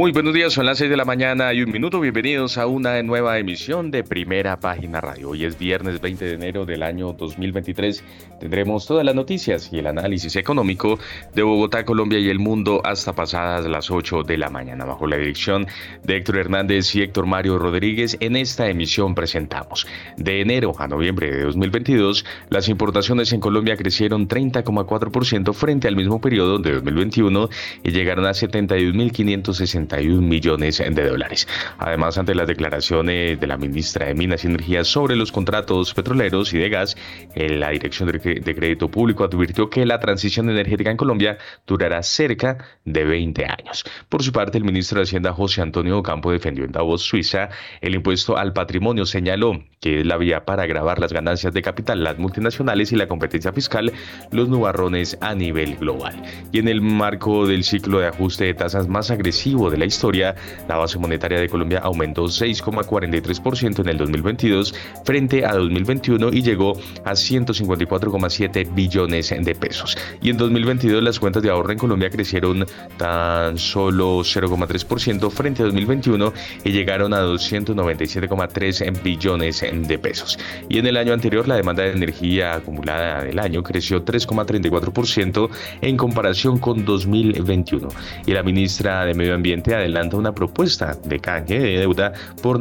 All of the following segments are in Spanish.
Muy buenos días, son las 6 de la mañana y un minuto. Bienvenidos a una nueva emisión de Primera Página Radio. Hoy es viernes 20 de enero del año 2023. Tendremos todas las noticias y el análisis económico de Bogotá, Colombia y el mundo hasta pasadas las 8 de la mañana. Bajo la dirección de Héctor Hernández y Héctor Mario Rodríguez, en esta emisión presentamos. De enero a noviembre de 2022, las importaciones en Colombia crecieron 30,4% frente al mismo periodo de 2021 y llegaron a 71.560 millones de dólares. Además, ante las declaraciones de la ministra de Minas y Energía sobre los contratos petroleros y de gas, eh, la Dirección de Crédito Público advirtió que la transición energética en Colombia durará cerca de 20 años. Por su parte, el ministro de Hacienda José Antonio Campo defendió en Davos, Suiza, el impuesto al patrimonio. Señaló que es la vía para agravar las ganancias de capital, las multinacionales y la competencia fiscal, los nubarrones a nivel global. Y en el marco del ciclo de ajuste de tasas más agresivo, de la historia, la base monetaria de Colombia aumentó 6,43% en el 2022 frente a 2021 y llegó a 154,7 billones de pesos. Y en 2022 las cuentas de ahorro en Colombia crecieron tan solo 0,3% frente a 2021 y llegaron a 297,3 billones de pesos. Y en el año anterior la demanda de energía acumulada del año creció 3,34% en comparación con 2021. Y la ministra de Medio Ambiente adelanta una propuesta de canje de deuda por,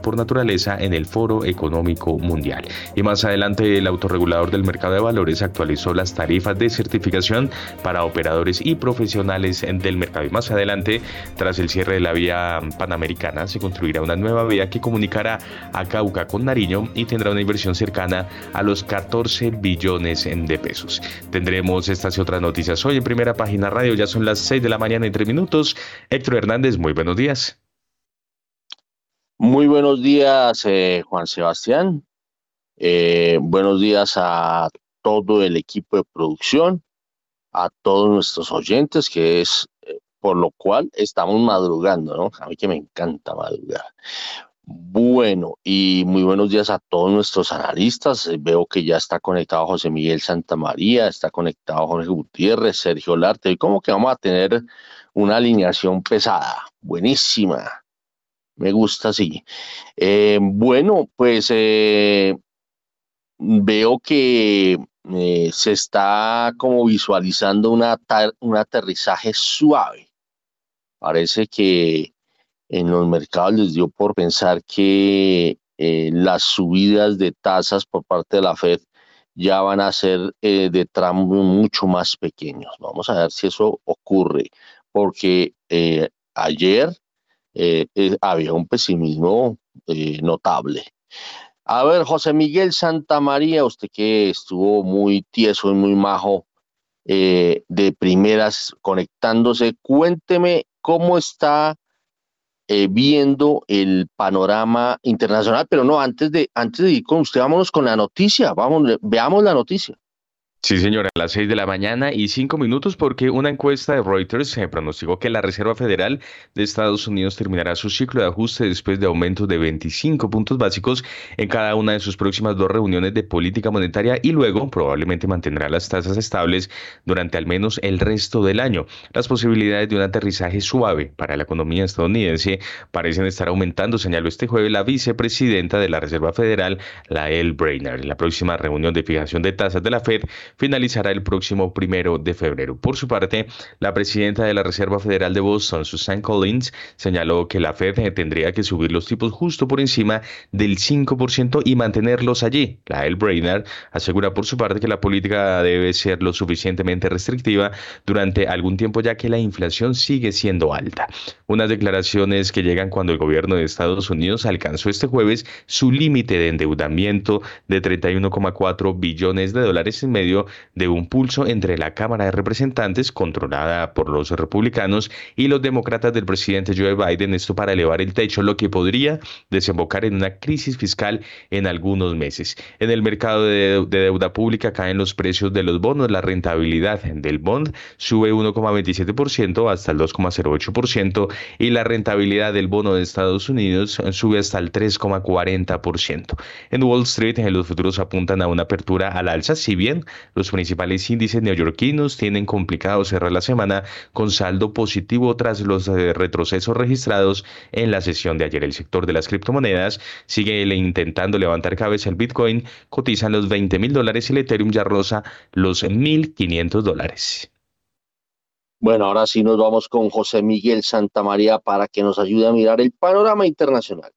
por naturaleza en el Foro Económico Mundial. Y más adelante el autorregulador del mercado de valores actualizó las tarifas de certificación para operadores y profesionales del mercado. Y más adelante, tras el cierre de la vía panamericana, se construirá una nueva vía que comunicará a Cauca con Nariño y tendrá una inversión cercana a los 14 billones de pesos. Tendremos estas y otras noticias hoy en primera página radio. Ya son las 6 de la mañana y 3 minutos. Hernández, muy buenos días. Muy buenos días, eh, Juan Sebastián. Eh, buenos días a todo el equipo de producción, a todos nuestros oyentes, que es eh, por lo cual estamos madrugando, ¿no? A mí que me encanta madrugar. Bueno, y muy buenos días a todos nuestros analistas. Veo que ya está conectado José Miguel Santamaría, está conectado Jorge Gutiérrez, Sergio Larte. Y como que vamos a tener una alineación pesada, buenísima. Me gusta así. Eh, bueno, pues eh, veo que eh, se está como visualizando un aterrizaje suave. Parece que en los mercados les dio por pensar que las subidas de tasas por parte de la Fed ya van a ser de tramos mucho más pequeños. Vamos a ver si eso ocurre porque eh, ayer eh, eh, había un pesimismo notable. A ver, José Miguel Santa María, usted que estuvo muy tieso y muy majo de primeras conectándose, cuénteme cómo está viendo el panorama internacional, pero no, antes de, antes de ir con usted, vámonos con la noticia, vamos, veamos la noticia. Sí, señora, a las 6 de la mañana y 5 minutos porque una encuesta de Reuters se pronosticó que la Reserva Federal de Estados Unidos terminará su ciclo de ajuste después de aumentos de 25 puntos básicos en cada una de sus próximas dos reuniones de política monetaria y luego probablemente mantendrá las tasas estables durante al menos el resto del año. Las posibilidades de un aterrizaje suave para la economía estadounidense parecen estar aumentando, señaló este jueves la vicepresidenta de la Reserva Federal, Lael Brainerd. La próxima reunión de fijación de tasas de la Fed, finalizará el próximo primero de febrero. Por su parte, la presidenta de la Reserva Federal de Boston, Susan Collins, señaló que la Fed tendría que subir los tipos justo por encima del 5% y mantenerlos allí. La El Brainerd asegura por su parte que la política debe ser lo suficientemente restrictiva durante algún tiempo ya que la inflación sigue siendo alta. Unas declaraciones que llegan cuando el gobierno de Estados Unidos alcanzó este jueves su límite de endeudamiento de 31,4 billones de dólares en medio de un pulso entre la Cámara de Representantes, controlada por los republicanos, y los demócratas del presidente Joe Biden, esto para elevar el techo, lo que podría desembocar en una crisis fiscal en algunos meses. En el mercado de, deuda pública caen los precios de los bonos, la rentabilidad del bond sube 1,27% hasta el 2,08% y la rentabilidad del bono de Estados Unidos sube hasta el 3,40%. En Wall Street, los futuros apuntan a una apertura al alza, si bien los principales índices neoyorquinos tienen complicado cerrar la semana con saldo positivo tras los eh, retrocesos registrados en la sesión de ayer. El sector de las criptomonedas sigue intentando levantar cabeza el Bitcoin, cotizan los 20 mil dólares y el Ethereum ya rosa los 1.500 dólares. Bueno, ahora sí nos vamos con José Miguel Santamaría para que nos ayude a mirar el panorama internacional.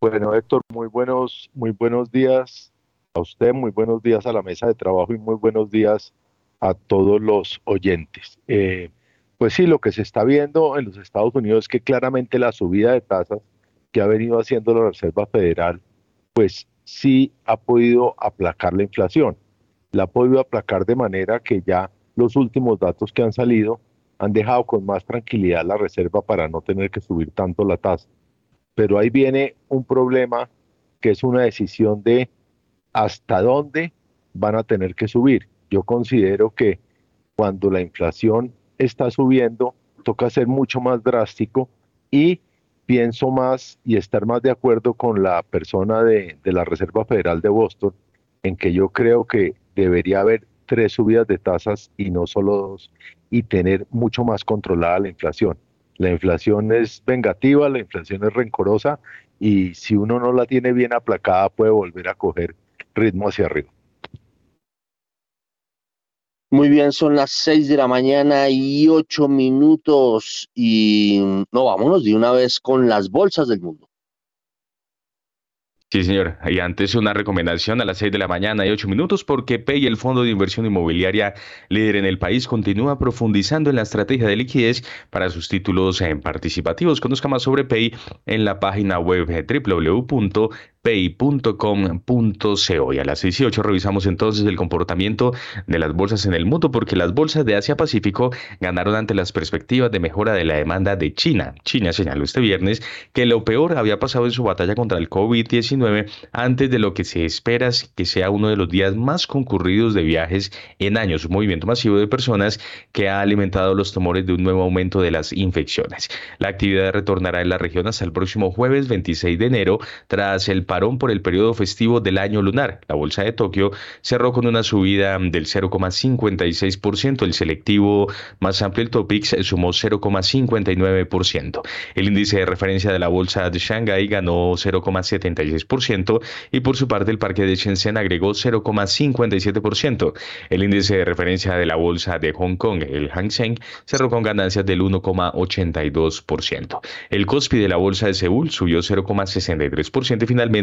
Bueno, Héctor, muy buenos, muy buenos días a usted, muy buenos días a la mesa de trabajo y muy buenos días a todos los oyentes. Eh, pues sí, lo que se está viendo en los Estados Unidos es que claramente la subida de tasas que ha venido haciendo la Reserva Federal, pues sí ha podido aplacar la inflación. La ha podido aplacar de manera que ya los últimos datos que han salido han dejado con más tranquilidad la Reserva para no tener que subir tanto la tasa. Pero ahí viene un problema que es una decisión de hasta dónde van a tener que subir. Yo considero que cuando la inflación está subiendo, toca ser mucho más drástico y pienso más y estar más de acuerdo con la persona de, la Reserva Federal de Boston en que yo creo que debería haber tres subidas de tasas y no solo dos y tener mucho más controlada la inflación. La inflación es vengativa, la inflación es rencorosa y si uno no la tiene bien aplacada puede volver a coger ritmo hacia arriba. Muy bien, son las seis de la mañana y ocho minutos y no, vámonos de una vez con las bolsas del mundo. Sí, señor. Y antes una recomendación a las 6 de la mañana y 8 minutos porque PEI, el fondo de inversión inmobiliaria líder en el país, continúa profundizando en la estrategia de liquidez para sus títulos en participativos. Conozca más sobre PEI en la página web www pay.com.co. Y a las 18 revisamos entonces el comportamiento de las bolsas en el mundo porque las bolsas de Asia Pacífico ganaron ante las perspectivas de mejora de la demanda de China. China señaló este viernes que lo peor había pasado en su batalla contra el COVID-19 antes de lo que se espera que sea uno de los días más concurridos de viajes en años, un movimiento masivo de personas que ha alimentado los temores de un nuevo aumento de las infecciones. La actividad retornará en la región hasta el próximo jueves 26 de enero tras el por el periodo festivo del año lunar. La bolsa de Tokio cerró con una subida del 0,56%. El selectivo más amplio, el Topix, sumó 0,59%. El índice de referencia de la bolsa de Shanghai ganó 0,76% y por su parte el parque de Shenzhen agregó 0,57%. El índice de referencia de la bolsa de Hong Kong, el Hang Seng, cerró con ganancias del 1,82%. El Kospi de la bolsa de Seúl subió 0,63% y finalmente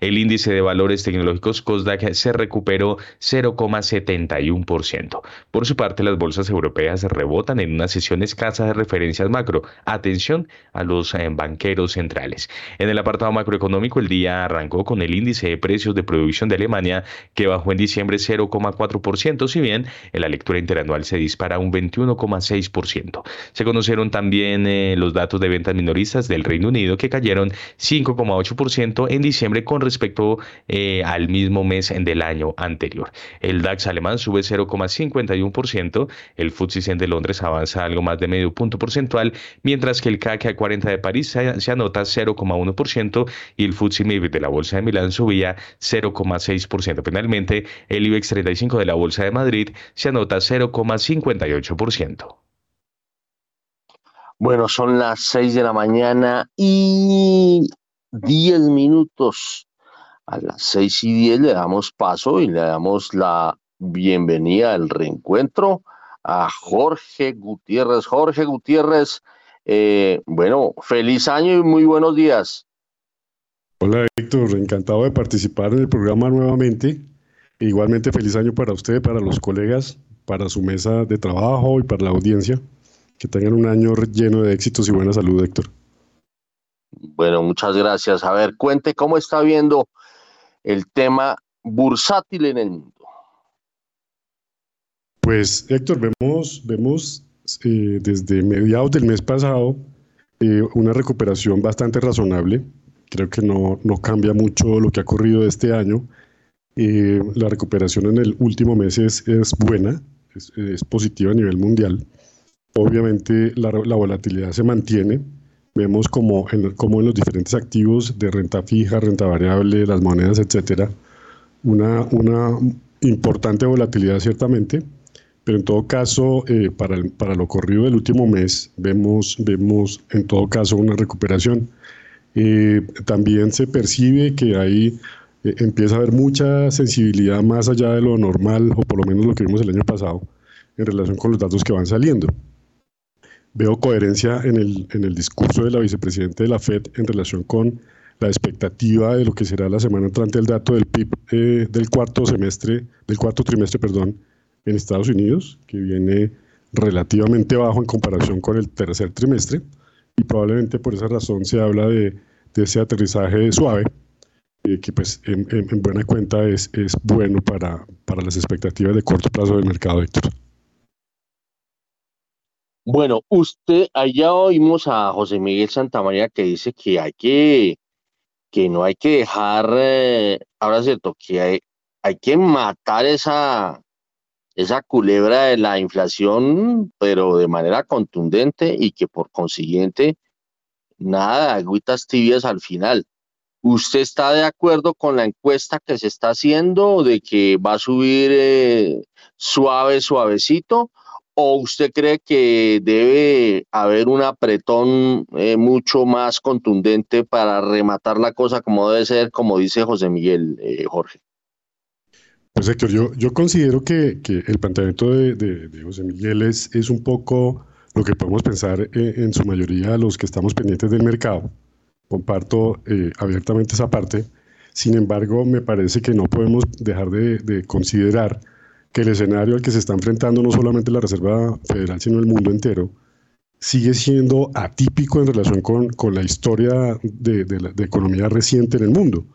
el índice de valores tecnológicos COSDAC se recuperó 0,71%. Por su parte, las bolsas europeas rebotan en una sesión escasa de referencias macro. Atención a los eh, banqueros centrales. En el apartado macroeconómico, el día arrancó con el índice de precios de producción de Alemania que bajó en diciembre 0,4%, si bien en la lectura interanual se dispara un 21,6%. Se conocieron también eh, los datos de ventas minoristas del Reino Unido que cayeron 5,8% en diciembre con respecto eh, al mismo mes del año anterior. El DAX alemán sube 0,51%, el FTSE de Londres avanza algo más de medio punto porcentual, mientras que el CAC 40 de París se, anota 0,1% y el FTSE MIB de la Bolsa de Milán subía 0,6%. Finalmente, el IBEX 35 de la Bolsa de Madrid se anota 0,58%. Bueno, son las 6 de la mañana y 10 minutos. A las 6 y 10 le damos paso y le damos la bienvenida al reencuentro a Jorge Gutiérrez. Jorge Gutiérrez, eh, bueno, feliz año y muy buenos días. Hola Héctor, encantado de participar en el programa nuevamente. Igualmente feliz año para usted, para los colegas, para su mesa de trabajo y para la audiencia. Que tengan un año lleno de éxitos y buena salud, Héctor. Bueno, muchas gracias. A ver, cuente cómo está viendo el tema bursátil en el mundo. Pues Héctor, vemos, vemos eh, desde mediados del mes pasado eh, una recuperación bastante razonable. Creo que no, no, cambia mucho lo que ha ocurrido este año. Eh, la recuperación en el último mes es, es buena, es, positiva a nivel mundial. Obviamente la, la volatilidad se mantiene. Vemos como en, como en los diferentes activos de renta fija, renta variable, las monedas, etcétera, una, una importante volatilidad ciertamente pero en todo caso, eh, para, para lo corrido del último mes, vemos, vemos en todo caso una recuperación. Eh, también se percibe que ahí eh, empieza a haber mucha sensibilidad más allá de lo normal, o por lo menos lo que vimos el año pasado, en relación con los datos que van saliendo. Veo coherencia en el, en el discurso de la vicepresidenta de la FED en relación con la expectativa de lo que será la semana entrante el dato del PIB del cuarto semestre, del cuarto trimestre, perdón, en Estados Unidos, que viene relativamente bajo en comparación con el tercer trimestre, y probablemente por esa razón se habla de, de ese aterrizaje suave, eh, que pues en, en, buena cuenta es, es bueno para, para las expectativas de corto plazo del mercado, Héctor. Bueno, usted, allá oímos a José Miguel Santamaría que dice que hay que, que no hay que dejar, eh, ahora es cierto, que hay, que matar esa, esa culebra de la inflación, pero de manera contundente y que por consiguiente nada agüitas tibias al final. ¿Usted está de acuerdo con la encuesta que se está haciendo de que va a subir eh, suave, suavecito? ¿O usted cree que debe haber un apretón eh, mucho más contundente para rematar la cosa como debe ser, como dice José Miguel, eh, Jorge? Pues Héctor, yo, yo considero que, que el planteamiento de, de, José Miguel es, es, un poco lo que podemos pensar en, en, su mayoría los que estamos pendientes del mercado. Comparto eh, abiertamente esa parte. Sin embargo, me parece que no podemos dejar de, de, considerar el escenario al que se está enfrentando no solamente la Reserva Federal, sino el mundo entero, sigue siendo atípico en relación con, con la historia de, de economía reciente en el mundo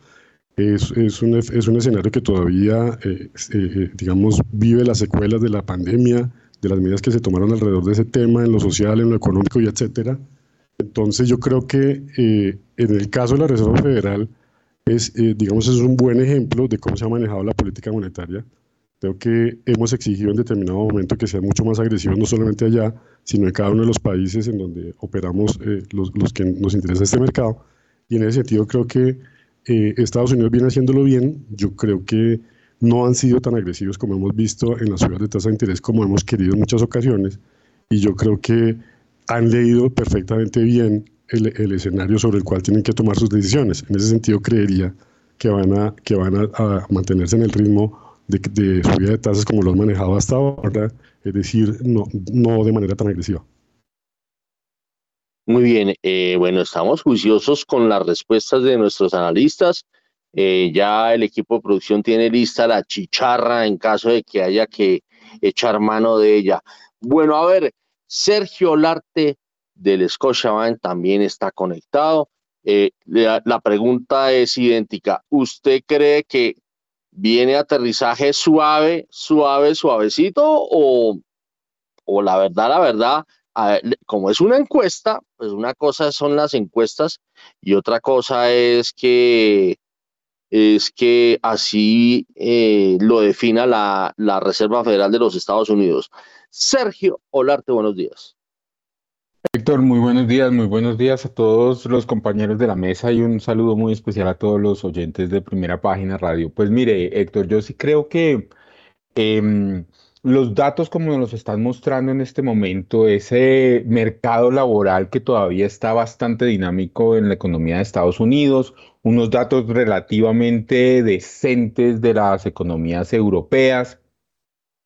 es, es, un, es un escenario que todavía, eh, eh, digamos, vive las secuelas de la pandemia, de las medidas que se tomaron alrededor de ese tema, en lo social, en lo económico y etcétera. Entonces yo creo que eh, en el caso de la Reserva Federal, es, digamos, es un buen ejemplo de cómo se ha manejado la política monetaria. Creo que hemos exigido en determinado momento que sea mucho más agresivo, no solamente allá, sino en cada uno de los países en donde operamos los, los que nos interesa este mercado. Y en ese sentido creo que eh, Estados Unidos viene haciéndolo bien. Yo creo que no han sido tan agresivos como hemos visto en las subidas de tasa de interés como hemos querido en muchas ocasiones. Y yo creo que han leído perfectamente bien el, el escenario sobre el cual tienen que tomar sus decisiones. En ese sentido, creería que van a, que van a, a mantenerse en el ritmo de, subida de tasas como lo han manejado hasta ahora, es decir, no, no de manera tan agresiva. Muy bien, eh, bueno, estamos juiciosos con las respuestas de nuestros analistas. Eh, ya el equipo de producción tiene lista la chicharra en caso de que haya que echar mano de ella. Bueno, a ver, Sergio Larte del Scotiabank también está conectado. Eh, la, pregunta es idéntica. ¿Usted cree que viene aterrizaje suave, suave, suavecito o, o la verdad, la verdad, como es una encuesta, pues una cosa son las encuestas y otra cosa es que es que así eh, lo defina la, la, Reserva Federal de los Estados Unidos. Sergio Olarte, buenos días. Héctor, muy buenos días, muy buenos días a todos los compañeros de la mesa y un saludo muy especial a todos los oyentes de Primera Página Radio. Pues mire, Héctor, yo sí creo que eh, los datos como nos están mostrando en este momento, ese mercado laboral que todavía está bastante dinámico en la economía de Estados Unidos, unos datos relativamente decentes de las economías europeas,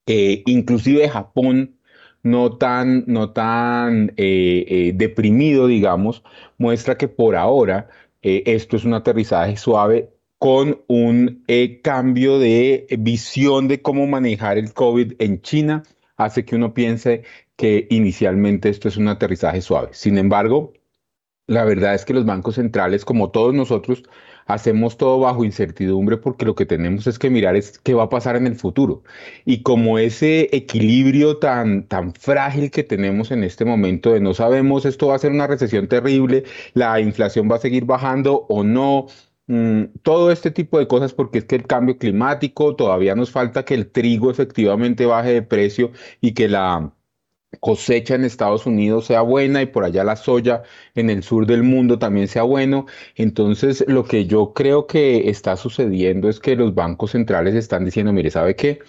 eh, inclusive Japón no tan, no tan eh, eh, deprimido, digamos, muestra que por ahora esto es un aterrizaje suave con un eh, cambio de visión de cómo manejar el COVID en China, hace que uno piense que inicialmente esto es un aterrizaje suave. Sin embargo, la verdad es que los bancos centrales, como todos nosotros, hacemos todo bajo incertidumbre porque lo que tenemos es que mirar es qué va a pasar en el futuro. Y como ese equilibrio tan, tan frágil que tenemos en este momento de no sabemos esto va a ser una recesión terrible, la inflación va a seguir bajando o no, mm, todo este tipo de cosas porque es que el cambio climático todavía nos falta que el trigo efectivamente baje de precio y que la cosecha en Estados Unidos sea buena y por allá la soya en el sur del mundo también sea bueno. Entonces, lo que yo creo que está sucediendo es que los bancos centrales están diciendo, mire, ¿sabe qué?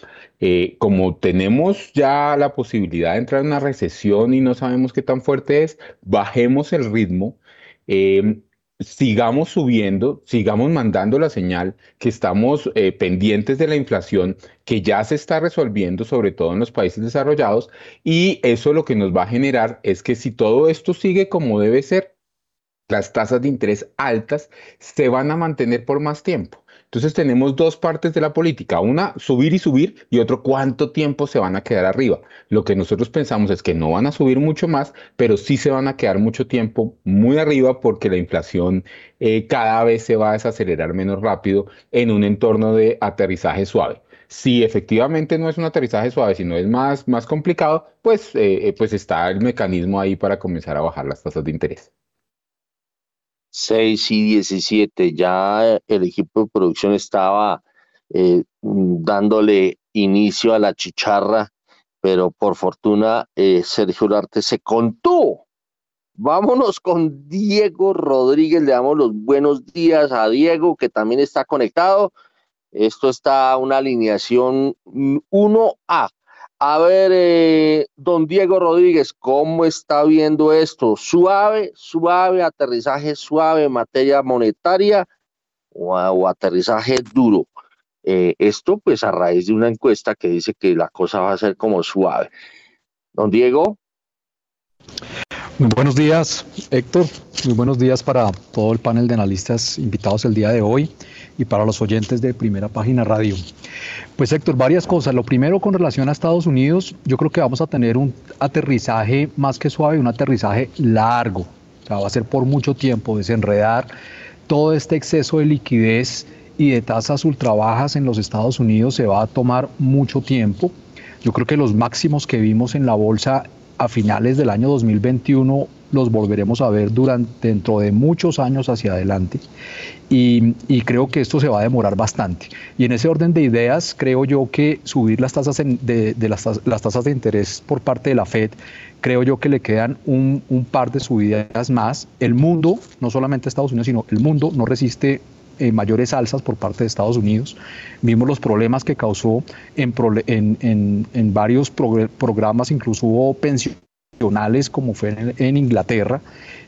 Eh, como tenemos ya la posibilidad de entrar en una recesión y no sabemos qué tan fuerte es, bajemos el ritmo. Eh, sigamos subiendo, sigamos mandando la señal que estamos eh, pendientes de la inflación que ya se está resolviendo, sobre todo en los países desarrollados, y eso lo que nos va a generar es que si todo esto sigue como debe ser, las tasas de interés altas se van a mantener por más tiempo. Entonces tenemos dos partes de la política, una subir y subir y otro cuánto tiempo se van a quedar arriba. Lo que nosotros pensamos es que no van a subir mucho más, pero sí se van a quedar mucho tiempo muy arriba porque la inflación eh, cada vez se va a desacelerar menos rápido en un entorno de aterrizaje suave. Si efectivamente no es un aterrizaje suave, sino es más, más complicado, pues, eh, eh, pues está el mecanismo ahí para comenzar a bajar las tasas de interés. 6 y 17. Ya el equipo de producción estaba eh, dándole inicio a la chicharra, pero por fortuna eh, Sergio Arte se contuvo. Vámonos con Diego Rodríguez, le damos los buenos días a Diego, que también está conectado. Esto está una alineación 1A. A ver, eh, don Diego Rodríguez, ¿cómo está viendo esto? ¿Suave, suave, aterrizaje suave materia monetaria o, aterrizaje duro? Eh, esto pues a raíz de una encuesta que dice que la cosa va a ser como suave. Don Diego. Muy buenos días, Héctor. Muy buenos días para todo el panel de analistas invitados el día de hoy y para los oyentes de Primera Página Radio. Pues Héctor, varias cosas. Lo primero con relación a Estados Unidos, yo creo que vamos a tener un aterrizaje más que suave, un aterrizaje largo. O sea, va a ser por mucho tiempo desenredar todo este exceso de liquidez y de tasas ultrabajas en los Estados Unidos se va a tomar mucho tiempo. Yo creo que los máximos que vimos en la bolsa a finales del año 2021 los volveremos a ver durante, dentro de muchos años hacia adelante. Y, creo que esto se va a demorar bastante. Y en ese orden de ideas, creo yo que subir las tasas de, las, tasas de interés por parte de la Fed, creo yo que le quedan un, par de subidas más. El mundo, no solamente Estados Unidos, sino el mundo no resiste eh, mayores alzas por parte de Estados Unidos. Vimos los problemas que causó en, en, varios programas, incluso hubo pensiones como fue en, Inglaterra.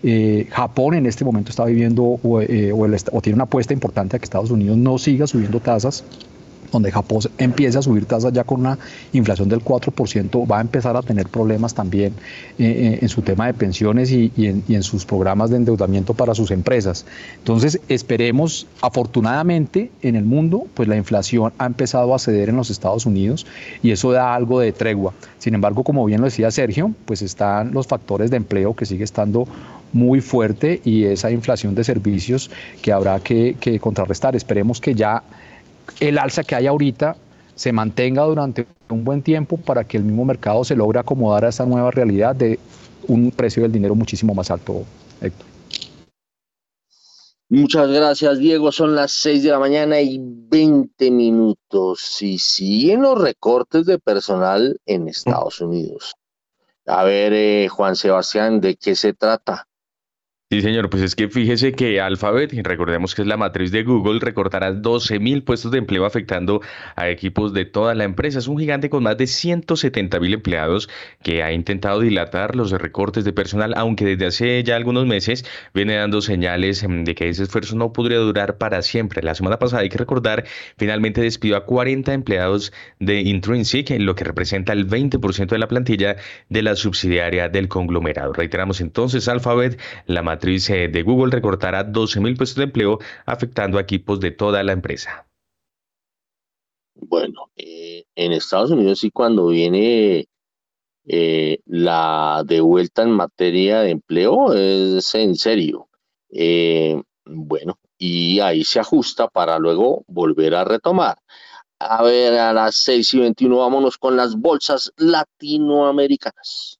Eh, Japón en este momento está viviendo o, eh, o, tiene una apuesta importante a que Estados Unidos no siga subiendo tasas donde Japón empieza a subir tasas ya con una inflación del 4%, va a empezar a tener problemas también eh, eh, en su tema de pensiones y, en, sus programas de endeudamiento para sus empresas. Entonces, esperemos, afortunadamente en el mundo, pues la inflación ha empezado a ceder en los Estados Unidos y eso da algo de tregua. Sin embargo, como bien lo decía Sergio, pues están los factores de empleo que sigue estando muy fuerte y esa inflación de servicios que habrá que contrarrestar. Esperemos que ya el alza que hay ahorita se mantenga durante un buen tiempo para que el mismo mercado se logre acomodar a esa nueva realidad de un precio del dinero muchísimo más alto, Héctor. Muchas gracias, Diego. Son las 6 de la mañana y 20 minutos. Y siguen los recortes de personal en Estados Unidos. A ver, eh, Juan Sebastián, ¿de qué se trata? Sí, señor, pues es que fíjese que Alphabet, recordemos que es la matriz de Google, recortará 12 mil puestos de empleo afectando a equipos de toda la empresa. Es un gigante con más de 170 mil empleados que ha intentado dilatar los recortes de personal, aunque desde hace ya algunos meses viene dando señales em, de que ese esfuerzo no podría durar para siempre. La semana pasada, hay que recordar, finalmente despidió a 40 empleados de Intrinsic, lo que representa el 20% de la plantilla de la subsidiaria del conglomerado. Reiteramos entonces, Alphabet, la matriz matriz de Google recortará 12.000 puestos de empleo, afectando a equipos de toda la empresa. Bueno, eh, en Estados Unidos sí cuando viene eh, la devuelta en materia de empleo es en serio. Eh, Bueno, y ahí se ajusta para luego volver a retomar. A ver, a las 6 y 21 vámonos con las bolsas latinoamericanas.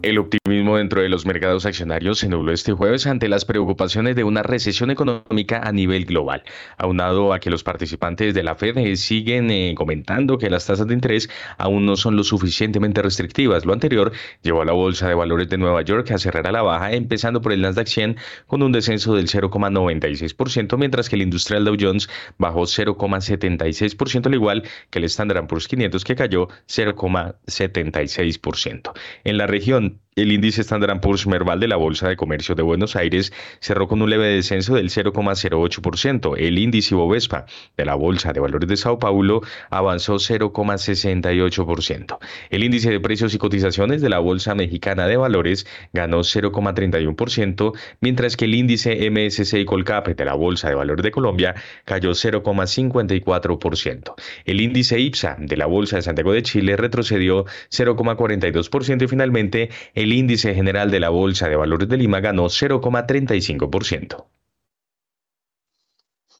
El optimismo dentro de los mercados accionarios se nubló este jueves ante las preocupaciones de una recesión económica a nivel global, aunado a que los participantes de la Fed siguen eh, comentando que las tasas de interés aún no son lo suficientemente restrictivas. Lo anterior llevó a la Bolsa de Valores de Nueva York a cerrar a la baja, empezando por el Nasdaq 100 con un descenso del 0,96%, mientras que el Industrial Dow Jones bajó 0,76%, al igual que el Standard Poor's 500 que cayó 0,76%. En la región um, el índice Standard Poor's Merval de la Bolsa de Comercio de Buenos Aires cerró con un leve descenso del 0,08%. El índice Bovespa de la Bolsa de Valores de Sao Paulo avanzó 0,68%. El índice de precios y cotizaciones de la Bolsa Mexicana de Valores ganó 0,31%, mientras que el índice MSCI Colcap de la Bolsa de Valores de Colombia cayó 0,54%. El índice IPSA de la Bolsa de Santiago de Chile retrocedió 0,42% y finalmente el el índice general de la Bolsa de Valores de Lima ganó 0,35%.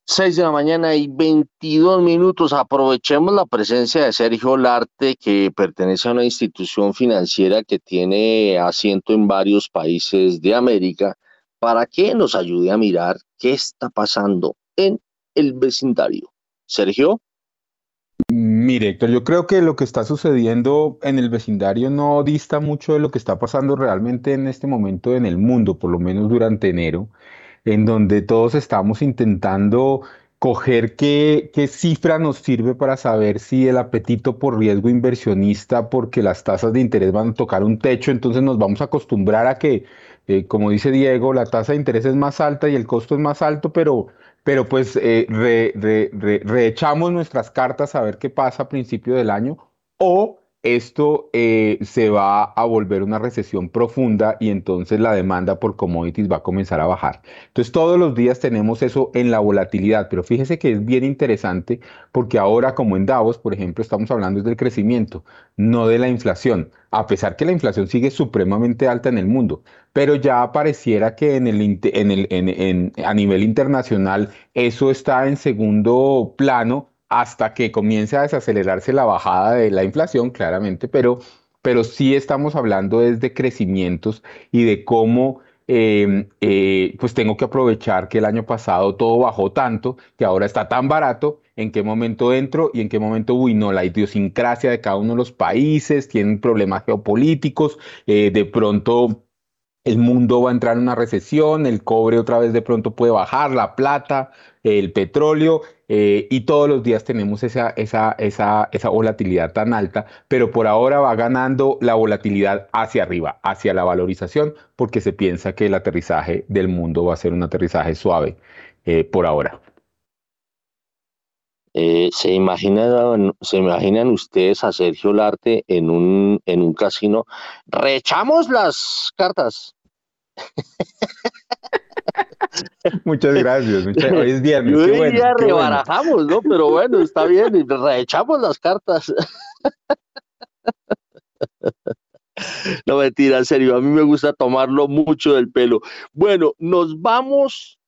6 de la mañana y 22 minutos. Aprovechemos la presencia de Sergio Larte, que pertenece a una institución financiera que tiene asiento en varios países de América, para que nos ayude a mirar qué está pasando en el vecindario. Sergio. Mire, Héctor, yo creo que lo que está sucediendo en el vecindario no dista mucho de lo que está pasando realmente en este momento en el mundo, por lo menos durante enero, en donde todos estamos intentando coger qué, cifra nos sirve para saber si el apetito por riesgo inversionista, porque las tasas de interés van a tocar un techo, entonces nos vamos a acostumbrar a que, eh, como dice Diego, la tasa de interés es más alta y el costo es más alto, pero pero pues eh, reechamos nuestras cartas a ver qué pasa a principio del año o esto eh, se va a volver una recesión profunda y entonces la demanda por commodities va a comenzar a bajar. Entonces todos los días tenemos eso en la volatilidad, pero fíjese que es bien interesante porque ahora como en Davos, por ejemplo, estamos hablando del crecimiento, no de la inflación, a pesar que la inflación sigue supremamente alta en el mundo, pero ya pareciera que en el, a nivel internacional eso está en segundo plano hasta que comience a desacelerarse la bajada de la inflación, claramente, pero, pero sí estamos hablando desde crecimientos y de cómo em, eh, pues tengo que aprovechar que el año pasado todo bajó tanto, que ahora está tan barato, en qué momento entro y en qué momento, uy, no, la idiosincrasia de cada uno de los países, tienen problemas geopolíticos, eh, de pronto el mundo va a entrar en una recesión, el cobre otra vez de pronto puede bajar, la plata, el petróleo, eh, y todos los días tenemos esa, esa, esa, esa volatilidad tan alta, pero por ahora va ganando la volatilidad hacia arriba, hacia la valorización, porque se piensa que el aterrizaje del mundo va a ser un aterrizaje suave eh, por ahora. Eh, ¿se, imaginan, ¿Se imaginan ustedes a Sergio Larte en un, en un casino? Rechamos las cartas. Muchas gracias. Hoy es viernes. Yo diría rebarajamos, ¿no? Pero bueno, está bien, y reechamos las cartas. No mentira, en serio, a mí me gusta tomarlo mucho del pelo. Bueno, nos vamos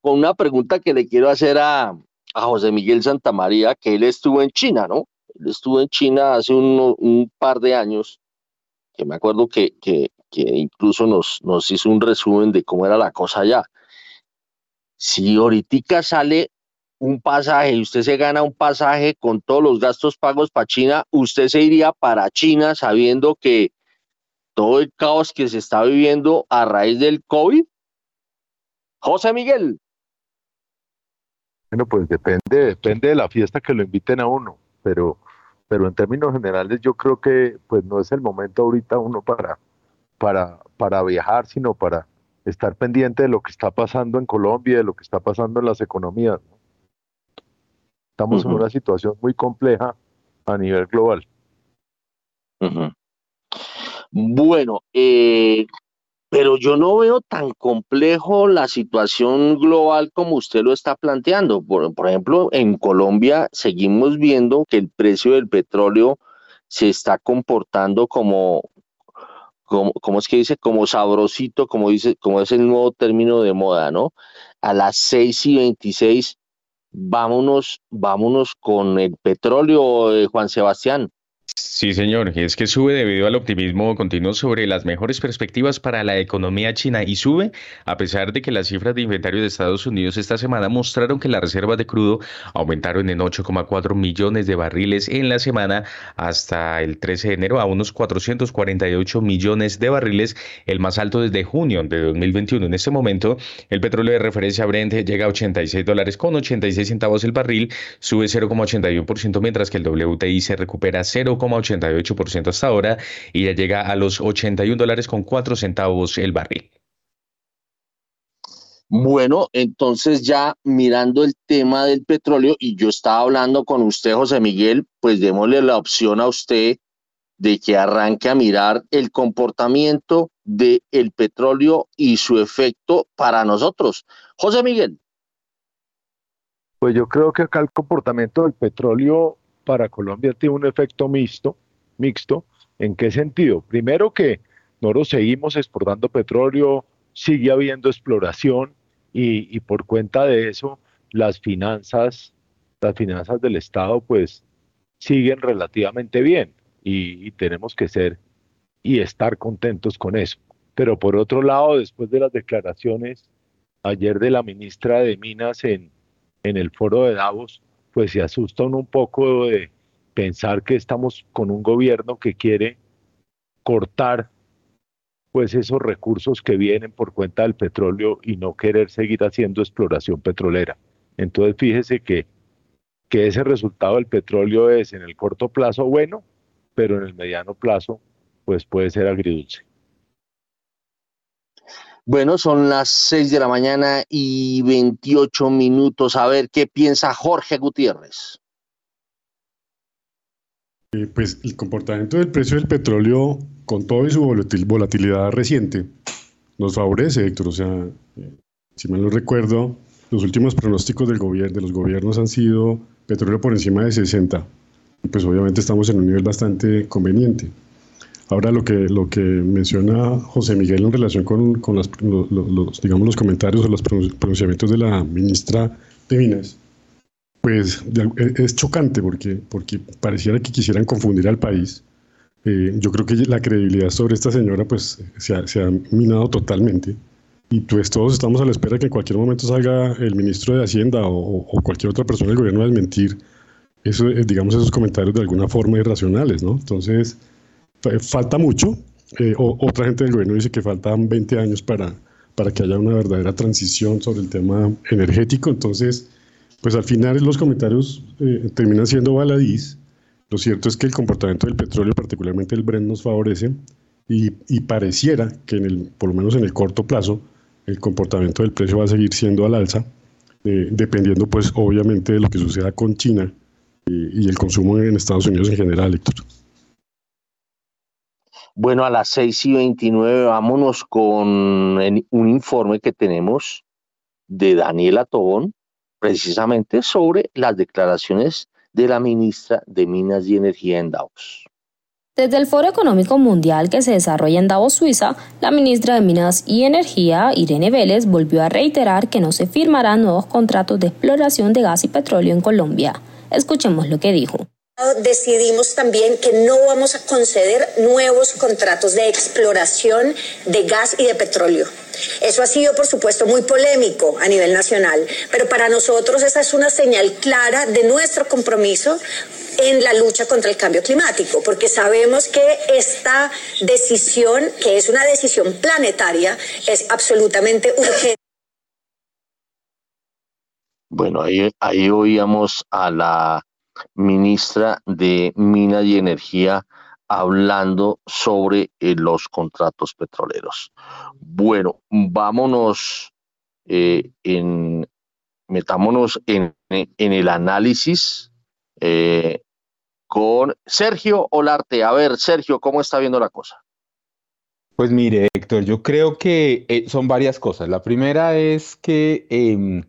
con una pregunta que le quiero hacer a, a José Miguel Santamaría, que él estuvo en China, ¿no? Él estuvo en China hace un, un par de años, me acuerdo que, que, que incluso nos, nos hizo un resumen de cómo era la cosa allá. Si ahorita sale un pasaje y usted se gana un pasaje con todos los gastos pagos para China, usted se iría para China sabiendo que todo el caos que se está viviendo a raíz del COVID. José Miguel. Bueno, pues depende, depende de la fiesta que lo inviten a uno, pero, pero en términos generales yo creo que pues no es el momento ahorita uno para, para, para viajar, sino para, estar pendiente de lo que está pasando en Colombia, de lo que está pasando en las economías. Estamos en una situación muy compleja a nivel global. Bueno, eh, pero yo no veo tan complejo la situación global como usted lo está planteando. Por, ejemplo, en Colombia seguimos viendo que el precio del petróleo se está comportando como, como, como es que dice, como sabrosito, como dice, como es el nuevo término de moda, ¿no? A las 6 y 26, vámonos, vámonos con el petróleo, eh, Juan Sebastián. Sí, señor, es que sube debido al optimismo continuo sobre las mejores perspectivas para la economía china y sube a pesar de que las cifras de inventario de Estados Unidos esta semana mostraron que las reservas de crudo aumentaron en 8,4 millones de barriles en la semana hasta el 13 de enero a unos 448 millones de barriles, el más alto desde junio de 2021. En este momento, el petróleo de referencia Brent llega a 86 dólares con 86 centavos el barril, sube 0,81%, mientras que el WTI se recupera 0 88% hasta ahora y ya llega a los 81 dólares con 4 centavos el barril. Bueno, entonces ya mirando el tema del petróleo y yo estaba hablando con usted, José Miguel, pues démosle la opción a usted de que arranque a mirar el comportamiento del el petróleo y su efecto para nosotros. José Miguel. Pues yo creo que acá el comportamiento del petróleo para Colombia tiene un efecto mixto, mixto. ¿En qué sentido? Primero que nosotros seguimos exportando petróleo, sigue habiendo exploración y, por cuenta de eso las finanzas, las finanzas del Estado pues siguen relativamente bien y, tenemos que ser y estar contentos con eso. Pero por otro lado, después de las declaraciones ayer de la ministra de Minas en el foro de Davos, pues se asustan un poco de pensar que estamos con un gobierno que quiere cortar pues esos recursos que vienen por cuenta del petróleo y no querer seguir haciendo exploración petrolera. Entonces fíjese que, que ese resultado del petróleo es en el corto plazo bueno, pero en el mediano plazo pues puede ser agridulce. Bueno, son las 6 de la mañana y 28 minutos. A ver qué piensa Jorge Gutiérrez. Eh, pues el comportamiento del precio del petróleo, con todo y su volatilidad reciente, nos favorece, Héctor. O sea, eh, si mal no recuerdo, los últimos pronósticos del gobierno, de los gobiernos han sido petróleo por encima de 60. Y pues obviamente estamos en un nivel bastante conveniente. Ahora lo que, lo que menciona José Miguel en relación con, con los, digamos, los comentarios o los pronunciamientos de la ministra de Minas, pues e, es chocante porque, porque pareciera que quisieran confundir al país. Eh, yo creo que la credibilidad sobre esta señora pues se ha, se ha, minado totalmente y pues todos estamos a la espera que en cualquier momento salga el ministro de Hacienda o, o cualquier otra persona del gobierno a desmentir eso, eh, digamos esos comentarios de alguna forma irracionales, ¿no? Entonces falta mucho. Eh, otra gente del gobierno dice que faltan 20 años para, para que haya una verdadera transición sobre el tema energético. Entonces, pues al final los comentarios eh, terminan siendo baladís. Lo cierto es que el comportamiento del petróleo, particularmente el Brent, nos favorece y, pareciera que en el, por lo menos en el corto plazo el comportamiento del precio va a seguir siendo al alza, eh, dependiendo pues obviamente de lo que suceda con China y, y el consumo en Estados Unidos en general, Héctor. Bueno, a las 6 y 29 vámonos con un informe que tenemos de Daniela Tobón, precisamente sobre las declaraciones de la ministra de Minas y Energía en Davos. Desde el Foro Económico Mundial que se desarrolla en Davos, Suiza, la ministra de Minas y Energía, Irene Vélez, volvió a reiterar que no se firmarán nuevos contratos de exploración de gas y petróleo en Colombia. Escuchemos lo que dijo decidimos también que no vamos a conceder nuevos contratos de exploración de gas y de petróleo. Eso ha sido, por supuesto, muy polémico a nivel nacional, pero para nosotros esa es una señal clara de nuestro compromiso en la lucha contra el cambio climático, porque sabemos que esta decisión, que es una decisión planetaria, es absolutamente urgente. Bueno, ahí, ahí oíamos a la ministra de Minas y Energía hablando sobre eh, los contratos petroleros. Bueno, vámonos eh, en, metámonos en, el análisis eh, con Sergio Olarte. A ver, Sergio, ¿cómo está viendo la cosa? Pues mire, Héctor, yo creo que son varias cosas. La primera es que em,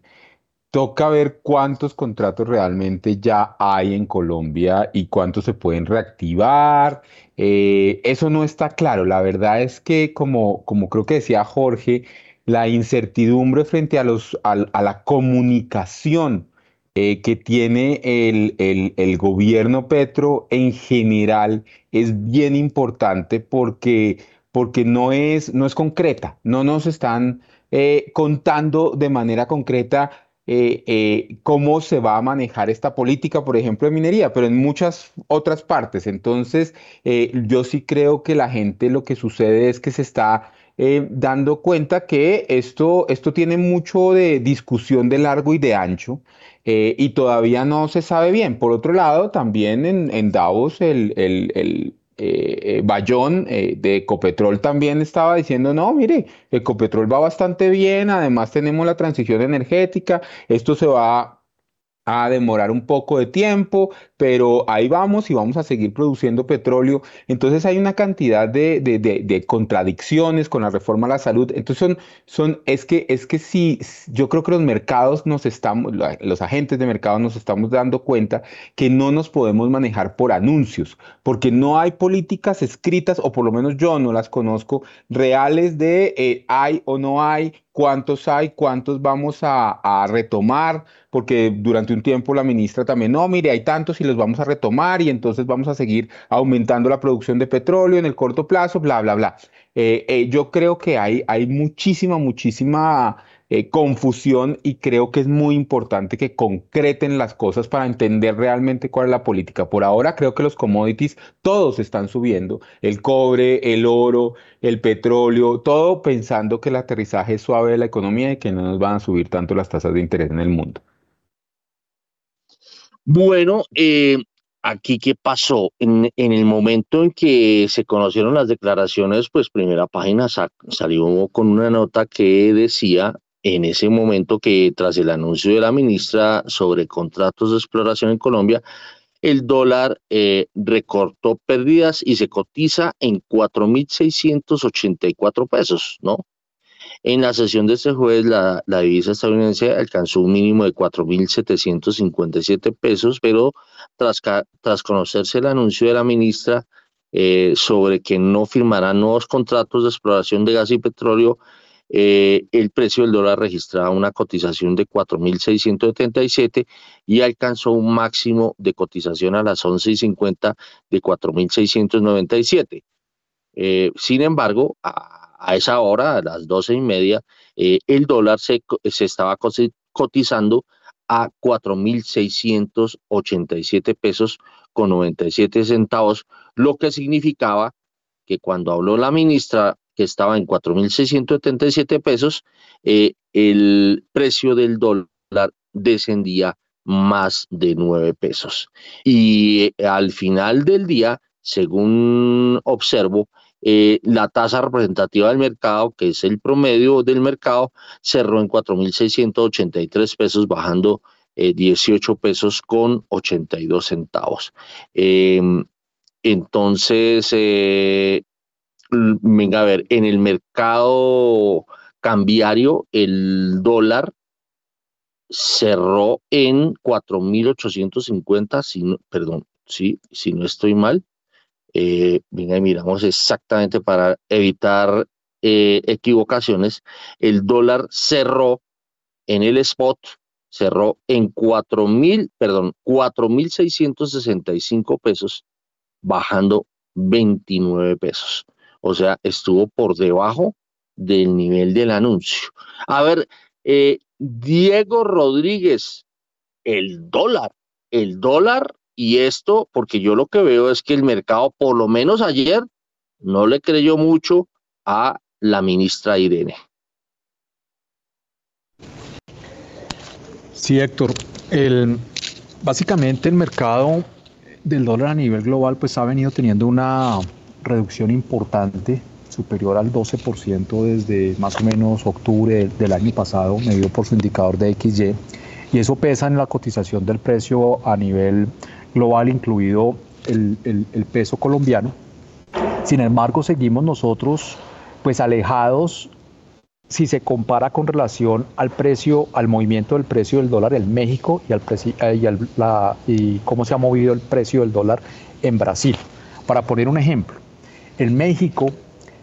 toca ver cuántos contratos realmente ya hay en Colombia y cuántos se pueden reactivar. Eh, eso no está claro. La verdad es que, como, como creo que decía Jorge, la incertidumbre frente a, los, a, la comunicación eh, que tiene el, el, gobierno Petro en general es bien importante porque, porque no, es, no es concreta, no nos están eh, contando de manera concreta eh, cómo se va a manejar esta política, por ejemplo, de minería, pero en muchas otras partes. Entonces, yo sí creo que la gente lo que sucede es que se está eh, dando cuenta que esto, esto tiene mucho de discusión de largo y de ancho eh, y todavía no se sabe bien. Por otro lado, también en, Davos el, eh, Bayón de Ecopetrol también estaba diciendo, no, mire, Ecopetrol va bastante bien, además tenemos la transición energética, esto se va a demorar un poco de tiempo, pero ahí vamos y vamos a seguir produciendo petróleo. Entonces hay una cantidad de, contradicciones con la reforma a la salud. Entonces son, son, es que, es que sí, yo creo que los mercados nos estamos, los agentes de mercado nos estamos dando cuenta que no nos podemos manejar por anuncios, porque no hay políticas escritas, o por lo menos yo no las conozco, reales de eh, hay o no hay, cuántos hay, cuántos vamos a, retomar, porque durante un tiempo la ministra también, no, mire, hay tantos y los vamos a retomar y entonces vamos a seguir aumentando la producción de petróleo en el corto plazo, bla, bla, bla. Eh, eh, yo creo que hay, hay muchísima, muchísima eh, confusión y creo que es muy importante que concreten las cosas para entender realmente cuál es la política. Por ahora creo que los commodities todos están subiendo, el cobre, el oro, el petróleo, todo pensando que el aterrizaje es suave de la economía y que no nos van a subir tanto las tasas de interés en el mundo. Bueno, eh, aquí qué pasó en, el momento en que se conocieron las declaraciones, pues primera página salió con una nota que decía en ese momento que tras el anuncio de la ministra sobre contratos de exploración en Colombia, el dólar eh, recortó pérdidas y se cotiza en 4.684 pesos, ¿no? En la sesión de este jueves, la, divisa estadounidense alcanzó un mínimo de 4.757 pesos, pero tras, tras conocerse el anuncio de la ministra eh, sobre que no firmará nuevos contratos de exploración de gas y petróleo, eh, el precio del dólar registraba una cotización de 4.677 y alcanzó un máximo de cotización a las 11.50 de 4.697. Eh, sin embargo, a, esa hora, a las 12 y media, eh, el dólar se, se estaba cotizando a 4.687 pesos con 97 centavos, lo que significaba que cuando habló la ministra que estaba en 4.677 pesos, eh, el precio del dólar descendía más de 9 pesos. Y eh, al final del día, según observo, eh, la tasa representativa del mercado, que es el promedio del mercado, cerró en 4.683 pesos, bajando 18 pesos con 82 centavos. Em, entonces, venga a ver, en el mercado cambiario el dólar cerró en 4.850, si perdón, sí, si no estoy mal. Eh, venga y miramos exactamente para evitar eh, equivocaciones. El dólar cerró en el spot, cerró en 4.000, perdón, 4.665 pesos, bajando 29 pesos. O sea, estuvo por debajo del nivel del anuncio. A ver, eh, Diego Rodríguez, el dólar, el dólar y esto, porque yo lo que veo es que el mercado, por lo menos ayer, no le creyó mucho a la ministra Irene. Sí, Héctor. El, básicamente el mercado del dólar a nivel global pues ha venido teniendo una reducción importante, superior al 12% desde más o menos octubre del año pasado, medido por su indicador de XY, y eso pesa en la cotización del precio a nivel global, incluido el, el, peso colombiano. Sin embargo, seguimos nosotros pues alejados si se compara con relación al precio, al movimiento del precio del dólar en México y, al eh, y, la, y cómo se ha movido el precio del dólar en Brasil. Para poner un ejemplo, en México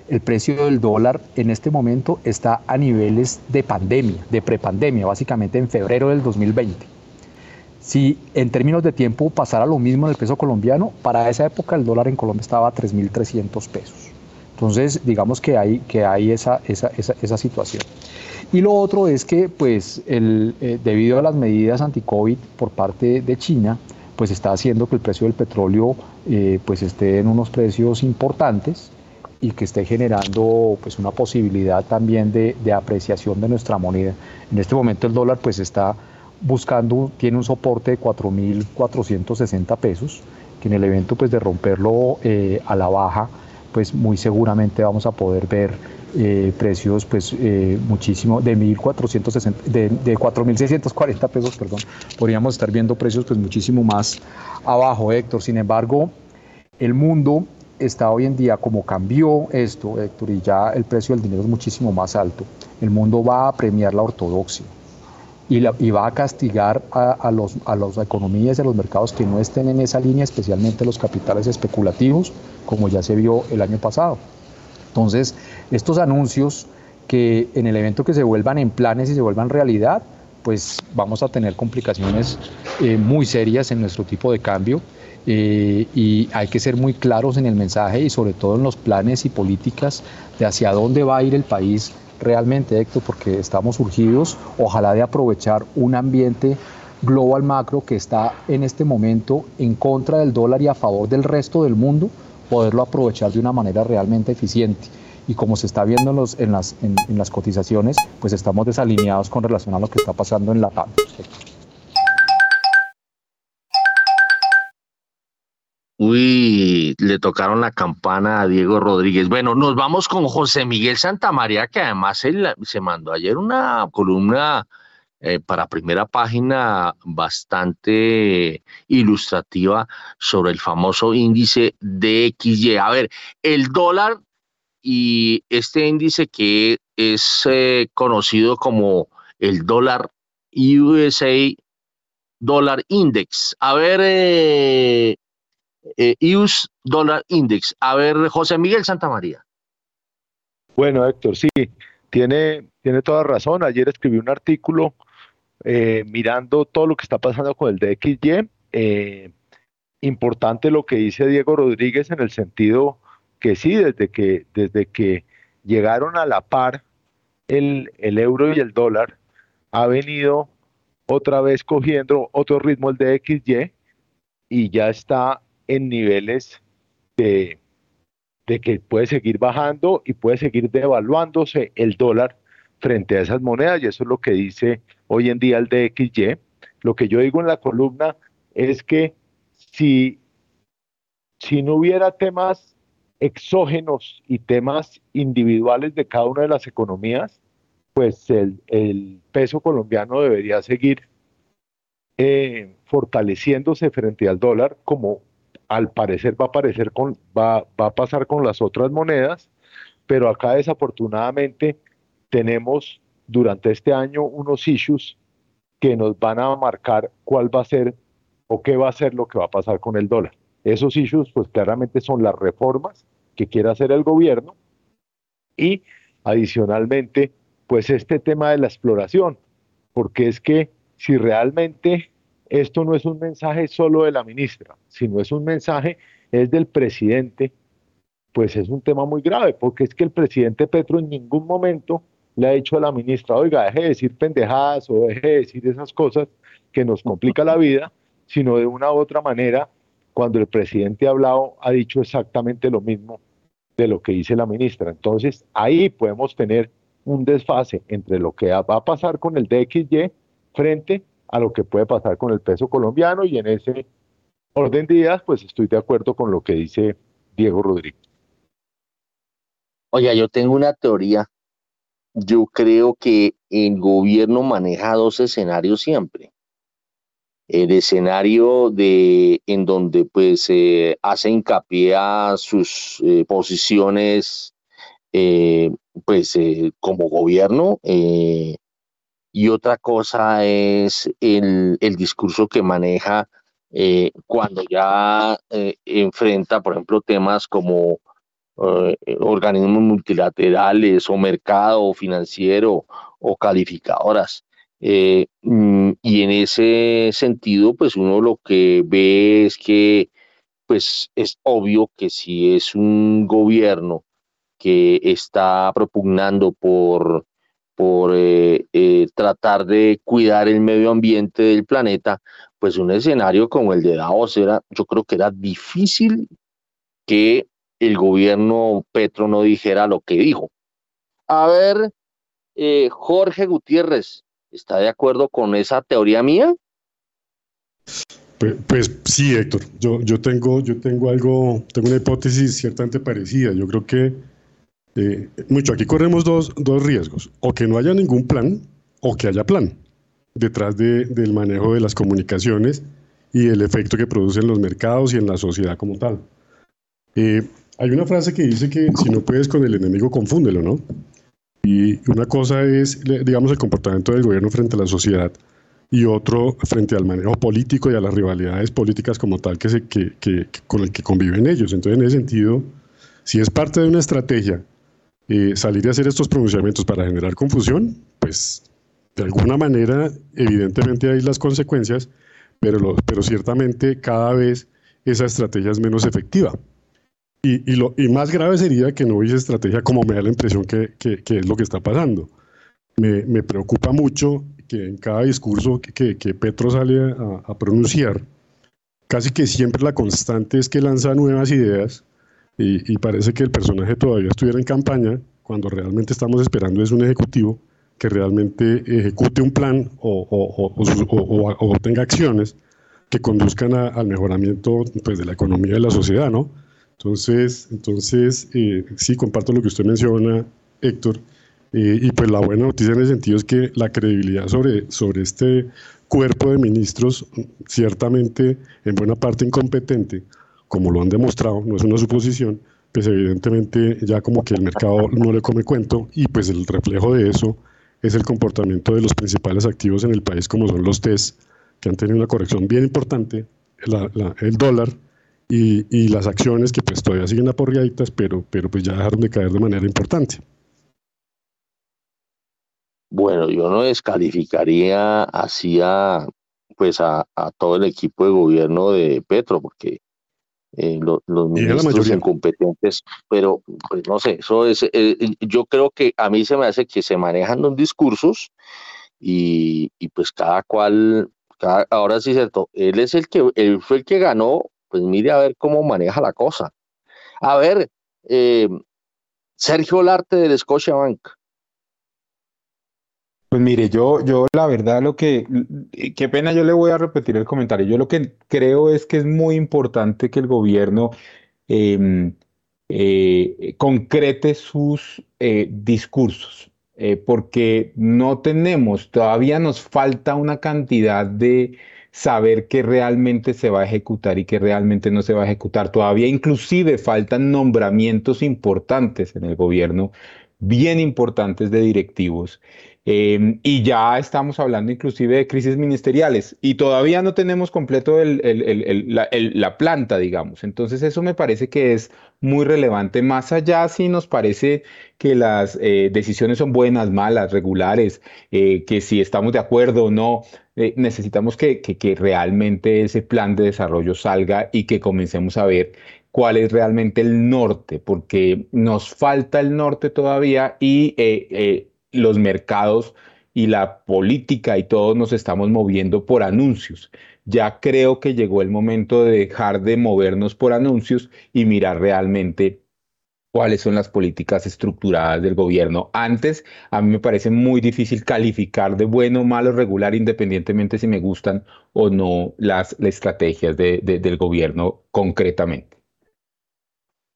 el precio del dólar en este momento está a niveles de pandemia, de prepandemia, básicamente en febrero del 2020. Si en términos de tiempo pasara lo mismo en el peso colombiano, para esa época el dólar en Colombia estaba a 3.300 pesos. Entonces, digamos que hay, que hay esa, esa, esa, situación. Y lo otro es que, pues, eh, debido a las medidas anti-COVID por parte de China, pues está haciendo que el precio del petróleo eh, pues esté en unos precios importantes y que esté generando pues una posibilidad también de, de, apreciación de nuestra moneda. En este momento el dólar pues está buscando, tiene un soporte de 4.460 pesos, que en el evento pues de romperlo eh, a la baja pues muy seguramente vamos a poder ver eh, precios pues eh, muchísimo de 1460 de, de 4640 pesos perdón. Podríamos estar viendo precios pues muchísimo más abajo Héctor. Sin embargo el mundo está hoy en día como cambió esto Héctor y ya el precio del dinero es muchísimo más alto. El mundo va a premiar la ortodoxia y, y va a castigar a, a, los, a las economías y a los mercados que no estén en esa línea, especialmente los capitales especulativos, como ya se vio el año pasado. Entonces, estos anuncios que en el evento que se vuelvan en planes y se vuelvan realidad, pues vamos a tener complicaciones eh, muy serias en nuestro tipo de cambio eh, y hay que ser muy claros en el mensaje y sobre todo en los planes y políticas de hacia dónde va a ir el país realmente, Héctor, porque estamos urgidos, ojalá de aprovechar un ambiente global macro que está en este momento en contra del dólar y a favor del resto del mundo, poderlo aprovechar de una manera realmente eficiente. Y como se está viendo en, los, en, las, en, las cotizaciones, pues estamos desalineados con relación a lo que está pasando en la TAM. Uy, le tocaron la campana a Diego Rodríguez. Bueno, nos vamos con José Miguel Santamaría, que además él, se mandó ayer una columna eh, para primera página bastante ilustrativa sobre el famoso índice DXY. A ver, el dólar y este índice que es eh, conocido como el dólar USA Dollar Index. A ver, eh, US Dollar Index. A ver, José Miguel Santamaría. Bueno, Héctor, sí, tiene, tiene toda razón. Ayer escribí un artículo eh, mirando todo lo que está pasando con el DXY. Eh, importante lo que dice Diego Rodríguez en el sentido que sí, desde que, desde que llegaron a la par el, el euro y el dólar, ha venido otra vez cogiendo otro ritmo el DXY y ya está en niveles de, de que puede seguir bajando y puede seguir devaluándose el dólar frente a esas monedas y eso es lo que dice hoy en día el DXY. Lo que yo digo en la columna es que si, si no hubiera temas exógenos y temas individuales de cada una de las economías, pues el, el peso colombiano debería seguir eh, fortaleciéndose frente al dólar, como al parecer va a, pasar con las otras monedas, pero acá desafortunadamente tenemos durante este año unos issues que nos van a marcar cuál va a ser o qué va a ser lo que va a pasar con el dólar. Esos issues, pues claramente son las reformas que quiere hacer el gobierno y adicionalmente, pues este tema de la exploración, porque es que si realmente esto no es un mensaje solo de la ministra, sino es un mensaje, es del presidente, pues es un tema muy grave, porque es que el presidente Petro en ningún momento le ha dicho a la ministra, oiga, deje de decir pendejadas o deje de decir esas cosas que nos complica la vida, sino de una u otra manera, cuando el presidente ha hablado, ha dicho exactamente lo mismo de lo que dice la ministra. Entonces, ahí podemos tener un desfase entre lo que va a pasar con el DXY frente a lo que puede pasar con el peso colombiano y en ese orden de ideas, pues estoy de acuerdo con lo que dice Diego Rodríguez. Oye, yo tengo una teoría yo creo que el gobierno maneja dos escenarios siempre. El escenario de en donde pues hace hincapié a sus eh, posiciones eh, pues eh, como gobierno eh, y otra cosa es el, el discurso que maneja eh, cuando ya enfrenta, por ejemplo, temas como organismos multilaterales o mercado financiero o calificadoras. Mm, y en ese sentido, pues uno lo que ve es que pues es obvio que si es un gobierno que está propugnando por, por eh, eh, tratar de cuidar el medio ambiente del planeta, pues un escenario como el de Davos era, yo creo que era difícil que el gobierno Petro no dijera lo que dijo. A ver, eh, Jorge Gutiérrez, ¿está de acuerdo con esa teoría mía? Pues, pues, sí, Héctor. Yo, yo, tengo, yo tengo algo, tengo una hipótesis ciertamente parecida. Yo creo que eh, mucho, aquí corremos dos, dos, riesgos, o que no haya ningún plan, o que haya plan detrás de, del manejo de las comunicaciones y el efecto que producen los mercados y en la sociedad como tal. Eh, hay una frase que dice que si no puedes con el enemigo, confúndelo, ¿no? Y una cosa es, digamos, el comportamiento del gobierno frente a la sociedad y otro frente al manejo político y a las rivalidades políticas como tal que, se, que, que, con el que conviven ellos. Entonces, en ese sentido, si es parte de una estrategia eh, salir a hacer estos pronunciamientos para generar confusión, pues de alguna manera, evidentemente hay las consecuencias, pero, pero ciertamente cada vez esa estrategia es menos efectiva. Y, y, lo, y más grave sería que no hubiese estrategia como me da la impresión que, que, que es lo que está pasando. Me, me, preocupa mucho que en cada discurso que, Petro sale a, a, pronunciar, casi que siempre la constante es que lanza nuevas ideas y, parece que el personaje todavía estuviera en campaña cuando realmente estamos esperando es un ejecutivo que realmente ejecute un plan o, o, tenga acciones que conduzcan al mejoramiento pues, de la economía de la sociedad, ¿no? Entonces, entonces eh, sí, comparto lo que usted menciona, Héctor, eh, y pues la buena noticia en ese sentido es que la credibilidad sobre, sobre este cuerpo de ministros, ciertamente en buena parte incompetente, como lo han demostrado, no es una suposición, pues evidentemente ya como que el mercado no le come cuento y pues el reflejo de eso es el comportamiento de los principales activos en el país como son los TES, que han tenido una corrección bien importante, el dólar y, las acciones que pues todavía siguen aporreaditas, pero, pero pues ya dejaron de caer de manera importante. Bueno, yo no descalificaría así a, pues a todo el equipo de gobierno de Petro, porque eh, los ministros incompetentes, pero pues no sé, eso es, eh, eh, yo creo que a mí se me hace que se manejan los discursos y, y pues cada cual, cada, ahora sí es cierto, él es el que, él fue el que ganó, pues mire a ver cómo maneja la cosa. A ver, Sergio Larte del Scotiabank. Pues mire, yo, yo la verdad lo que, qué pena, yo le voy a repetir el comentario. Yo lo que creo es que es muy importante que el gobierno em, eh, concrete sus eh, discursos, eh, porque no tenemos, todavía nos falta una cantidad de saber qué realmente se va a ejecutar y qué realmente no se va a ejecutar. Todavía inclusive faltan nombramientos importantes en el gobierno, bien importantes de directivos. Em, y ya estamos hablando inclusive de crisis ministeriales y todavía no tenemos completo la, planta, digamos. Entonces eso me parece que es muy relevante. Más allá si nos parece que las eh, decisiones son buenas, malas, regulares, eh, que si estamos de acuerdo o no, eh, necesitamos que, que realmente ese plan de desarrollo salga y que comencemos a ver cuál es realmente el norte, porque nos falta el norte todavía y los mercados y la política y todos nos estamos moviendo por anuncios. Ya creo que llegó el momento de dejar de movernos por anuncios y mirar realmente cuáles son las políticas estructuradas del gobierno. Antes, a mí me parece muy difícil calificar de bueno, malo, regular, independientemente si me gustan o no las, estrategias del gobierno concretamente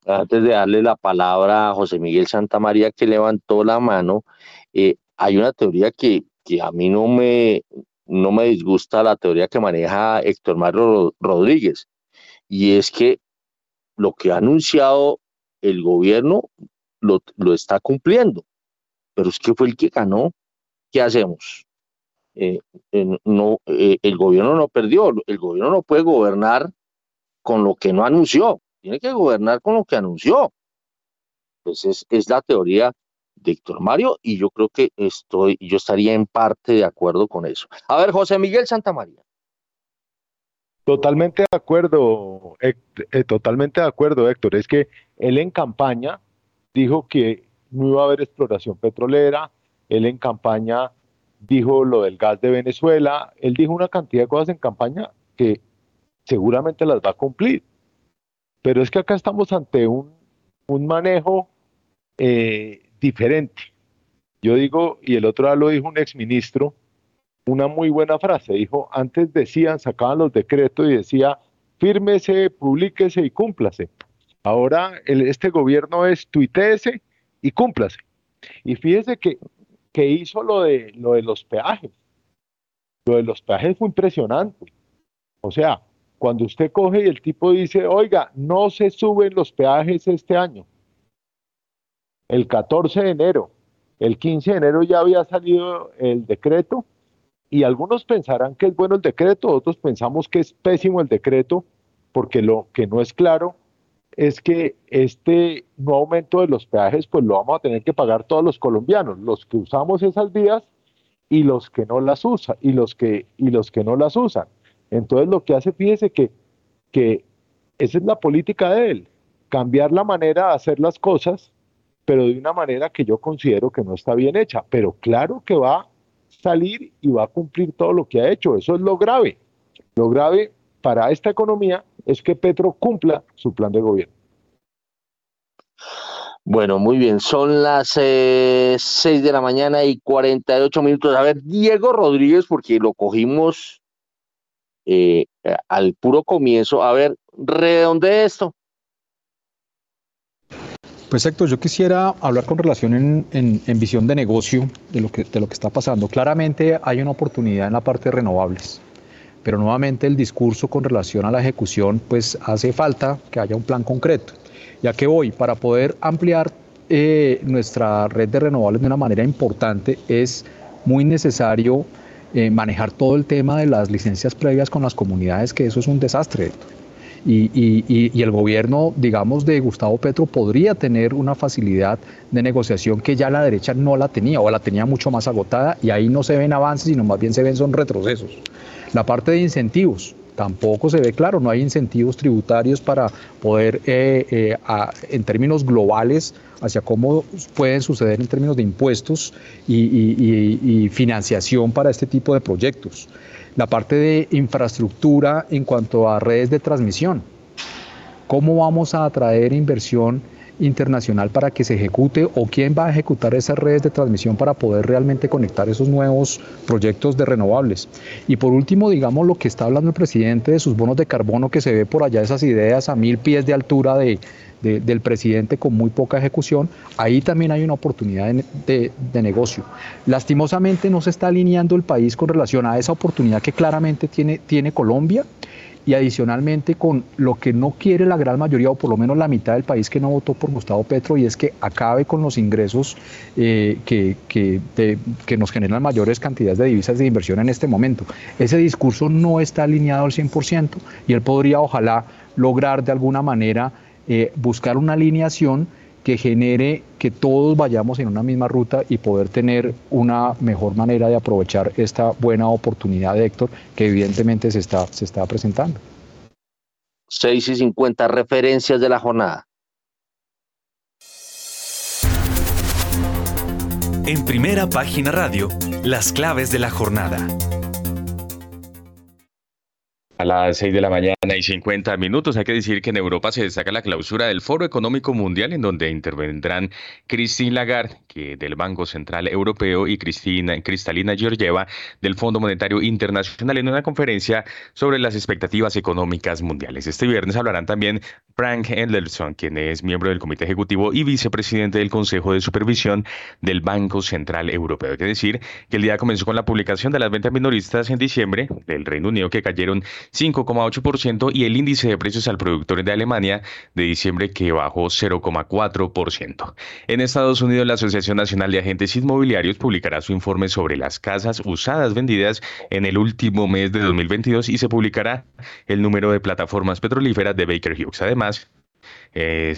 antes de darle la palabra a José Miguel Santamaría que levantó la mano, eh, hay una teoría que, a mí no me, no me disgusta, la teoría que maneja Héctor Mario Rodríguez, y es que lo que ha anunciado el gobierno lo, lo está cumpliendo. pero es que fue el que ganó. ¿Qué hacemos? Eh, no, eh, el gobierno no perdió, el gobierno no puede gobernar con lo que no anunció, tiene que gobernar con lo que anunció. Entonces es, la teoría de Héctor Mario y yo creo que estoy, yo estaría en parte de acuerdo con eso. A ver, José Miguel Santamaría. Totalmente de acuerdo, eh, totalmente de acuerdo, Héctor. Es que él en campaña dijo que no iba a haber exploración petrolera, él en campaña dijo lo del gas de Venezuela, él dijo una cantidad de cosas en campaña que seguramente las va a cumplir. Pero es que acá estamos ante un, un manejo eh, diferente. Yo digo, y el otro día lo dijo un exministro, una muy buena frase. Dijo, antes decían, sacaban los decretos y decía, fírmese, publíquese y cúmplase. Ahora este gobierno es tuiteese y cúmplase. Y fíjese que, que hizo lo de, lo de los peajes. Lo de los peajes fue impresionante. O sea, cuando usted coge y el tipo dice, oiga, no se suben los peajes este año. El 14 de enero, el 15 de enero ya había salido el decreto y algunos pensarán que es bueno el decreto, otros pensamos que es pésimo el decreto, porque lo que no es claro es que este no aumento de los peajes, pues lo vamos a tener que pagar todos los colombianos, los que usamos esas vías y los que no las usan, y los que, y los que no las usan. Entonces lo que hace, fíjese que, que esa es la política de él, cambiar la manera de hacer las cosas, pero de una manera que yo considero que no está bien hecha. Pero claro que va salir y va a cumplir todo lo que ha hecho. Eso es lo grave. Lo grave para esta economía es que Petro cumpla su plan de gobierno. Bueno, muy bien, son las eh, 6 de la mañana y 48 minutos. A ver, Diego Rodríguez, porque lo cogimos eh, al puro comienzo. A ver, redonde esto. Pues Héctor, yo quisiera hablar con relación en, visión de negocio de lo, que, está pasando. Claramente hay una oportunidad en la parte de renovables, pero nuevamente el discurso con relación a la ejecución, pues hace falta que haya un plan concreto. Ya que hoy, para poder ampliar eh, nuestra red de renovables de una manera importante, es muy necesario eh, manejar todo el tema de las licencias previas con las comunidades, que eso es un desastre. Y, el gobierno, digamos, de Gustavo Petro podría tener una facilidad de negociación que ya la derecha no la tenía o la tenía mucho más agotada y ahí no se ven avances, sino más bien se ven son retrocesos. La parte de incentivos, tampoco se ve claro, no hay incentivos tributarios para poder, eh, eh, en términos globales, hacia cómo pueden suceder en términos de impuestos y financiación para este tipo de proyectos la parte de infraestructura en cuanto a redes de transmisión. ¿Cómo vamos a atraer inversión internacional para que se ejecute o quién va a ejecutar esas redes de transmisión para poder realmente conectar esos nuevos proyectos de renovables. Y por último, digamos lo que está hablando el presidente de sus bonos de carbono, que se ve por allá esas ideas a mil pies de altura de, del presidente con muy poca ejecución, ahí también hay una oportunidad de, negocio. Lastimosamente no se está alineando el país con relación a esa oportunidad que claramente tiene, tiene Colombia y adicionalmente con lo que no quiere la gran mayoría o por lo menos la mitad del país que no votó por Gustavo Petro y es que acabe con los ingresos eh, que, que, nos generan mayores cantidades de divisas de inversión en este momento. Ese discurso no está alineado al 100% y él podría ojalá lograr de alguna manera eh, buscar una alineación que genere que todos vayamos en una misma ruta y poder tener una mejor manera de aprovechar esta buena oportunidad, Héctor, que evidentemente se está, se está presentando. 6 y 50 referencias de la jornada. En primera página radio, las claves de la jornada. A las 6 de la mañana y 50 minutos hay que decir que en Europa se destaca la clausura del Foro Económico Mundial en donde intervendrán Christine Lagarde que del Banco Central Europeo y Cristina, Cristalina Georgieva del Fondo Monetario Internacional en una conferencia sobre las expectativas económicas mundiales. Este viernes hablarán también Frank Enderson, quien es miembro del Comité Ejecutivo y vicepresidente del Consejo de Supervisión del Banco Central Europeo. Hay que decir que el día comenzó con la publicación de las ventas minoristas en diciembre del Reino Unido, que cayeron 5,8%, y el índice de precios al productor de Alemania de diciembre, que bajó 0,4%. En Estados Unidos, la Asociación Nacional de Agentes Inmobiliarios publicará su informe sobre las casas usadas vendidas en el último mes de 2022 y se publicará el número de plataformas petrolíferas de Baker Hughes. Además, más eh,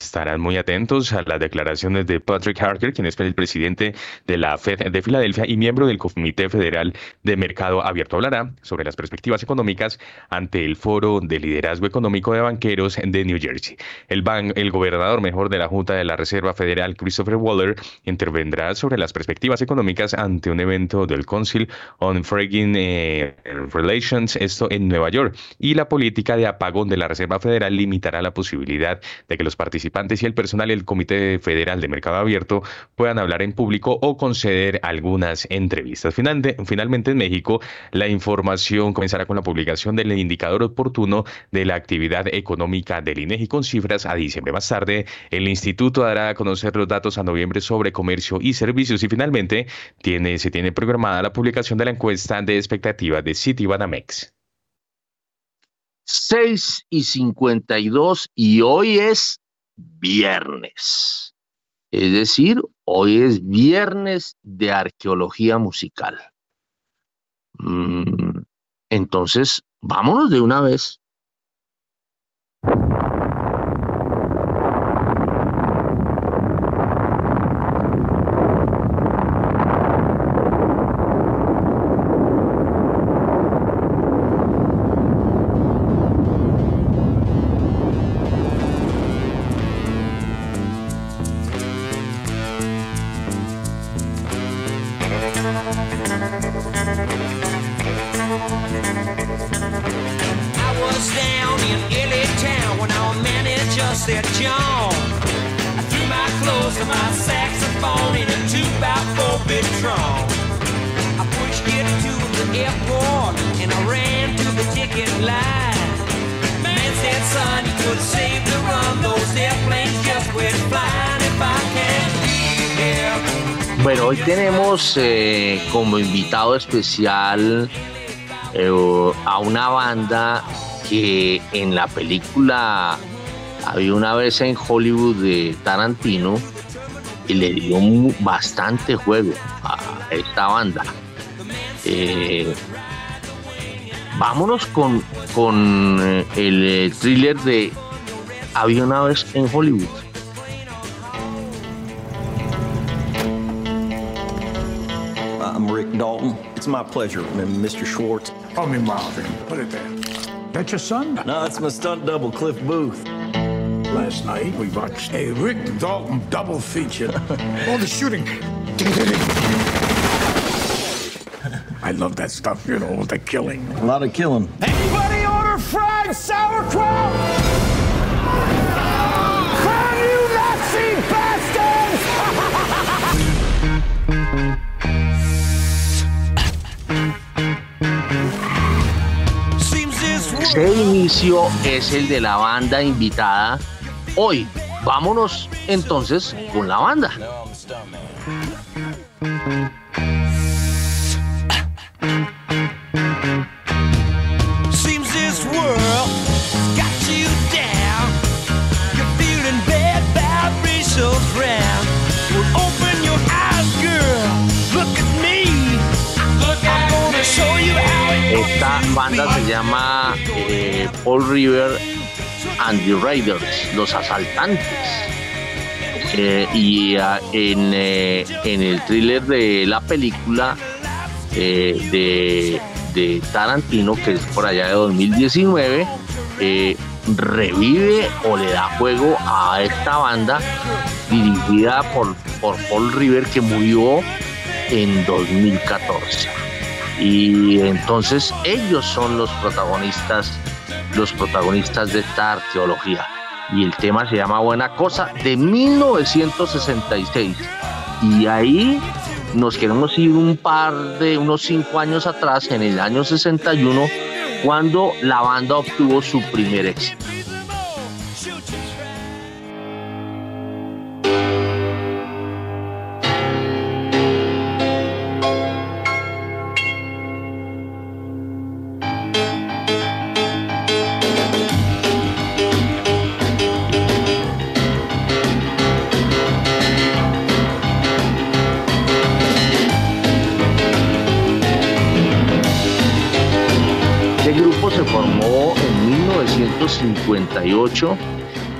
Estarán muy atentos a las declaraciones de Patrick Harker, quien es el presidente de la Fed de Filadelfia y miembro del Comité Federal de Mercado Abierto. Hablará sobre las perspectivas económicas ante el Foro de Liderazgo Económico de Banqueros de New Jersey. El, el gobernador mejor de la Junta de la Reserva Federal, Christopher Waller, intervendrá sobre las perspectivas económicas ante un evento del Council on Foreign eh, Relations, esto en Nueva York. Y la política de apagón de la Reserva Federal limitará la posibilidad de que los participantes y el personal del Comité Federal de Mercado Abierto puedan hablar en público o conceder algunas entrevistas. finalmente, en México, la información comenzará con la publicación del indicador oportuno de la actividad económica del INEGI con cifras a diciembre. Más tarde, el instituto dará a conocer los datos a noviembre sobre comercio y servicios y finalmente se tiene programada la publicación de la encuesta de expectativas de Citibanamex. 6 y 52 y hoy es viernes. Es decir, hoy es viernes de arqueología musical. Mm, entonces, vámonos de una vez especial eh, a una banda que en la película había una vez en Hollywood de Tarantino y le dio bastante juego a esta banda. Eh, vámonos con, con el thriller de Había una vez en Hollywood. It's my pleasure, Mr. Schwartz. Call me Marvin. Put it there. That your son? No, it's my stunt double, Cliff Booth. Last night we watched a Rick Dalton double feature. All the shooting. I love that stuff, you know, the killing. A lot of killing. Anybody order fried sauerkraut? Ese inicio es el de la banda invitada hoy. Vámonos entonces con la banda. Se llama eh, Paul River and the Raiders, los asaltantes. Eh, y ah, en, eh, en, el thriller de la película de, de, Tarantino, que es por allá de 2019, revive o le da juego a esta banda dirigida por, por Paul River que murió en 2014 y entonces ellos son los protagonistas, los protagonistas de esta arqueología. Y el tema se llama Buena Cosa de 1966. Y ahí nos queremos ir un par de unos cinco años atrás, en el año 61, cuando la banda obtuvo su primer éxito. 1958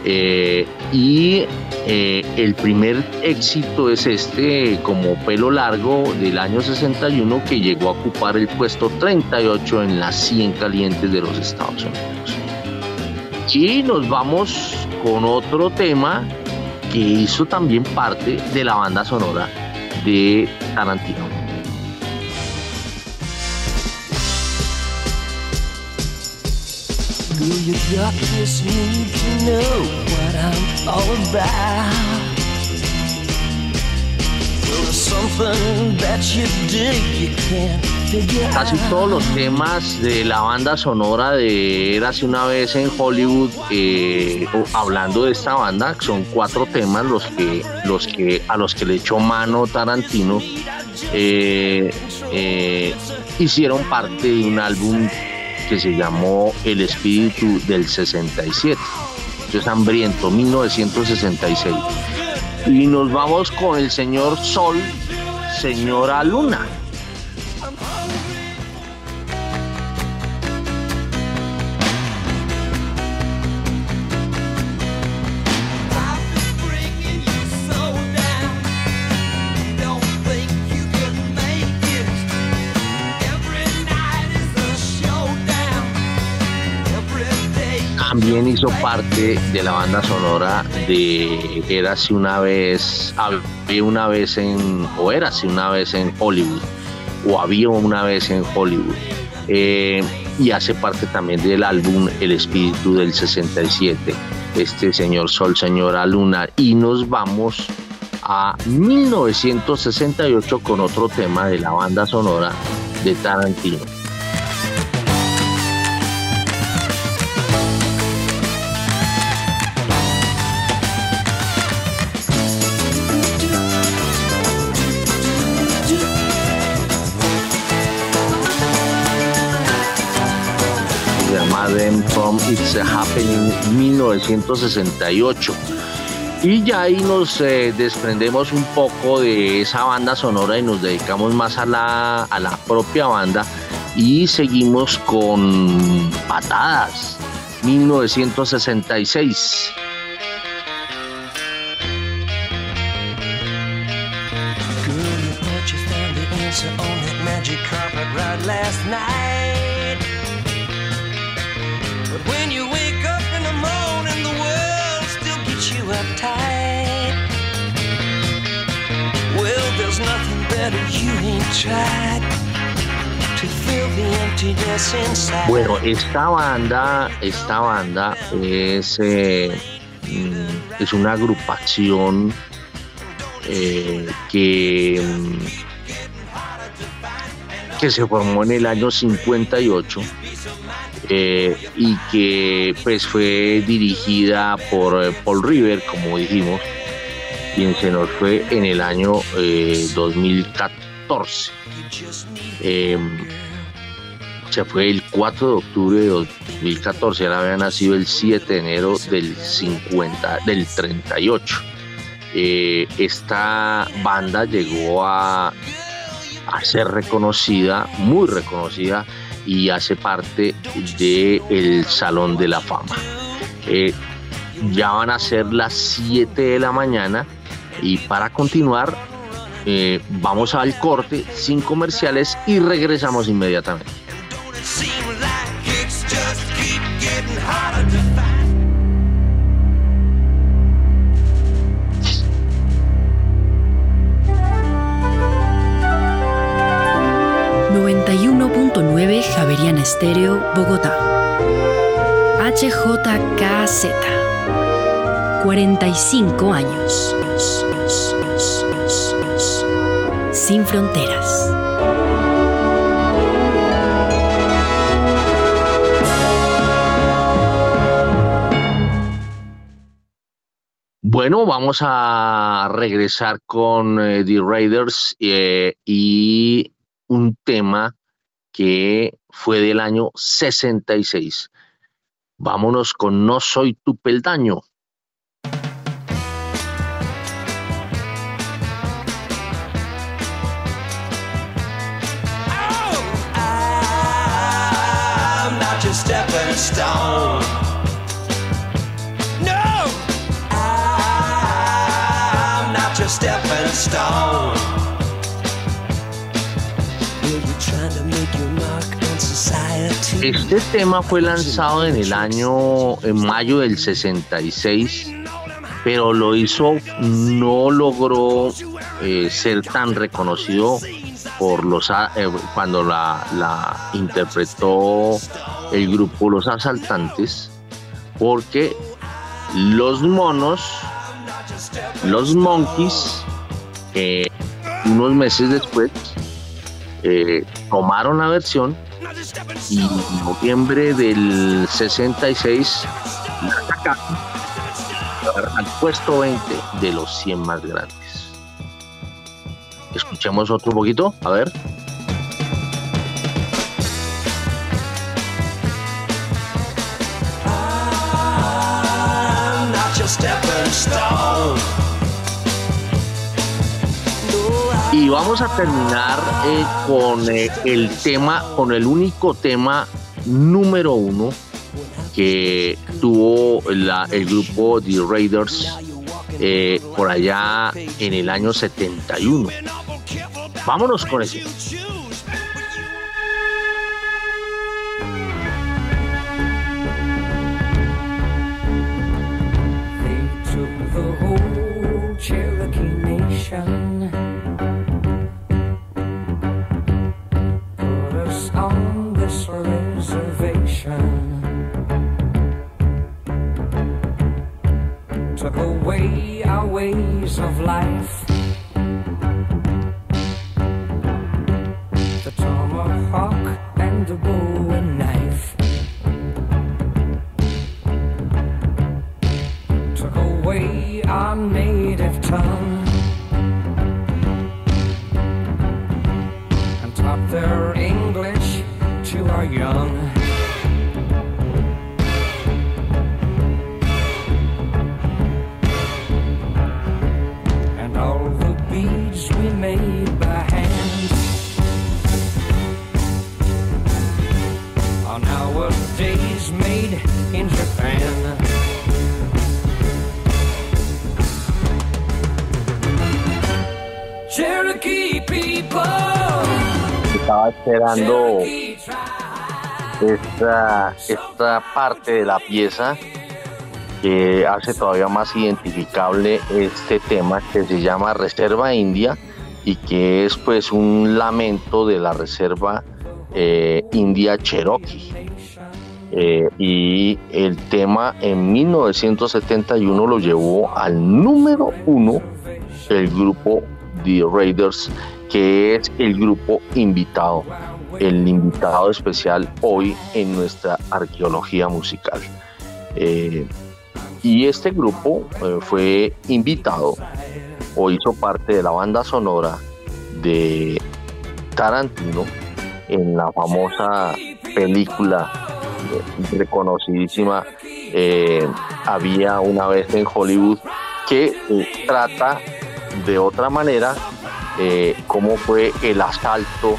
eh, y eh, el primer éxito es este como pelo largo del año 61 que llegó a ocupar el puesto 38 en las 100 calientes de los Estados Unidos. Y nos vamos con otro tema que hizo también parte de la banda sonora de Tarantino. Do you got this need to know what I'm all about? Well, there's something that you dig you can't figure Casi todos los temas de la banda sonora de Érase una vez en Hollywood, eh, hablando de esta banda, son cuatro temas los que, los que, a los que le echó mano Tarantino, eh, eh, hicieron parte de un álbum que se llamó El Espíritu del 67. Esto es Hambriento, 1966. Y nos vamos con el señor Sol, señora Luna. También hizo parte de la banda sonora de Érase una vez, había una vez en, o Érase una vez en Hollywood, o había una vez en Hollywood. Eh, y hace parte también del álbum El Espíritu del 67, este señor Sol, señora Luna. Y nos vamos a 1968 con otro tema de la banda sonora de Tarantino. It's a Happening 1968. Y ya ahí nos eh, desprendemos un poco de esa banda sonora y nos dedicamos más a la, a la propia banda y seguimos con Patadas 1966. Girl, Bueno, esta banda, esta banda es, eh, mm, es una agrupación eh, que, mm, que se formó en el año 58 eh, y que pues fue dirigida por eh, Paul River, como dijimos, quien se nos fue en el año eh, 2014. Eh, se fue el 4 de octubre de 2014, él había nacido el 7 de enero del 50, del 38. Eh, esta banda llegó a, a ser reconocida, muy reconocida, y hace parte del Salón de la Fama. Eh, ya van a ser las 7 de la mañana y para continuar eh, vamos al corte sin comerciales y regresamos inmediatamente. It's just keep getting harder to find. 91.9 Javeriana Estéreo, Bogotá. HJKZ. 45 años. Sin fronteras. Bueno, vamos a regresar con eh, The Raiders eh, y un tema que fue del año 66. Vámonos con No Soy tu Peldaño. No, I'm. Este tema fue lanzado en el año, en mayo del 66, pero lo hizo, no logró eh, ser tan reconocido por los eh, cuando la, interpretó el grupo Los Asaltantes, porque los monos, los monkeys, eh, unos meses después, eh, tomaron la versión y en noviembre del 66 la sacaron al puesto 20 de los 100 más grandes. Escuchemos otro poquito, a ver. I'm not your stepping stone. Y vamos a terminar eh, con eh, el tema, con el único tema número uno que tuvo la- el grupo The Raiders eh, por allá en el año 71. Vámonos con Nation. Esperando esta, esta parte de la pieza que hace todavía más identificable este tema que se llama Reserva India y que es pues un lamento de la Reserva eh, India Cherokee. Eh, y el tema en 1971 lo llevó al número uno el grupo The Raiders, que es el grupo invitado, el invitado especial hoy en nuestra arqueología musical. Eh, y este grupo eh, fue invitado o hizo parte de la banda sonora de Tarantino en la famosa película eh, reconocidísima Había una vez en Hollywood que trata de otra manera eh, cómo fue el asalto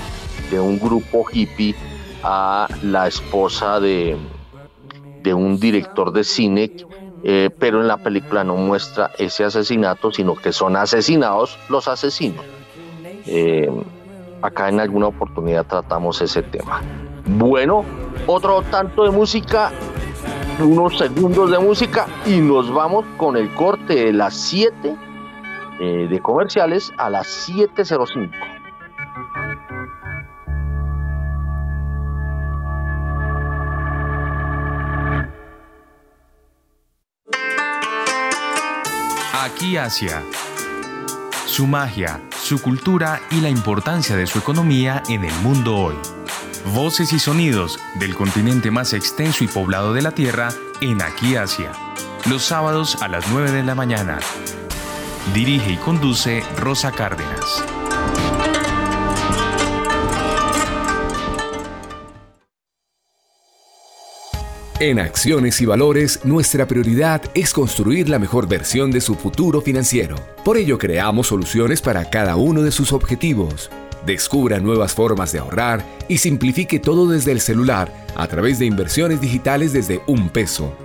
de un grupo hippie a la esposa de, un director de cine, eh, pero en la película no muestra ese asesinato, sino que son asesinados los asesinos. Eh, acá en alguna oportunidad tratamos ese tema. Bueno, otro tanto de música, unos segundos de música y nos vamos con el corte de las 7 eh, de comerciales a las 7.05. Aquí Asia. Su magia, su cultura y la importancia de su economía en el mundo hoy. Voces y sonidos del continente más extenso y poblado de la Tierra en Aquí Asia. Los sábados a las 9 de la mañana. Dirige y conduce Rosa Cárdenas. En Acciones y Valores, nuestra prioridad es construir la mejor versión de su futuro financiero. Por ello, creamos soluciones para cada uno de sus objetivos. Descubra nuevas formas de ahorrar y simplifique todo desde el celular a través de inversiones digitales desde un peso.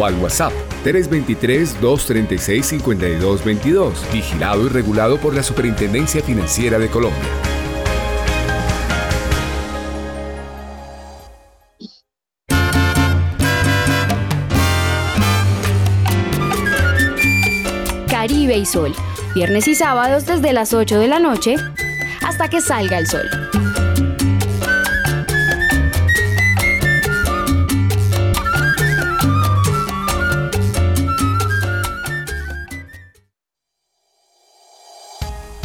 o al WhatsApp 323-236-5222, vigilado y regulado por la Superintendencia Financiera de Colombia. Caribe y Sol viernes y sábados desde las 8 de la noche hasta que salga el sol.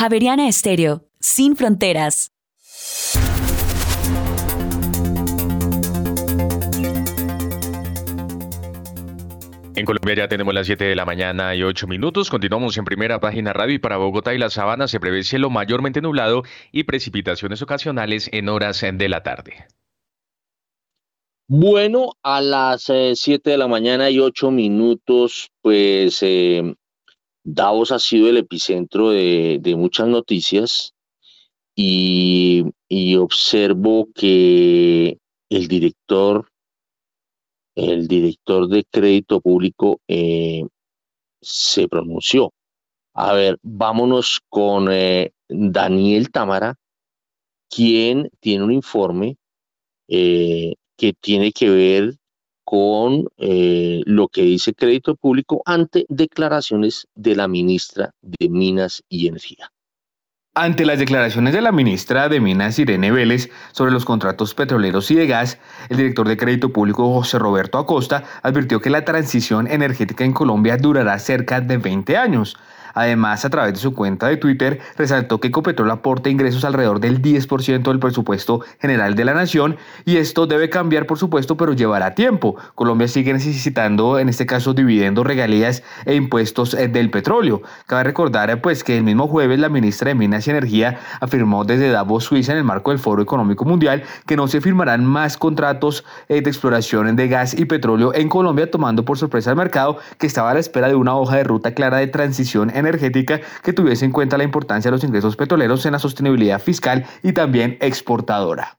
Javeriana Estéreo, sin fronteras. En Colombia ya tenemos las 7 de la mañana y 8 minutos. Continuamos en primera página radio y para Bogotá y la Sabana se prevé cielo mayormente nublado y precipitaciones ocasionales en horas de la tarde. Bueno, a las 7 eh, de la mañana y 8 minutos, pues eh, Davos ha sido el epicentro de, muchas noticias y, observo que el director el director de crédito público eh, se pronunció. A ver, vámonos con eh, Daniel Támara, quien tiene un informe eh, que tiene que ver con lo que dice crédito público ante declaraciones de la ministra de Minas y Energía. Ante las declaraciones de la ministra de Minas, Irene Vélez, sobre los contratos petroleros y de gas, el director de Crédito Público, José Roberto Acosta, advirtió que la transición energética en Colombia durará cerca de 20 años. Además, a través de su cuenta de Twitter, resaltó que Ecopetrol aporta ingresos alrededor del 10% del presupuesto general de la nación y esto debe cambiar, por supuesto, pero llevará tiempo. Colombia sigue necesitando, en este caso, dividendos, regalías e impuestos eh, del petróleo. Cabe recordar, pues, que el mismo jueves la ministra de Minas y Energía afirmó desde Davos, Suiza, en el marco del Foro Económico Mundial, que no se firmarán más contratos eh, de exploración de gas y petróleo en Colombia, tomando por sorpresa al mercado que estaba a la espera de una hoja de ruta clara de transición energética que tuviese en cuenta la importancia de los ingresos petroleros en la sostenibilidad fiscal y también exportadora.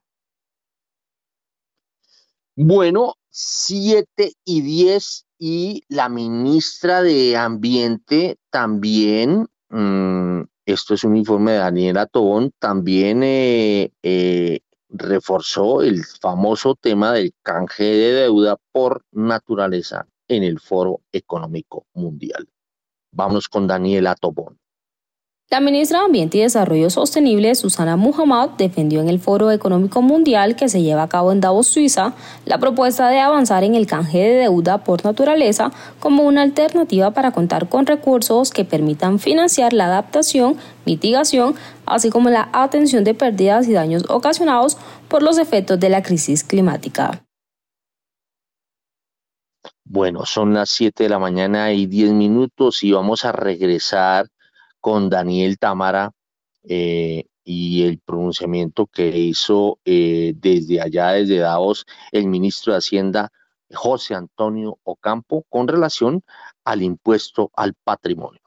Bueno, 7 y 10 y la ministra de Ambiente también, mm, esto es un informe de Daniela Tobón, también eh, eh, reforzó el famoso tema del canje de deuda por naturaleza en el Foro Económico Mundial. Vamos con Daniela Tobón. La ministra de Ambiente y Desarrollo Sostenible, Susana Muhammad, defendió en el Foro Económico Mundial que se lleva a cabo en Davos, Suiza, la propuesta de avanzar en el canje de deuda por naturaleza como una alternativa para contar con recursos que permitan financiar la adaptación, mitigación, así como la atención de pérdidas y daños ocasionados por los efectos de la crisis climática. Bueno, son las 7 de la mañana y 10 minutos y vamos a regresar con Daniel Támara, eh, y el pronunciamiento que hizo eh, desde allá, desde Davos, el ministro de Hacienda, José Antonio Ocampo, con relación al impuesto al patrimonio.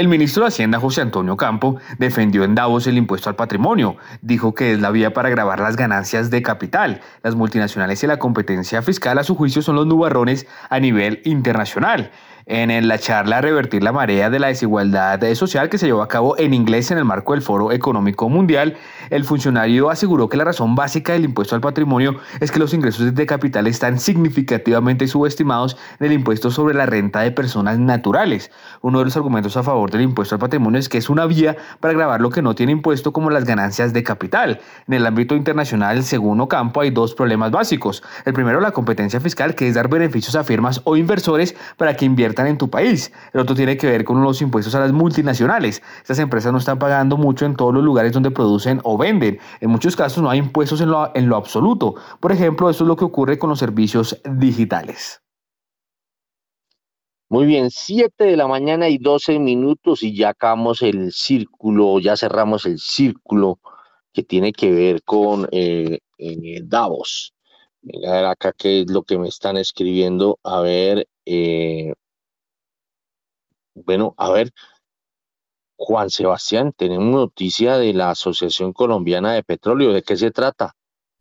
El ministro de Hacienda, José Antonio Campo, defendió en Davos el impuesto al patrimonio. Dijo que es la vía para grabar las ganancias de capital. Las multinacionales y la competencia fiscal, a su juicio, son los nubarrones a nivel internacional en la charla Revertir la marea de la desigualdad social que se llevó a cabo en inglés en el marco del Foro Económico Mundial, el funcionario aseguró que la razón básica del impuesto al patrimonio es que los ingresos de capital están significativamente subestimados en el impuesto sobre la renta de personas naturales. Uno de los argumentos a favor del impuesto al patrimonio es que es una vía para grabar lo que no tiene impuesto como las ganancias de capital. En el ámbito internacional, según Ocampo, hay dos problemas básicos. El primero, la competencia fiscal, que es dar beneficios a firmas o inversores para que inviertan en tu país. El otro tiene que ver con los impuestos a las multinacionales. Estas empresas no están pagando mucho en todos los lugares donde producen o venden. En muchos casos no hay impuestos en lo, en lo absoluto. Por ejemplo, eso es lo que ocurre con los servicios digitales. Muy bien, 7 de la mañana y 12 minutos y ya acabamos el círculo, ya cerramos el círculo que tiene que ver con eh, eh, Davos. a ver acá qué es lo que me están escribiendo. A ver, eh, bueno, a ver, Juan Sebastián, tenemos noticia de la Asociación Colombiana de Petróleo. ¿De qué se trata?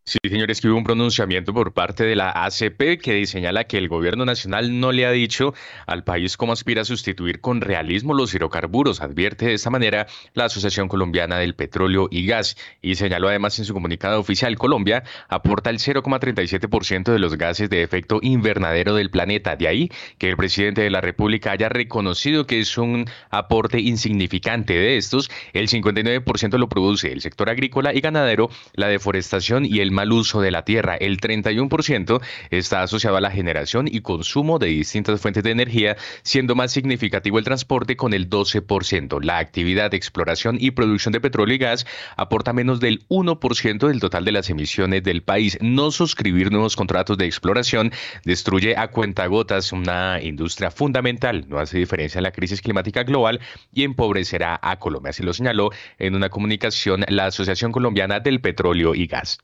Sí, señores, que hubo un pronunciamiento por parte de la ACP que señala que el gobierno nacional no le ha dicho al país cómo aspira a sustituir con realismo los hidrocarburos. Advierte de esta manera la Asociación Colombiana del Petróleo y Gas y señaló además en su comunicado oficial Colombia aporta el 0,37% de los gases de efecto invernadero del planeta. De ahí que el presidente de la República haya reconocido que es un aporte insignificante de estos. El 59% lo produce el sector agrícola y ganadero, la deforestación y el mal uso de la tierra. El 31% está asociado a la generación y consumo de distintas fuentes de energía, siendo más significativo el transporte con el 12%. La actividad de exploración y producción de petróleo y gas aporta menos del 1% del total de las emisiones del país. No suscribir nuevos contratos de exploración destruye a cuentagotas una industria fundamental, no hace diferencia en la crisis climática global y empobrecerá a Colombia. Así lo señaló en una comunicación la Asociación Colombiana del Petróleo y Gas.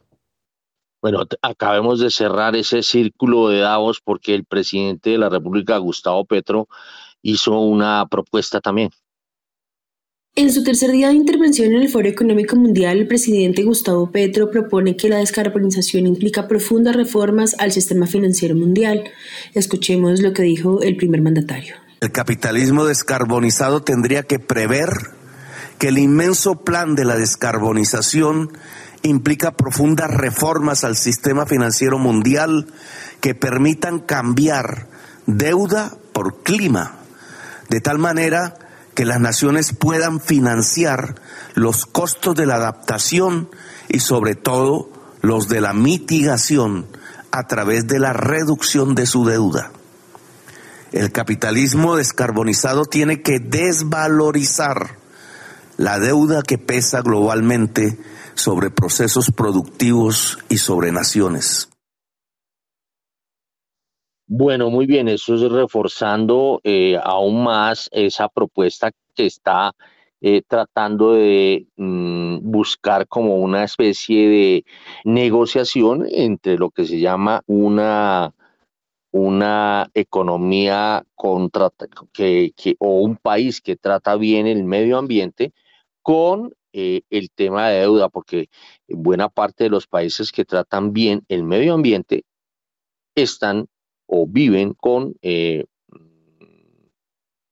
Bueno, acabemos de cerrar ese círculo de Davos porque el presidente de la República, Gustavo Petro, hizo una propuesta también. En su tercer día de intervención en el Foro Económico Mundial, el presidente Gustavo Petro propone que la descarbonización implica profundas reformas al sistema financiero mundial. Escuchemos lo que dijo el primer mandatario. El capitalismo descarbonizado tendría que prever que el inmenso plan de la descarbonización implica profundas reformas al sistema financiero mundial que permitan cambiar deuda por clima, de tal manera que las naciones puedan financiar los costos de la adaptación y sobre todo los de la mitigación a través de la reducción de su deuda. El capitalismo descarbonizado tiene que desvalorizar la deuda que pesa globalmente sobre procesos productivos y sobre naciones. Bueno, muy bien, eso es reforzando eh, aún más esa propuesta que está eh, tratando de mm, buscar como una especie de negociación entre lo que se llama una, una economía contra, que, o un país que trata bien el medio ambiente con eh, el tema de deuda, porque buena parte de los países que tratan bien el medio ambiente están o viven con eh,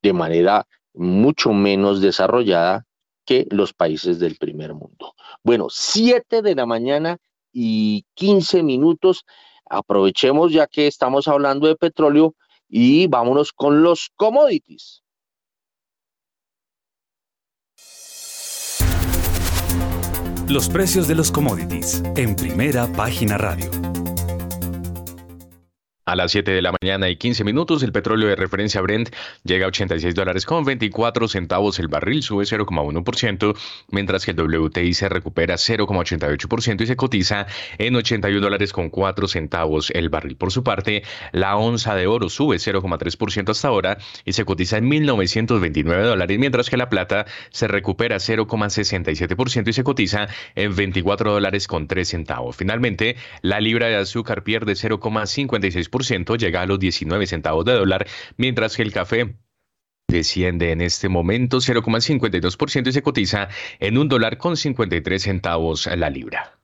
de manera mucho menos desarrollada que los países del primer mundo. Bueno, 7 de la mañana y 15 minutos. Aprovechemos ya que estamos hablando de petróleo y vámonos con los commodities. Los precios de los commodities en primera página radio. A las 7 de la mañana y 15 minutos, el petróleo de referencia Brent llega a 86 dólares con 24 centavos el barril, sube 0,1%, mientras que el WTI se recupera 0,88% y se cotiza en 81 dólares con 4 centavos el barril. Por su parte, la onza de oro sube 0,3% hasta ahora y se cotiza en 1.929 dólares, mientras que la plata se recupera 0,67% y se cotiza en 24 dólares con 3 centavos. Finalmente, la libra de azúcar pierde 0,56% llega a los 19 centavos de dólar, mientras que el café desciende en este momento 0,52% y se cotiza en un dólar con 53 centavos la libra.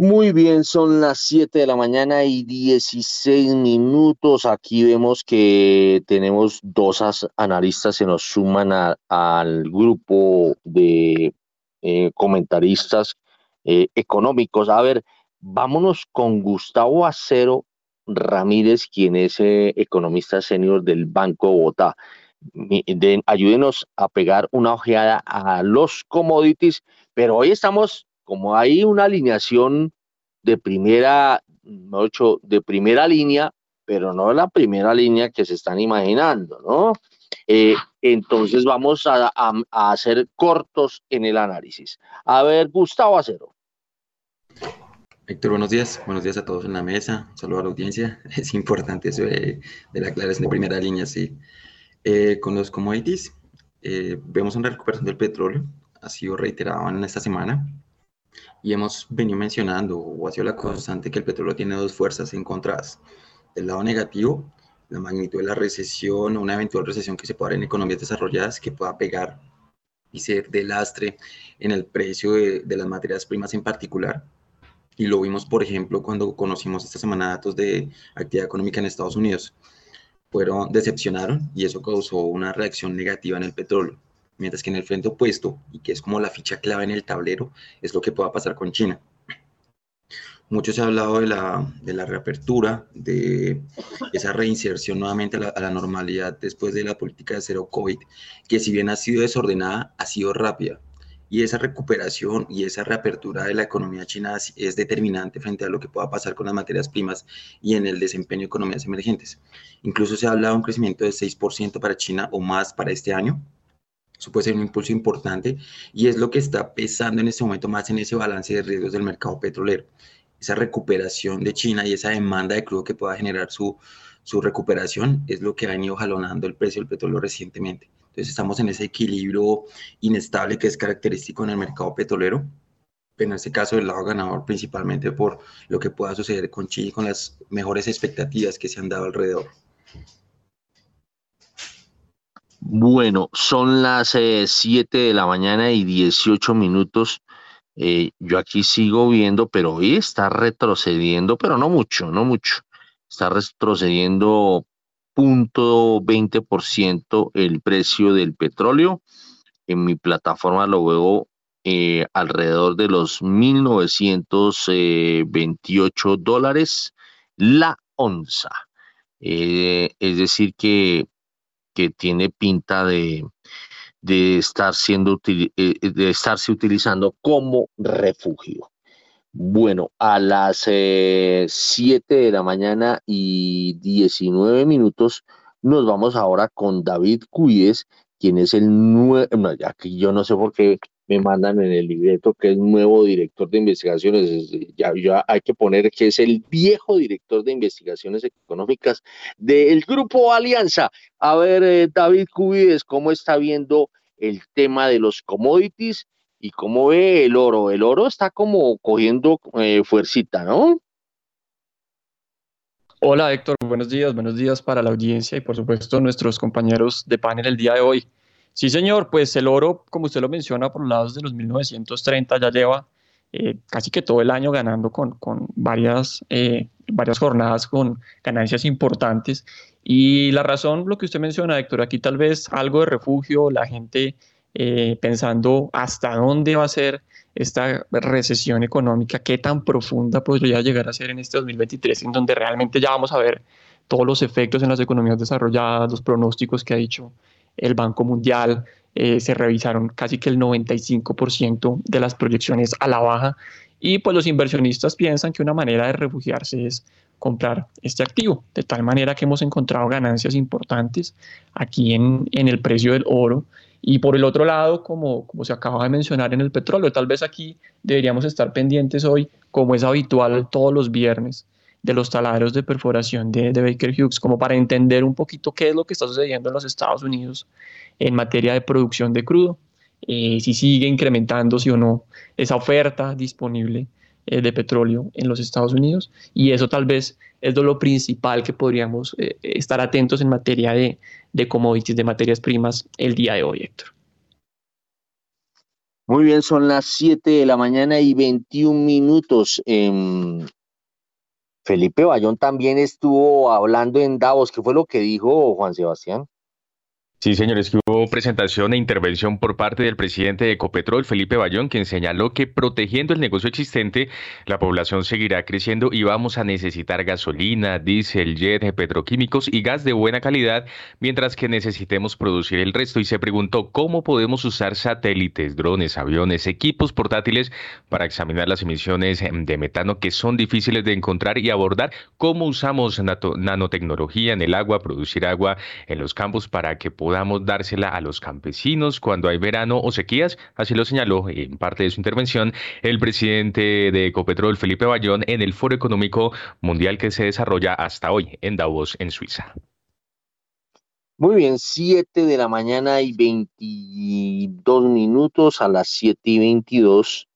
Muy bien, son las 7 de la mañana y 16 minutos. Aquí vemos que tenemos dos analistas que nos suman al grupo de eh, comentaristas eh, económicos. A ver, Vámonos con Gustavo Acero Ramírez, quien es eh, economista senior del Banco Bogotá. ayúdenos a pegar una ojeada a los commodities, pero hoy estamos, como hay una alineación de primera, ocho, de primera línea, pero no la primera línea que se están imaginando, ¿no? Eh, entonces vamos a, a, hacer cortos en el análisis. A ver, Gustavo Acero. Héctor, buenos días. Buenos días a todos en la mesa. Saludos a la audiencia. Es importante eso de, la aclaración de primera línea, sí. Eh, con los commodities, eh, vemos una recuperación del petróleo. Ha sido reiterado en esta semana. Y hemos venido mencionando, o ha sido la constante, que el petróleo tiene dos fuerzas encontradas. Del lado negativo, la magnitud de la recesión o una eventual recesión que se pueda dar en economías desarrolladas que pueda pegar y ser de lastre en el precio de, de las materias primas en particular y lo vimos, por ejemplo, cuando conocimos esta semana datos de actividad económica en Estados Unidos. Fueron, decepcionaron y eso causó una reacción negativa en el petróleo. Mientras que en el frente opuesto, y que es como la ficha clave en el tablero, es lo que pueda pasar con China. Mucho se ha hablado de la, de la reapertura, de esa reinserción nuevamente a la, a la, normalidad después de la política de cero COVID, que si bien ha sido desordenada, ha sido rápida y esa recuperación y esa reapertura de la economía china es determinante frente a lo que pueda pasar con las materias primas y en el desempeño de economías emergentes. Incluso se ha hablado de un crecimiento de 6% para China o más para este año. Eso puede ser un impulso importante y es lo que está pesando en este momento más en ese balance de riesgos del mercado petrolero. Esa recuperación de China y esa demanda de crudo que pueda generar su, su recuperación es lo que ha venido jalonando el precio del petróleo recientemente. Entonces estamos en ese equilibrio inestable que es característico en el mercado petrolero, pero en este caso el lado ganador principalmente por lo que pueda suceder con Chile con las mejores expectativas que se han dado alrededor. Bueno, son las 7 eh, de la mañana y 18 minutos. Eh, yo aquí sigo viendo, pero hoy está retrocediendo, pero no mucho, no mucho. Está retrocediendo 0.20% el precio del petróleo. En mi plataforma lo veo eh, alrededor de los 1.928 dólares la onza. Eh, es decir, que, que tiene pinta de, de, estar siendo, eh, de estarse utilizando como refugio. Bueno, a las 7 eh, de la mañana y 19 minutos nos vamos ahora con David Cuyes, quien es el nuevo, no, ya que yo no sé por qué me mandan en el libreto que es nuevo director de investigaciones, ya, ya hay que poner que es el viejo director de investigaciones económicas del Grupo Alianza. A ver, eh, David Cuyes, ¿cómo está viendo el tema de los commodities y cómo ve el oro. El oro está como cogiendo eh, fuercita, ¿no? Hola Héctor, buenos días, buenos días para la audiencia y por supuesto nuestros compañeros de panel el día de hoy. Sí señor, pues el oro, como usted lo menciona, por los lados de los 1930 ya lleva eh, casi que todo el año ganando con, con varias, eh, varias jornadas con ganancias importantes. Y la razón, lo que usted menciona, Héctor, aquí tal vez algo de refugio, la gente eh, pensando hasta dónde va a ser esta recesión económica, qué tan profunda podría llegar a ser en este 2023, en donde realmente ya vamos a ver todos los efectos en las economías desarrolladas, los pronósticos que ha dicho el Banco Mundial, eh, se revisaron casi que el 95% de las proyecciones a la baja y pues los inversionistas piensan que una manera de refugiarse es comprar este activo, de tal manera que hemos encontrado ganancias importantes aquí en, en el precio del oro y por el otro lado, como, como se acaba de mencionar en el petróleo, tal vez aquí deberíamos estar pendientes hoy, como es habitual todos los viernes, de los taladros de perforación de, de, Baker Hughes, como para entender un poquito qué es lo que está sucediendo en los Estados Unidos en materia de producción de crudo, eh, si sigue incrementándose o no esa oferta disponible eh, de petróleo en los Estados Unidos. Y eso tal vez es lo principal que podríamos eh, estar atentos en materia de, de commodities, de materias primas el día de hoy, Héctor. Muy bien, son las 7 de la mañana y 21 minutos. Eh, Felipe Bayón también estuvo hablando en Davos. ¿Qué fue lo que dijo Juan Sebastián? Sí, señores, hubo presentación e intervención por parte del presidente de Ecopetrol, Felipe Bayón, quien señaló que protegiendo el negocio existente, la población seguirá creciendo y vamos a necesitar gasolina, diésel, jet, petroquímicos y gas de buena calidad, mientras que necesitemos producir el resto. Y se preguntó cómo podemos usar satélites, drones, aviones, equipos portátiles para examinar las emisiones de metano que son difíciles de encontrar y abordar cómo usamos nanotecnología en el agua, producir agua en los campos para que podamos podamos dársela a los campesinos cuando hay verano o sequías, así lo señaló en parte de su intervención el presidente de Ecopetrol, Felipe Bayón, en el Foro Económico Mundial que se desarrolla hasta hoy en Davos, en Suiza. Muy bien, 7 de la mañana y 22 minutos a las 7 y 22.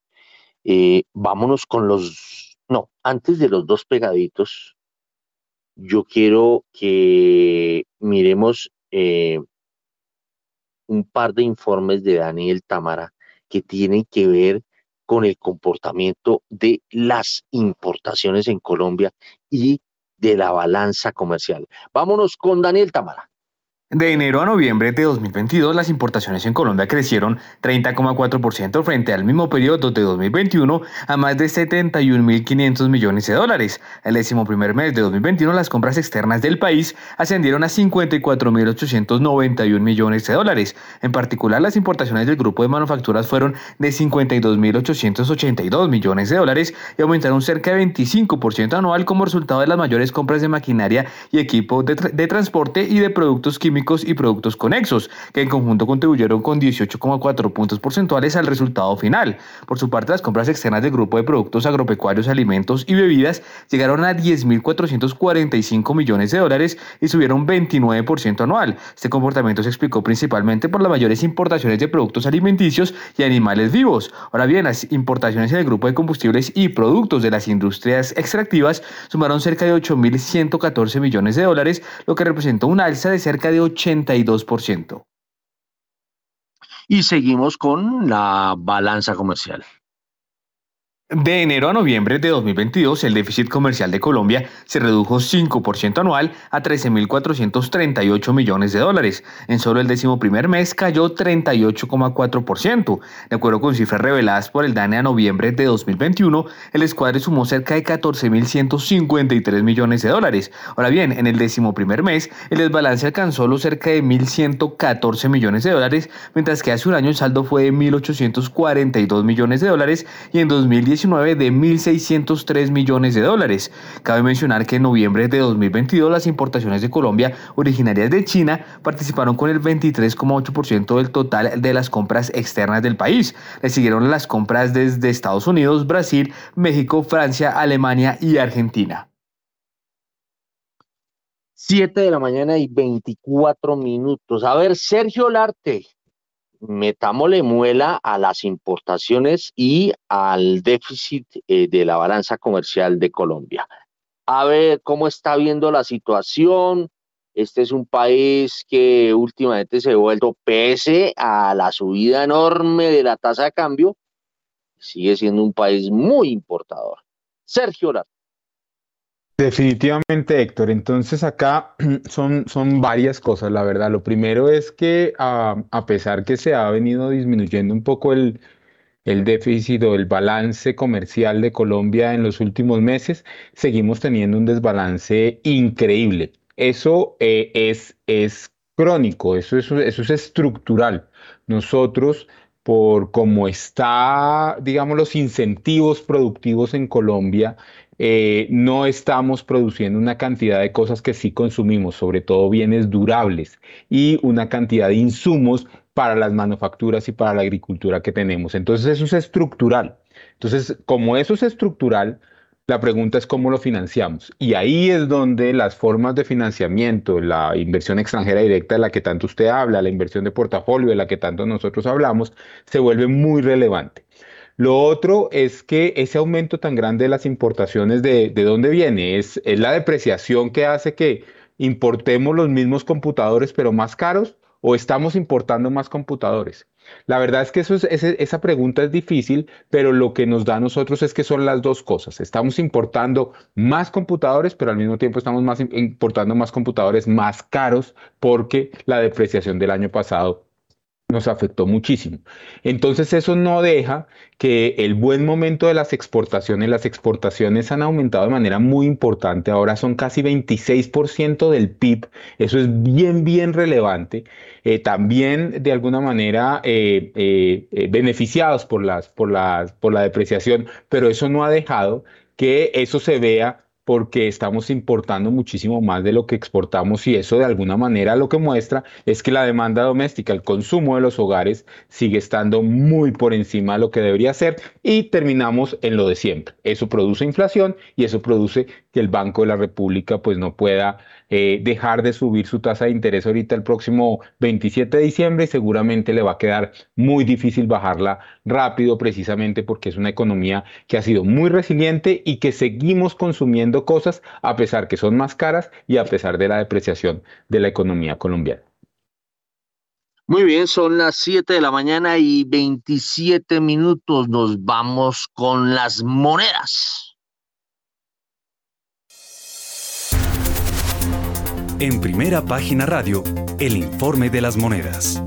Eh, vámonos con los, no, antes de los dos pegaditos, yo quiero que miremos eh, un par de informes de Daniel Tamara que tienen que ver con el comportamiento de las importaciones en Colombia y de la balanza comercial. Vámonos con Daniel Tamara. De enero a noviembre de 2022, las importaciones en Colombia crecieron 30,4% frente al mismo periodo de 2021 a más de 71.500 millones de dólares. El décimo primer mes de 2021, las compras externas del país ascendieron a 54.891 millones de dólares. En particular, las importaciones del grupo de manufacturas fueron de 52.882 millones de dólares y aumentaron cerca de 25% anual como resultado de las mayores compras de maquinaria y equipo de, tra de transporte y de productos químicos y productos conexos, que en conjunto contribuyeron con 18,4 puntos porcentuales al resultado final. Por su parte, las compras externas del grupo de productos agropecuarios, alimentos y bebidas llegaron a 10.445 millones de dólares y subieron 29% anual. Este comportamiento se explicó principalmente por las mayores importaciones de productos alimenticios y animales vivos. Ahora bien, las importaciones en el grupo de combustibles y productos de las industrias extractivas sumaron cerca de 8.114 millones de dólares, lo que representó un alza de cerca de 82%. Y seguimos con la balanza comercial. De enero a noviembre de 2022, el déficit comercial de Colombia se redujo 5% anual a 13.438 millones de dólares. En solo el décimo primer mes cayó 38,4%. De acuerdo con cifras reveladas por el DANE a noviembre de 2021, el escuadre sumó cerca de 14.153 millones de dólares. Ahora bien, en el décimo primer mes, el desbalance alcanzó los cerca de 1.114 millones de dólares, mientras que hace un año el saldo fue de 1.842 millones de dólares y en 2019 de 1.603 millones de dólares. Cabe mencionar que en noviembre de 2022 las importaciones de Colombia originarias de China participaron con el 23,8% del total de las compras externas del país. Le siguieron las compras desde Estados Unidos, Brasil, México, Francia, Alemania y Argentina. 7 de la mañana y 24 minutos. A ver, Sergio Larte, metámosle muela a las importaciones y al déficit eh, de la balanza comercial de Colombia. A ver cómo está viendo la situación. Este es un país que últimamente se ha vuelto, pese a la subida enorme de la tasa de cambio, sigue siendo un país muy importador. Sergio Lara. Definitivamente, Héctor. Entonces acá son, son varias cosas, la verdad. Lo primero es que a, a pesar que se ha venido disminuyendo un poco el, el déficit o el balance comercial de Colombia en los últimos meses, seguimos teniendo un desbalance increíble. Eso eh, es, es crónico, eso, eso, eso es estructural. Nosotros, por cómo está, digamos, los incentivos productivos en Colombia, eh, no estamos produciendo una cantidad de cosas que sí consumimos, sobre todo bienes durables y una cantidad de insumos para las manufacturas y para la agricultura que tenemos. Entonces eso es estructural. Entonces, como eso es estructural, la pregunta es cómo lo financiamos. Y ahí es donde las formas de financiamiento, la inversión extranjera directa de la que tanto usted habla, la inversión de portafolio de la que tanto nosotros hablamos, se vuelve muy relevante. Lo otro es que ese aumento tan grande de las importaciones, ¿de, de dónde viene? Es, la depreciación que hace que importemos los mismos computadores pero más caros o estamos importando más computadores. La verdad es que esa pregunta es difícil, pero lo que nos da a nosotros es que son las dos cosas. Estamos importando más computadores, pero al mismo tiempo estamos más importando más computadores más caros porque la depreciación del año pasado nos afectó muchísimo. Entonces eso no deja que el buen momento de las exportaciones, las exportaciones han aumentado de manera muy importante, ahora son casi 26% del PIB, eso es bien, bien relevante, eh, también de alguna manera eh, eh, beneficiados por, las, por, las, por la depreciación, pero eso no ha dejado que eso se vea porque estamos importando muchísimo más de lo que exportamos y eso de alguna manera lo que muestra es que la demanda doméstica, el consumo de los hogares sigue estando muy por encima de lo que debería ser y terminamos en lo de siempre. Eso produce inflación y eso produce que el Banco de la República pues no pueda eh, dejar de subir su tasa de interés ahorita el próximo 27 de diciembre y seguramente le va a quedar muy difícil bajarla rápido precisamente porque es una economía que ha sido muy resiliente y que seguimos consumiendo cosas a pesar que son más caras y a pesar de la depreciación de la economía colombiana. Muy bien, son las 7 de la mañana y 27 minutos. Nos vamos con las monedas. En primera página radio, el informe de las monedas.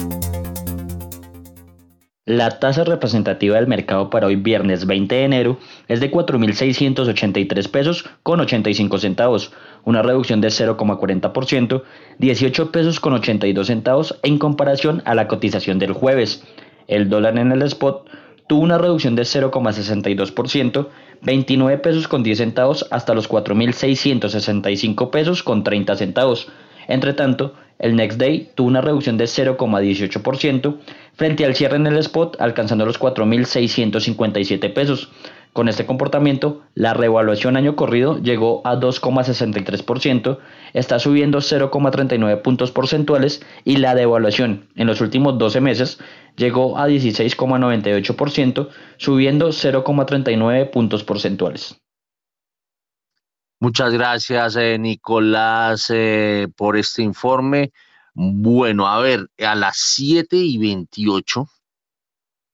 La tasa representativa del mercado para hoy viernes 20 de enero es de 4.683 pesos con 85 centavos, una reducción de 0,40%, 18 pesos con 82 centavos en comparación a la cotización del jueves. El dólar en el spot tuvo una reducción de 0,62%, 29 pesos con 10 centavos hasta los 4.665 pesos con 30 centavos. Entre tanto, el Next Day tuvo una reducción de 0,18% frente al cierre en el spot alcanzando los 4.657 pesos. Con este comportamiento, la revaluación año corrido llegó a 2,63%, está subiendo 0,39 puntos porcentuales y la devaluación en los últimos 12 meses llegó a 16,98%, subiendo 0,39 puntos porcentuales. Muchas gracias, eh, Nicolás, eh, por este informe. Bueno, a ver, a las 7 y 28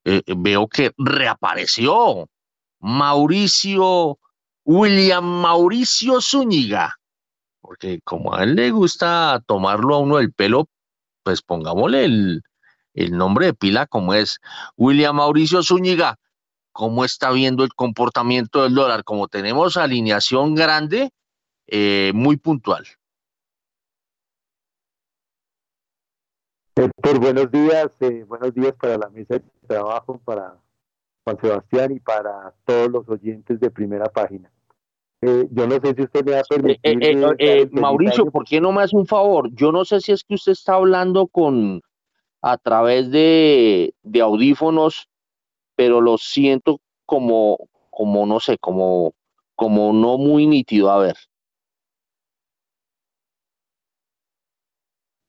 eh, veo que reapareció Mauricio, William Mauricio Zúñiga, porque como a él le gusta tomarlo a uno del pelo, pues pongámosle el, nombre de pila como es William Mauricio Zúñiga. ¿Cómo está viendo el comportamiento del dólar? Como tenemos alineación grande, eh, muy puntual. Héctor, buenos días, eh, buenos días para la mesa de trabajo, para Juan Sebastián y para todos los oyentes de primera página. Eh, yo no sé si usted me va a permitir. Mauricio, ¿por qué no me hace un favor? Yo no sé si es que usted está hablando con a través de, de audífonos, pero lo siento como, como no sé, como, como no muy nítido. A ver.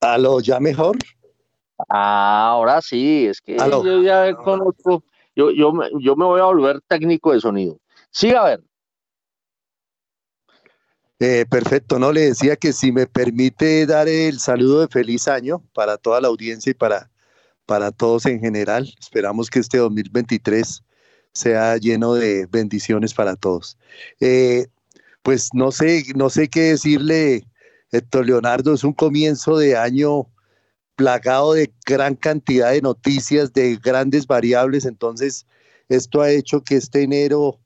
¿Aló, ya mejor? Ah, ahora sí, es que yo ya conozco yo, yo, yo me voy a volver técnico de sonido. Sí, a ver. Eh, perfecto, no le decía que si me permite dar el saludo de feliz año para toda la audiencia y para, para todos en general. Esperamos que este 2023 sea lleno de bendiciones para todos. Eh, pues no sé, no sé qué decirle, Héctor Leonardo, es un comienzo de año plagado de gran cantidad de noticias, de grandes variables. Entonces, esto ha hecho que este enero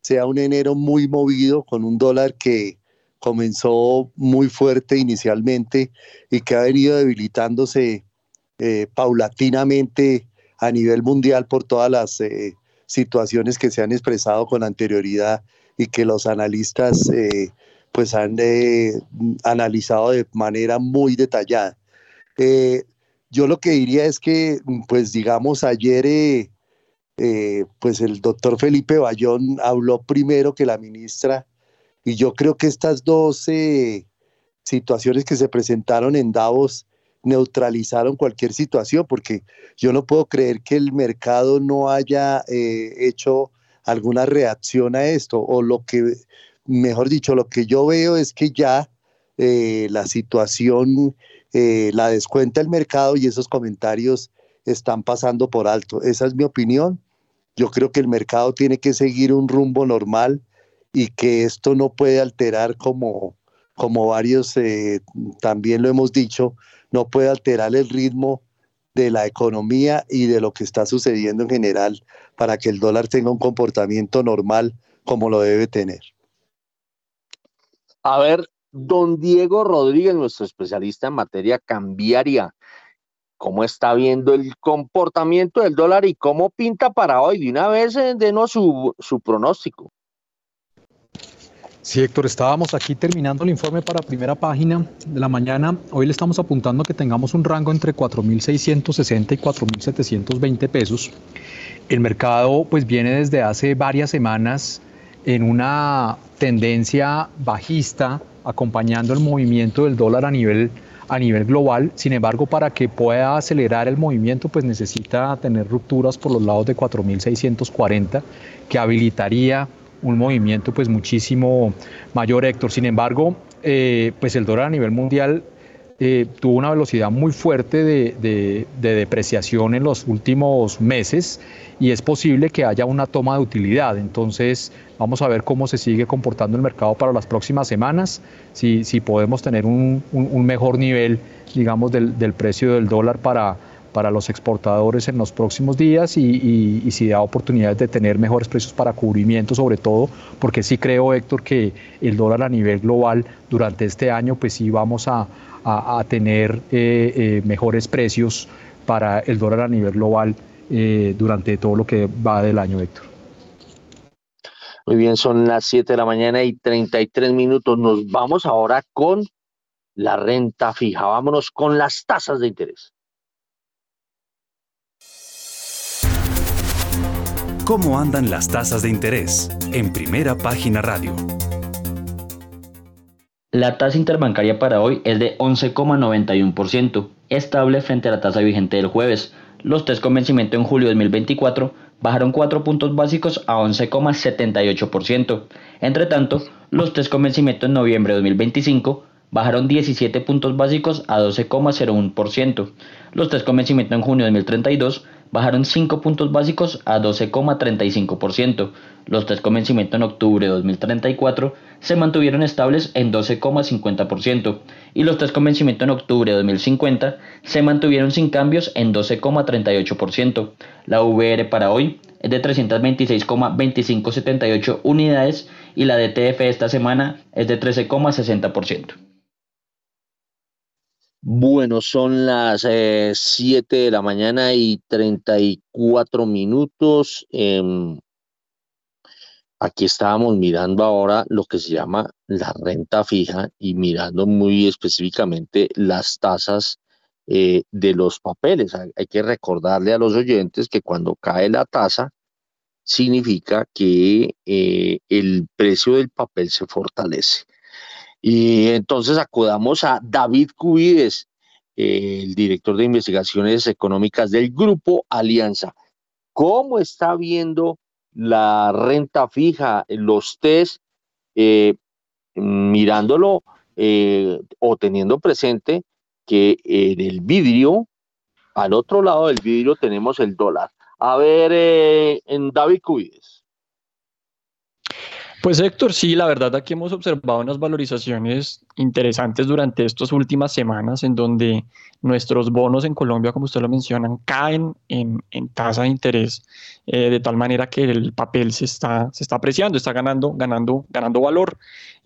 sea un enero muy movido, con un dólar que comenzó muy fuerte inicialmente y que ha venido debilitándose eh, paulatinamente a nivel mundial por todas las eh, situaciones que se han expresado con anterioridad y que los analistas eh, pues han analizado de manera muy detallada. yo lo que diría es que, pues digamos, ayer pues el doctor Felipe Bayón habló primero que la ministra y yo creo que estas dos situaciones que se presentaron en Davos neutralizaron cualquier situación, porque yo no puedo creer que el mercado no haya eh, hecho alguna reacción a esto, o lo que, mejor dicho, lo que yo veo es que ya eh, la situación eh, la descuenta el mercado y esos comentarios están pasando por alto. Esa es mi opinión. Yo creo que el mercado tiene que seguir un rumbo normal y que esto no puede alterar como, como varios eh, también lo hemos dicho, no puede alterar el ritmo de la economía y de lo que está sucediendo en general para que el dólar tenga un comportamiento normal como lo debe tener. A ver, don Diego Rodríguez, nuestro especialista en materia cambiaria, ¿cómo está viendo el comportamiento del dólar y cómo pinta para hoy? De una vez, eh, denos su, su pronóstico. Sí, Héctor, estábamos aquí terminando el informe para primera página de la mañana. Hoy le estamos apuntando que tengamos un rango entre 4.660 y 4.720 pesos. El mercado pues viene desde hace varias semanas en una tendencia bajista acompañando el movimiento del dólar a nivel, a nivel global. Sin embargo, para que pueda acelerar el movimiento, pues necesita tener rupturas por los lados de 4.640 que habilitaría un movimiento pues muchísimo mayor, Héctor. Sin embargo, eh, pues el dólar a nivel mundial eh, tuvo una velocidad muy fuerte de, depreciación en los últimos meses y es posible que haya una toma de utilidad. Entonces, vamos a ver cómo se sigue comportando el mercado para las próximas semanas, si, si podemos tener un, mejor nivel, digamos, del, del precio del dólar para para los exportadores en los próximos días y, si da oportunidades de tener mejores precios para cubrimiento, sobre todo, porque sí creo, Héctor, que el dólar a nivel global durante este año, pues sí vamos a, tener eh, eh, mejores precios para el dólar a nivel global eh, durante todo lo que va del año, Héctor. Muy bien, son las 7 de la mañana y 33 minutos. Nos vamos ahora con la renta fija. Vámonos con las tasas de interés. ¿Cómo andan las tasas de interés? En primera página radio. La tasa interbancaria para hoy es de 11,91%, estable frente a la tasa vigente del jueves. Los test con vencimiento en julio de 2024 bajaron 4 puntos básicos a 11,78%. Entre tanto, los test con vencimiento en noviembre de 2025 bajaron 17 puntos básicos a 12,01%. Los test con vencimiento en junio de 2032 bajaron 5 puntos básicos a 12,35%. Los test con vencimiento en octubre de 2034 se mantuvieron estables en 12,50% y los test con vencimiento en octubre de 2050 se mantuvieron sin cambios en 12,38%. La VR para hoy es de 326,2578 unidades y la DTF esta semana es de 13,60%. Bueno, son las 7 eh, de la mañana y 34 minutos. Em, aquí estábamos mirando ahora lo que se llama la renta fija y mirando muy específicamente las tasas eh, de los papeles. Hay que recordarle a los oyentes que cuando cae la tasa, significa que eh, el precio del papel se fortalece. Y entonces acudamos a David Cubides, el director de investigaciones económicas del Grupo Alianza. ¿Cómo está viendo la renta fija, los test, eh, mirándolo eh, o teniendo presente que en el vidrio, al otro lado del vidrio tenemos el dólar? A ver, eh, en David Cubides. Pues Héctor, sí, la verdad aquí hemos observado unas valorizaciones interesantes durante estas últimas semanas en donde nuestros bonos en Colombia, como usted lo mencionan, caen en, tasa de interés eh, de tal manera que el papel se está, apreciando, está ganando, ganando, ganando valor.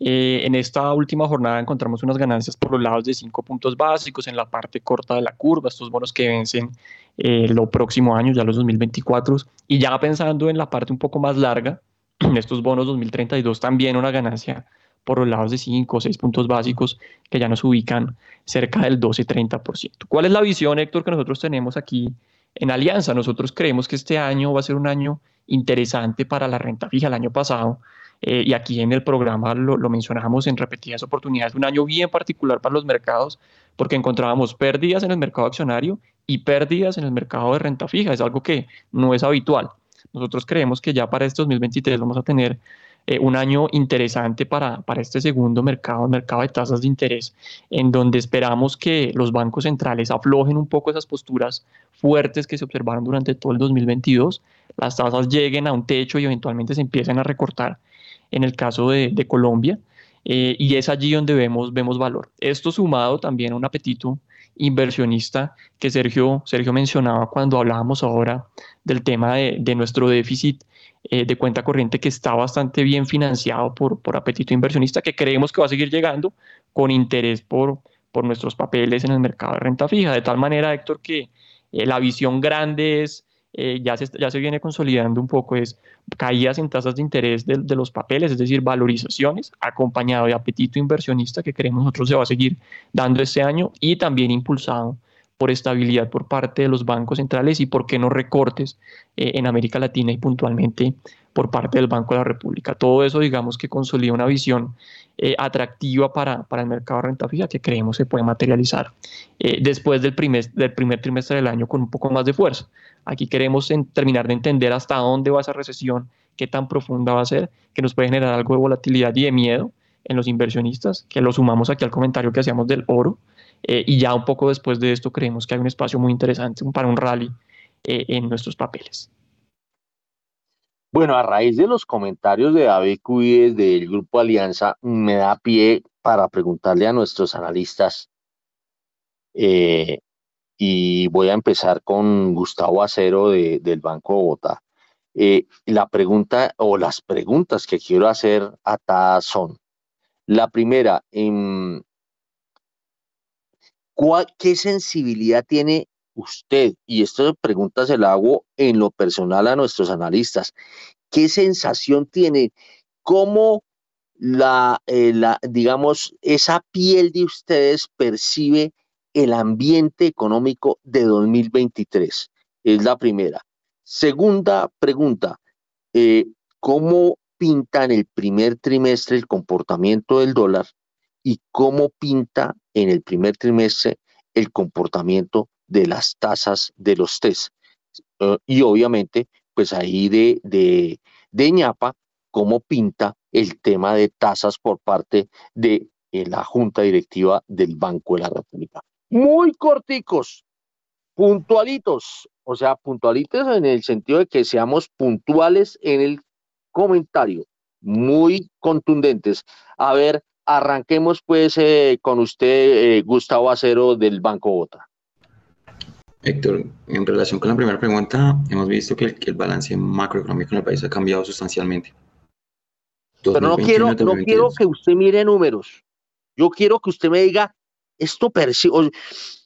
Eh, en esta última jornada encontramos unas ganancias por los lados de cinco puntos básicos en la parte corta de la curva, estos bonos que vencen eh, lo próximo año, ya los 2024, y ya pensando en la parte un poco más larga, estos bonos 2032 también una ganancia por los lados de 5 o 6 puntos básicos que ya nos ubican cerca del 12-30%. ¿Cuál es la visión, Héctor, que nosotros tenemos aquí en Alianza? Nosotros creemos que este año va a ser un año interesante para la renta fija. El año pasado, eh, y aquí en el programa lo, lo mencionamos en repetidas oportunidades, un año bien particular para los mercados porque encontrábamos pérdidas en el mercado accionario y pérdidas en el mercado de renta fija. Es algo que no es habitual. Nosotros creemos que ya para este 2023 vamos a tener eh, un año interesante para, para este segundo mercado, el mercado de tasas de interés, en donde esperamos que los bancos centrales aflojen un poco esas posturas fuertes que se observaron durante todo el 2022, las tasas lleguen a un techo y eventualmente se empiecen a recortar en el caso de, de Colombia. Eh, y es allí donde vemos, vemos valor. Esto sumado también a un apetito inversionista que Sergio, Sergio mencionaba cuando hablábamos ahora del tema de, nuestro déficit eh, de cuenta corriente que está bastante bien financiado por, por apetito inversionista, que creemos que va a seguir llegando con interés por, por nuestros papeles en el mercado de renta fija. De tal manera, Héctor, que eh, la visión grande es eh, ya, se, ya se viene consolidando un poco, es caídas en tasas de interés de, de, los papeles, es decir, valorizaciones, acompañado de apetito inversionista que creemos nosotros se va a seguir dando este año y también impulsado por estabilidad por parte de los bancos centrales y por qué no recortes eh, en América Latina y puntualmente por parte del Banco de la República. Todo eso, digamos, que consolida una visión eh, atractiva para, para, el mercado de renta fija que creemos se puede materializar eh, después del primer, del primer trimestre del año con un poco más de fuerza. Aquí queremos terminar de entender hasta dónde va esa recesión, qué tan profunda va a ser, que nos puede generar algo de volatilidad y de miedo en los inversionistas, que lo sumamos aquí al comentario que hacíamos del oro, eh, y ya un poco después de esto creemos que hay un espacio muy interesante para un rally eh, en nuestros papeles. Bueno, a raíz de los comentarios de ABQ del Grupo Alianza, me da pie para preguntarle a nuestros analistas, eh, y voy a empezar con Gustavo Acero de, del Banco Bogotá. la pregunta o las preguntas que quiero hacer atadas son, la primera, en, ¿Qué sensibilidad tiene usted? Y esta pregunta se la hago en lo personal a nuestros analistas. ¿Qué sensación tiene? ¿Cómo la, eh, digamos, esa piel de ustedes percibe el ambiente económico de 2023? Es la primera. Segunda pregunta, eh, ¿cómo pinta en el primer trimestre el comportamiento del dólar y cómo pinta en el primer trimestre el comportamiento de las tasas de los test. Eh, y obviamente, pues ahí de, de, de ñapa, cómo pinta el tema de tasas por parte de eh, la Junta Directiva del Banco de la República. Muy corticos, puntualitos, o sea, puntualitos en el sentido de que seamos puntuales en el comentario, muy contundentes. A ver, Arranquemos pues eh, con usted, eh, Gustavo Acero del Banco Bota. Héctor, en relación con la primera pregunta, hemos visto que el, balance macroeconómico en el país ha cambiado sustancialmente. Pero no quiero, no quiero que usted mire números. Yo quiero que usted me diga, esto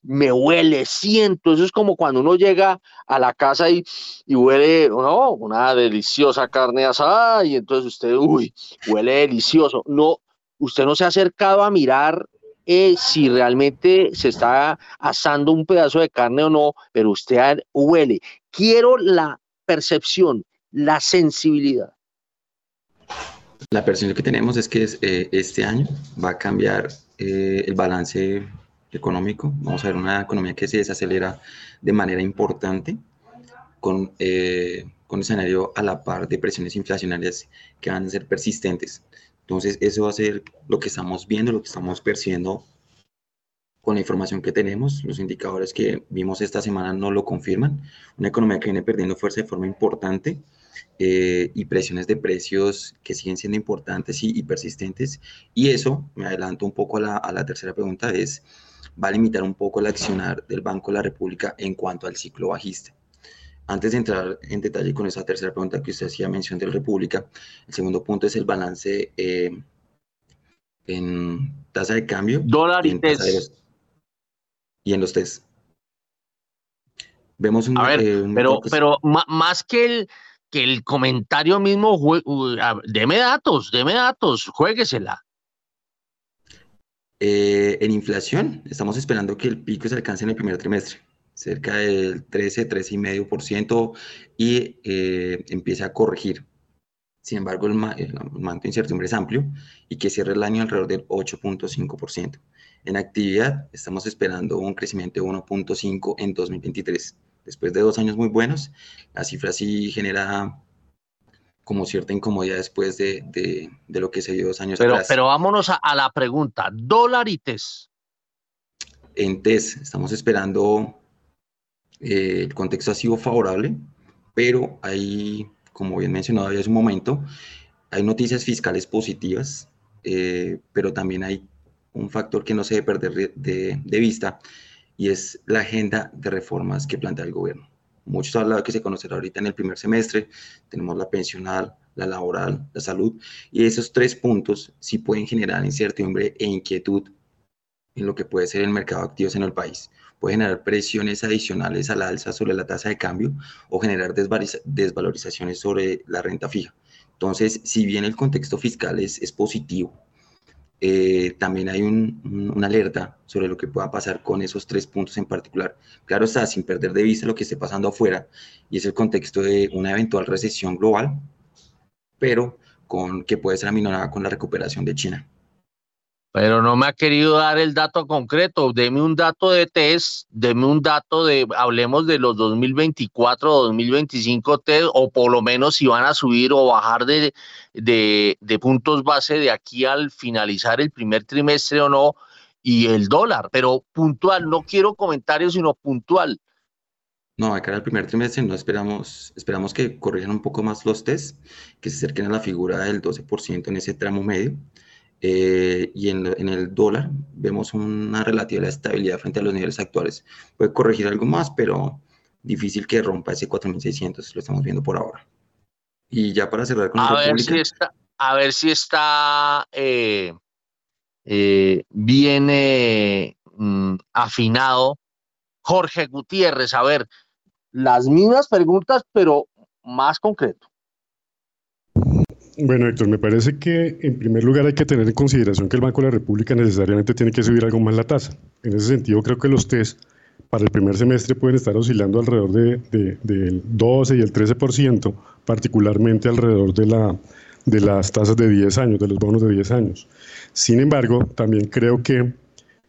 me huele, siento. Eso es como cuando uno llega a la casa y, y huele, no, una deliciosa carne asada y entonces usted, uy, huele delicioso. No, usted no se ha acercado a mirar eh, si realmente se está asando un pedazo de carne o no, pero usted huele. Quiero la percepción, la sensibilidad. La percepción que tenemos es que eh, este año va a cambiar eh, el balance económico. Vamos a ver una economía que se desacelera de manera importante con, con un escenario a la par de presiones inflacionarias que van a ser persistentes. Entonces, eso va a ser lo que estamos viendo, lo que estamos percibiendo con la información que tenemos. Los indicadores que vimos esta semana no lo confirman. Una economía que viene perdiendo fuerza de forma importante eh, y presiones de precios que siguen siendo importantes y, persistentes. Y eso, me adelanto un poco a la, a la, tercera pregunta, es, va a limitar un poco el accionar del Banco de la República en cuanto al ciclo bajista. Antes de entrar en detalle con esa tercera pregunta que usted hacía mención de la República, el segundo punto es el balance eh, en tasa de cambio. Dólar y, y en los test. Vemos un... A ver, eh, pero, pero más que el, que el comentario mismo, deme datos, deme datos, jueguesela. Eh, en inflación, estamos esperando que el pico se alcance en el primer trimestre, cerca del 13, 13,5% y eh, empiece a corregir. Sin embargo, el, el, manto de incertidumbre es amplio y que cierre el año alrededor del 8.5%. En actividad, estamos esperando un crecimiento de 1.5 en 2023. Después de dos años muy buenos, la cifra sí genera como cierta incomodidad después de, de, lo que se dio dos años pero, atrás. Pero vámonos a, la pregunta, dólar y TES. En TES estamos esperando, eh, el contexto ha sido favorable, pero hay, como bien mencionado hace un momento, hay noticias fiscales positivas, eh, pero también hay un factor que no se debe perder de, vista y es la agenda de reformas que plantea el gobierno. Muchos hablado que se conocerá ahorita en el primer semestre. Tenemos la pensional, la laboral, la salud. Y esos tres puntos sí pueden generar incertidumbre e inquietud en lo que puede ser el mercado de activos en el país. Puede generar presiones adicionales a la alza sobre la tasa de cambio o generar desvalorizaciones sobre la renta fija. Entonces, si bien el contexto fiscal es, es positivo, eh, también hay una alerta sobre lo que pueda pasar con esos tres puntos en particular. Claro está, sin perder de vista lo que esté pasando afuera, y es el contexto de una eventual recesión global, pero con, que puede ser aminorada con la recuperación de China pero no me ha querido dar el dato concreto. Deme un dato de test, deme un dato de, hablemos de los 2024 o 2025 test, o por lo menos si van a subir o bajar de, de, de puntos base de aquí al finalizar el primer trimestre o no, y el dólar, pero puntual, no quiero comentarios, sino puntual. No, acá en el primer trimestre no esperamos, esperamos que corrijan un poco más los test, que se acerquen a la figura del 12% en ese tramo medio. Eh, y en, en, el dólar vemos una relativa estabilidad frente a los niveles actuales. Puede corregir algo más, pero difícil que rompa ese 4.600, lo estamos viendo por ahora. Y ya para cerrar con a ver si está A ver si está eh, eh, bien mm, afinado Jorge Gutiérrez. A ver, las mismas preguntas, pero más concreto. Bueno, Héctor, me parece que en primer lugar hay que tener en consideración que el Banco de la República necesariamente tiene que subir algo más la tasa. En ese sentido, creo que los test para el primer semestre pueden estar oscilando alrededor de, del 12 y el 13%, particularmente alrededor de, la, de las tasas de 10 años, de los bonos de 10 años. Sin embargo, también creo que eh,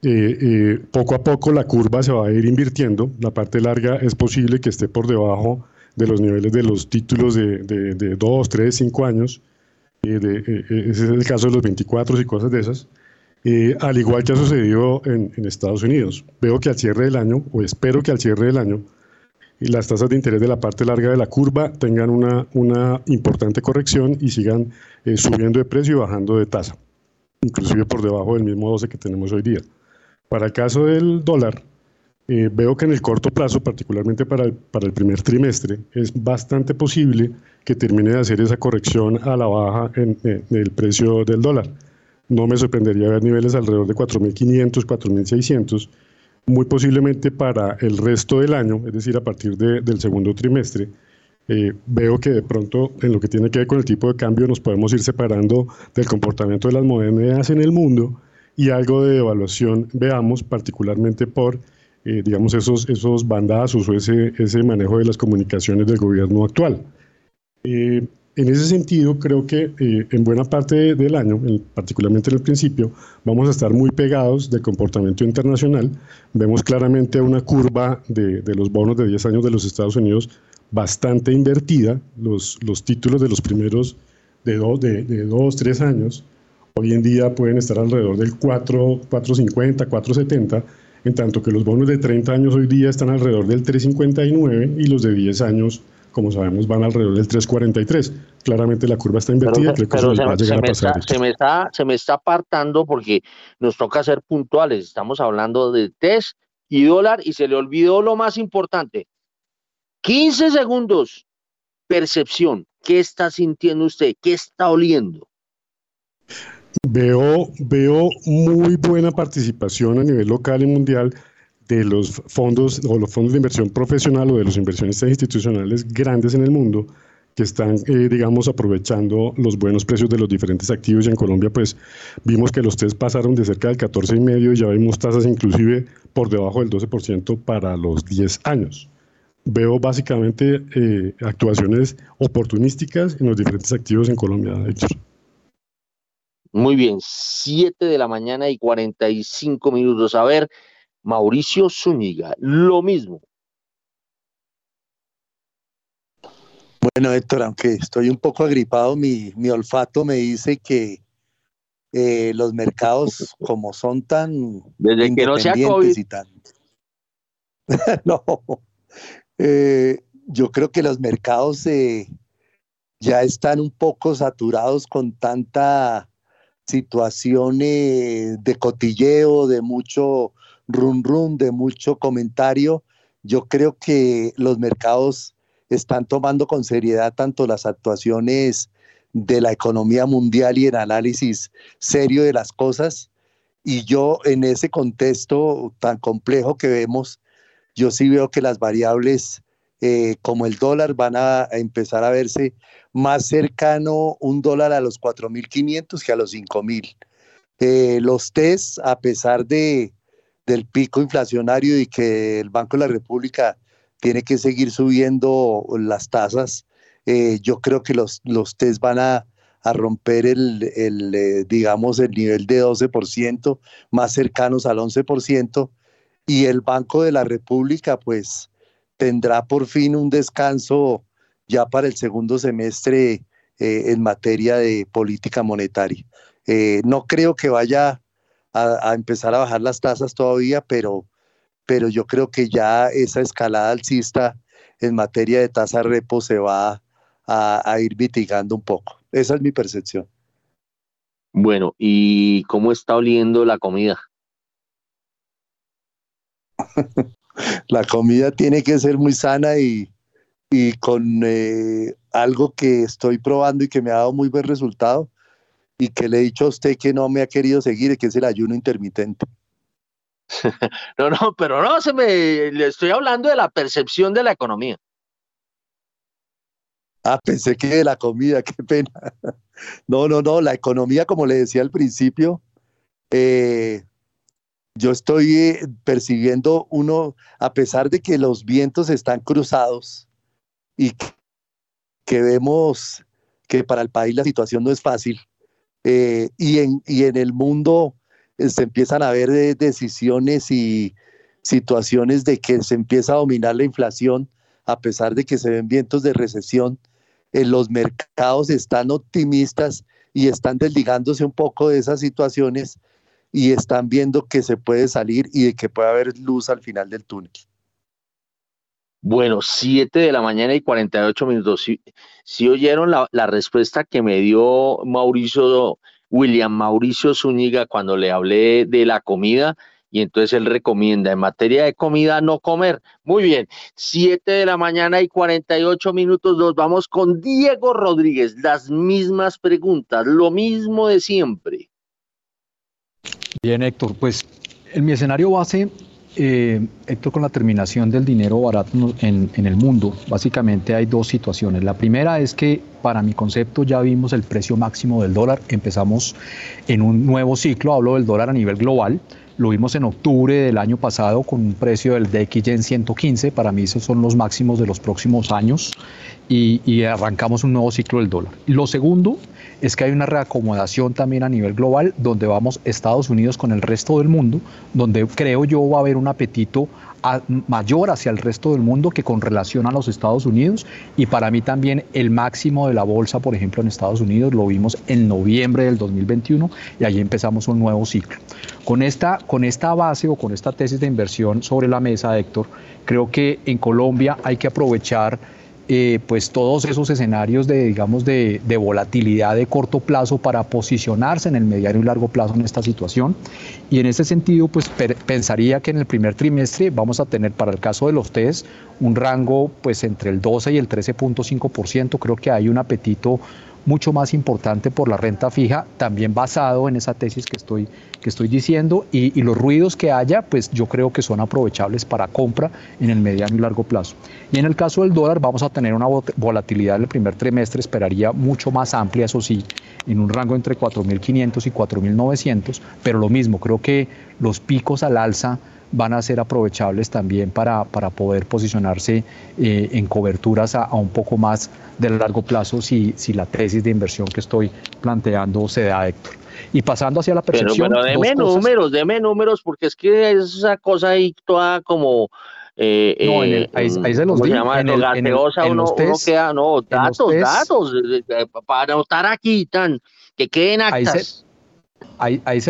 eh, poco a poco la curva se va a ir invirtiendo. La parte larga es posible que esté por debajo de los niveles de los títulos de, de, de 2, 3, 5 años eh, eh, ese es el caso de los 24 y cosas de esas, eh, al igual que ha sucedido en, Estados Unidos. Veo que al cierre del año, o espero que al cierre del año, las tasas de interés de la parte larga de la curva tengan una, una importante corrección y sigan subiendo de precio y bajando de tasa, inclusive por debajo del mismo 12 que tenemos hoy día. Para el caso del dólar, veo que en el corto plazo, particularmente para el, primer trimestre, es bastante posible que termine de hacer esa corrección a la baja en, el precio del dólar. No me sorprendería ver niveles alrededor de 4.500, 4.600, muy posiblemente para el resto del año, es decir, a partir del segundo trimestre. Eh, veo que de pronto en lo que tiene que ver con el tipo de cambio nos podemos ir separando del comportamiento de las monedas en el mundo y algo de devaluación veamos, particularmente por, eh, digamos, esos, esos bandazos o ese, ese manejo de las comunicaciones del gobierno actual. Eh, en ese sentido, creo que eh, en buena parte del año, particularmente en el principio, vamos a estar muy pegados del comportamiento internacional. Vemos claramente una curva de, los bonos de 10 años de los Estados Unidos bastante invertida. Los, los títulos de los primeros de 2, de, de dos, 3 años hoy en día pueden estar alrededor del 4, 4.50, 4.70, en tanto que los bonos de 30 años hoy día están alrededor del 3.59 y los de 10 años como sabemos, van alrededor del 3.43. Claramente la curva está invertida, creo que eso se, va a llegar a pasar. Está, se, me está, se me está apartando porque nos toca ser puntuales. Estamos hablando de test y dólar y se le olvidó lo más importante. 15 segundos. Percepción. ¿Qué está sintiendo usted? ¿Qué está oliendo? Veo, veo muy buena participación a nivel local y mundial de los fondos o los fondos de inversión profesional o de los inversionistas institucionales grandes en el mundo que están, eh, digamos, aprovechando los buenos precios de los diferentes activos. Y en Colombia, pues, vimos que los test pasaron de cerca del 14,5 y ya vemos tasas inclusive por debajo del 12% para los 10 años. Veo básicamente eh, actuaciones oportunísticas en los diferentes activos en Colombia, Héctor. Muy bien, 7 de la mañana y 45 minutos. A ver, Mauricio Zúñiga, lo mismo. Bueno, Héctor, aunque estoy un poco agripado, mi, mi olfato me dice que eh, los mercados, como son tan Desde que no sea COVID. y tan... no, eh, yo creo que los mercados eh, ya están un poco saturados con tanta situación de cotilleo, de mucho run run, de mucho comentario. Yo creo que los mercados están tomando con seriedad tanto las actuaciones de la economía mundial y el análisis serio de las cosas. Y yo en ese contexto tan complejo que vemos, yo sí veo que las variables eh, como el dólar van a, empezar a verse más cercano un dólar a los 4.500 que a los 5.000. Eh, los test, a pesar de, del pico inflacionario y que el Banco de la República tiene que seguir subiendo las tasas, eh, yo creo que los, los test van a, a romper el, el eh, digamos, el nivel de 12%, más cercanos al 11%, y el Banco de la República, pues, tendrá por fin un descanso ya para el segundo semestre eh, en materia de política monetaria. no creo que vaya a, empezar a bajar las tasas todavía, pero, pero yo creo que ya esa escalada alcista en materia de tasa repo se va a, ir mitigando un poco. Esa es mi percepción. Bueno, ¿y cómo está oliendo la comida? la comida tiene que ser muy sana y, y con eh, algo que estoy probando y que me ha dado muy buen resultado, y que le he dicho a usted que no me ha querido seguir, que es el ayuno intermitente. no, no, pero no, se me, le estoy hablando de la percepción de la economía. Ah, pensé que de la comida, qué pena. No, no, no, la economía, como le decía al principio, eh, yo estoy eh, percibiendo uno, a pesar de que los vientos están cruzados y que vemos que para el país la situación no es fácil, eh, y, en, y en el mundo eh, se empiezan a ver decisiones y situaciones de que se empieza a dominar la inflación, a pesar de que se ven vientos de recesión. los mercados están optimistas y están desligándose un poco de esas situaciones y están viendo que se puede salir y de que puede haber luz al final del túnel. Bueno, 7 de la mañana y 48 minutos. Si, oyeron la, la, respuesta que me dio Mauricio, William Mauricio Zúñiga cuando le hablé de la comida, y entonces él recomienda en materia de comida no comer. Muy bien, 7 de la mañana y 48 minutos, nos vamos con Diego Rodríguez. Las mismas preguntas, lo mismo de siempre. Bien, Héctor, pues en mi escenario base eh, Héctor, con la terminación del dinero barato en, el mundo, básicamente hay dos situaciones. La primera es que para mi concepto ya vimos el precio máximo del dólar, empezamos en un nuevo ciclo, hablo del dólar a nivel global, lo vimos en octubre del año pasado con un precio del DXY en 115, para mí esos son los máximos de los próximos años y, y arrancamos un nuevo ciclo del dólar. Lo segundo es que hay una reacomodación también a nivel global donde vamos Estados Unidos con el resto del mundo, donde creo yo va a haber un apetito mayor hacia el resto del mundo que con relación a los Estados Unidos y para mí también el máximo de la bolsa, por ejemplo, en Estados Unidos lo vimos en noviembre del 2021 y allí empezamos un nuevo ciclo. Con esta, con esta base o con esta tesis de inversión sobre la mesa, Héctor, creo que en Colombia hay que aprovechar eh, pues todos esos escenarios de, digamos, de, volatilidad de corto plazo para posicionarse en el mediano y largo plazo en esta situación. Y en ese sentido, pues pensaría que en el primer trimestre vamos a tener, para el caso de los test, un rango pues entre el 12 y el 13.5%. Creo que hay un apetito mucho más importante por la renta fija, también basado en esa tesis que estoy, que estoy diciendo, y, los ruidos que haya, pues yo creo que son aprovechables para compra en el mediano y largo plazo. Y en el caso del dólar vamos a tener una volatilidad en el primer trimestre, esperaría mucho más amplia, eso sí, en un rango entre 4.500 y 4.900, pero lo mismo, creo que los picos al alza van a ser aprovechables también para, para poder posicionarse eh, en coberturas a, un poco más de largo plazo si, si la tesis de inversión que estoy planteando se da, Héctor. Y pasando hacia la percepción. Pero, deme números, deme números, porque es que es esa cosa ahí toda como. Eh, no, eh, ahí, se los digo. En el, en uno, uno queda, no, datos, datos, para anotar aquí, tan, que queden actas. Ahí, se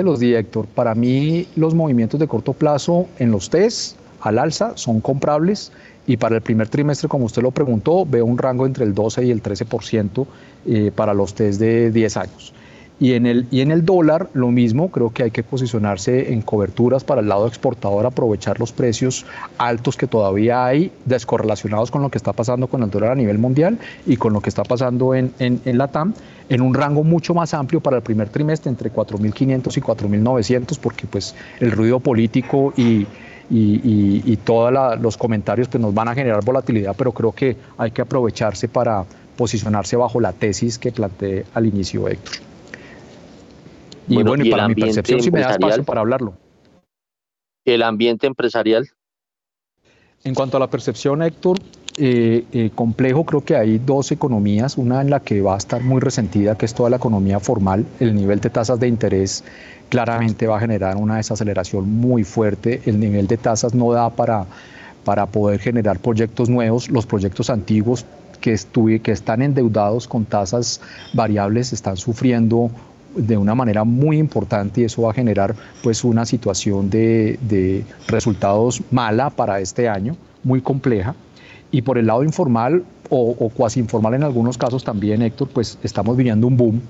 los di, Héctor. Para mí, los movimientos de corto plazo en los test al alza son comprables y para el primer trimestre, como usted lo preguntó, veo un rango entre el 12 y el 13% eh, para los test de 10 años. Y en, el, y en el dólar, lo mismo, creo que hay que posicionarse en coberturas para el lado exportador, aprovechar los precios altos que todavía hay, descorrelacionados con lo que está pasando con el dólar a nivel mundial y con lo que está pasando en, en, en la TAM, en un rango mucho más amplio para el primer trimestre, entre 4.500 y 4.900, porque pues el ruido político y, y, y, todos los comentarios pues, nos van a generar volatilidad, pero creo que hay que aprovecharse para posicionarse bajo la tesis que planteé al inicio, Héctor. Y bueno, y, para mi percepción, si me das paso para hablarlo. ¿El ambiente empresarial? En cuanto a la percepción, Héctor, eh, eh, complejo, creo que hay dos economías, una en la que va a estar muy resentida, que es toda la economía formal, el nivel de tasas de interés claramente va a generar una desaceleración muy fuerte, el nivel de tasas no da para, para poder generar proyectos nuevos, los proyectos antiguos que, estuve, que están endeudados con tasas variables están sufriendo de una manera muy importante y eso va a generar pues una situación de, resultados mala para este año, muy compleja. Y por el lado informal o, cuasi informal en algunos casos también, Héctor, pues estamos viviendo un boom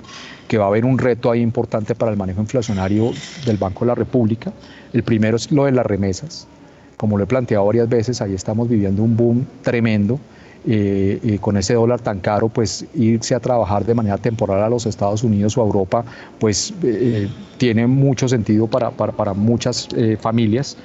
que va a haber un reto ahí importante para el manejo inflacionario del Banco de la República. El primero es lo de las remesas. Como lo he planteado varias veces, ahí estamos viviendo un boom tremendo eh, con ese dólar tan caro, pues irse a trabajar de manera temporal a los Estados Unidos o a Europa, pues eh, tiene mucho sentido para, para, muchas eh, familias.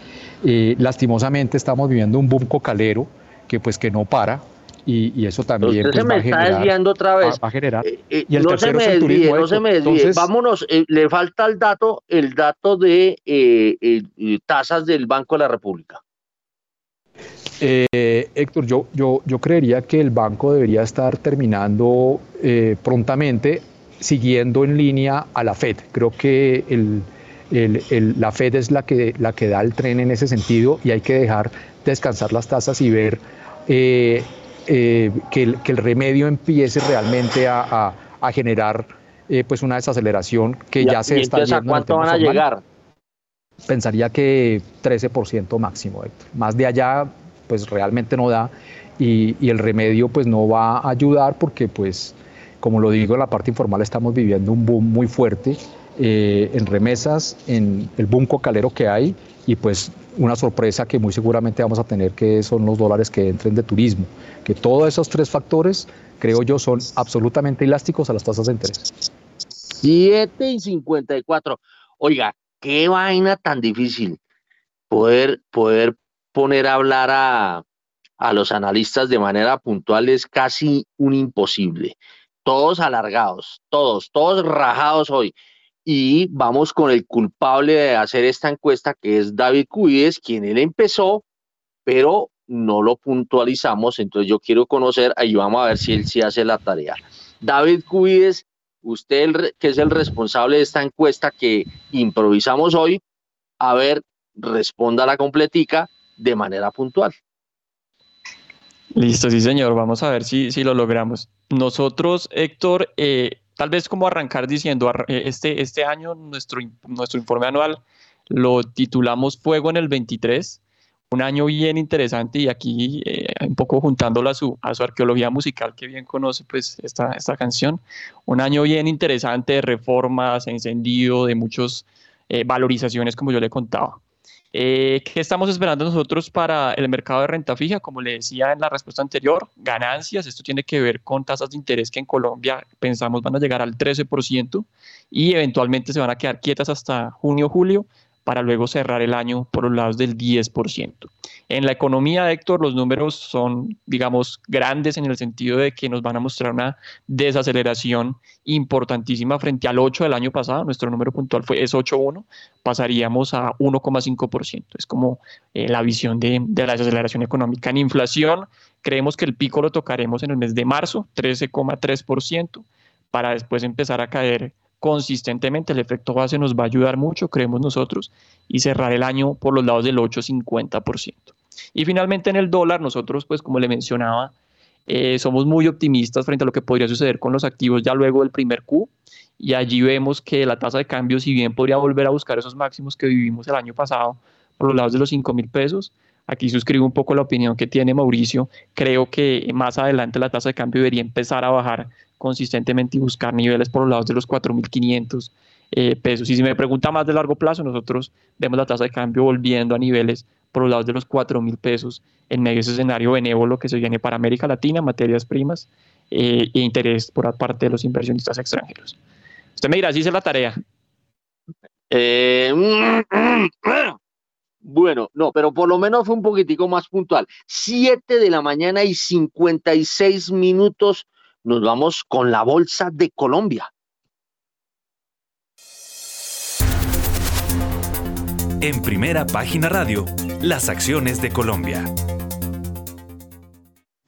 lastimosamente estamos viviendo un boom cocalero que pues que no para, y, eso también pues, se me está desviando otra vez. Va, a generar. y el no se me desvíe, no se me desvíe. Vámonos, le falta el dato, el dato de tasas del Banco de la República. Eh, Héctor, yo, yo, yo creería que el banco debería estar terminando eh, prontamente siguiendo en línea a la Fed. Creo que el, la Fed es la que, la que da el tren en ese sentido y hay que dejar descansar las tasas y ver eh, que, el, que, el, remedio empiece realmente a, a, generar pues una desaceleración que ya, se está viendo. ¿A cuánto van a llegar? Pensaría que 13% máximo. Más de allá pues realmente no da y, el remedio pues no va a ayudar porque pues como lo digo en la parte informal estamos viviendo un boom muy fuerte eh, en remesas, en el boom cocalero que hay y pues una sorpresa que muy seguramente vamos a tener que son los dólares que entren de turismo, que todos esos tres factores creo yo son absolutamente elásticos a las tasas de interés. 7 y 54. Oiga, qué vaina tan difícil poder, poder poner a hablar a, los analistas de manera puntual es casi un imposible. Todos alargados, todos, todos rajados hoy. Y vamos con el culpable de hacer esta encuesta, que es David Cuides, quien él empezó, pero no lo puntualizamos. Entonces yo quiero conocer, ahí vamos a ver si él sí hace la tarea. David Cuides, usted que es el responsable de esta encuesta que improvisamos hoy, a ver, responda la completica de manera puntual. Listo, sí señor, vamos a ver si, si lo logramos. Nosotros, Héctor, eh, tal vez como arrancar diciendo, eh, este, este año nuestro, nuestro informe anual lo titulamos Fuego en el 23, un año bien interesante y aquí eh, un poco juntándolo a su, arqueología musical que bien conoce pues esta, esta canción, un año bien interesante de reformas, encendido, de muchas eh, valorizaciones como yo le contaba. Eh, ¿Qué estamos esperando nosotros para el mercado de renta fija? Como le decía en la respuesta anterior, ganancias. Esto tiene que ver con tasas de interés que en Colombia pensamos van a llegar al 13% y eventualmente se van a quedar quietas hasta junio, julio para luego cerrar el año por los lados del 10%. En la economía, Héctor, los números son, digamos, grandes en el sentido de que nos van a mostrar una desaceleración importantísima frente al 8 del año pasado. Nuestro número puntual fue es 8.1, pasaríamos a 1,5%. Es como eh, la visión de, de la desaceleración económica. En inflación, creemos que el pico lo tocaremos en el mes de marzo, 13,3%, para después empezar a caer consistentemente. El efecto base nos va a ayudar mucho, creemos nosotros, y cerrar el año por los lados del 8,50%. Y finalmente en el dólar, nosotros, pues como le mencionaba, eh, somos muy optimistas frente a lo que podría suceder con los activos ya luego del primer Q. Y allí vemos que la tasa de cambio, si bien podría volver a buscar esos máximos que vivimos el año pasado por los lados de los 5 mil pesos, aquí suscribo un poco la opinión que tiene Mauricio. Creo que más adelante la tasa de cambio debería empezar a bajar consistentemente y buscar niveles por los lados de los 4.500 eh, pesos. Y si me pregunta más de largo plazo, nosotros vemos la tasa de cambio volviendo a niveles por los lados de los 4.000 pesos en medio de ese escenario benévolo que se viene para América Latina, materias primas eh, e interés por parte de los inversionistas extranjeros. Usted me dirá, si hice la tarea. Eh, bueno, no, pero por lo menos fue un poquitico más puntual. 7 de la mañana y 56 minutos nos vamos con la Bolsa de Colombia. En primera página radio, las acciones de Colombia.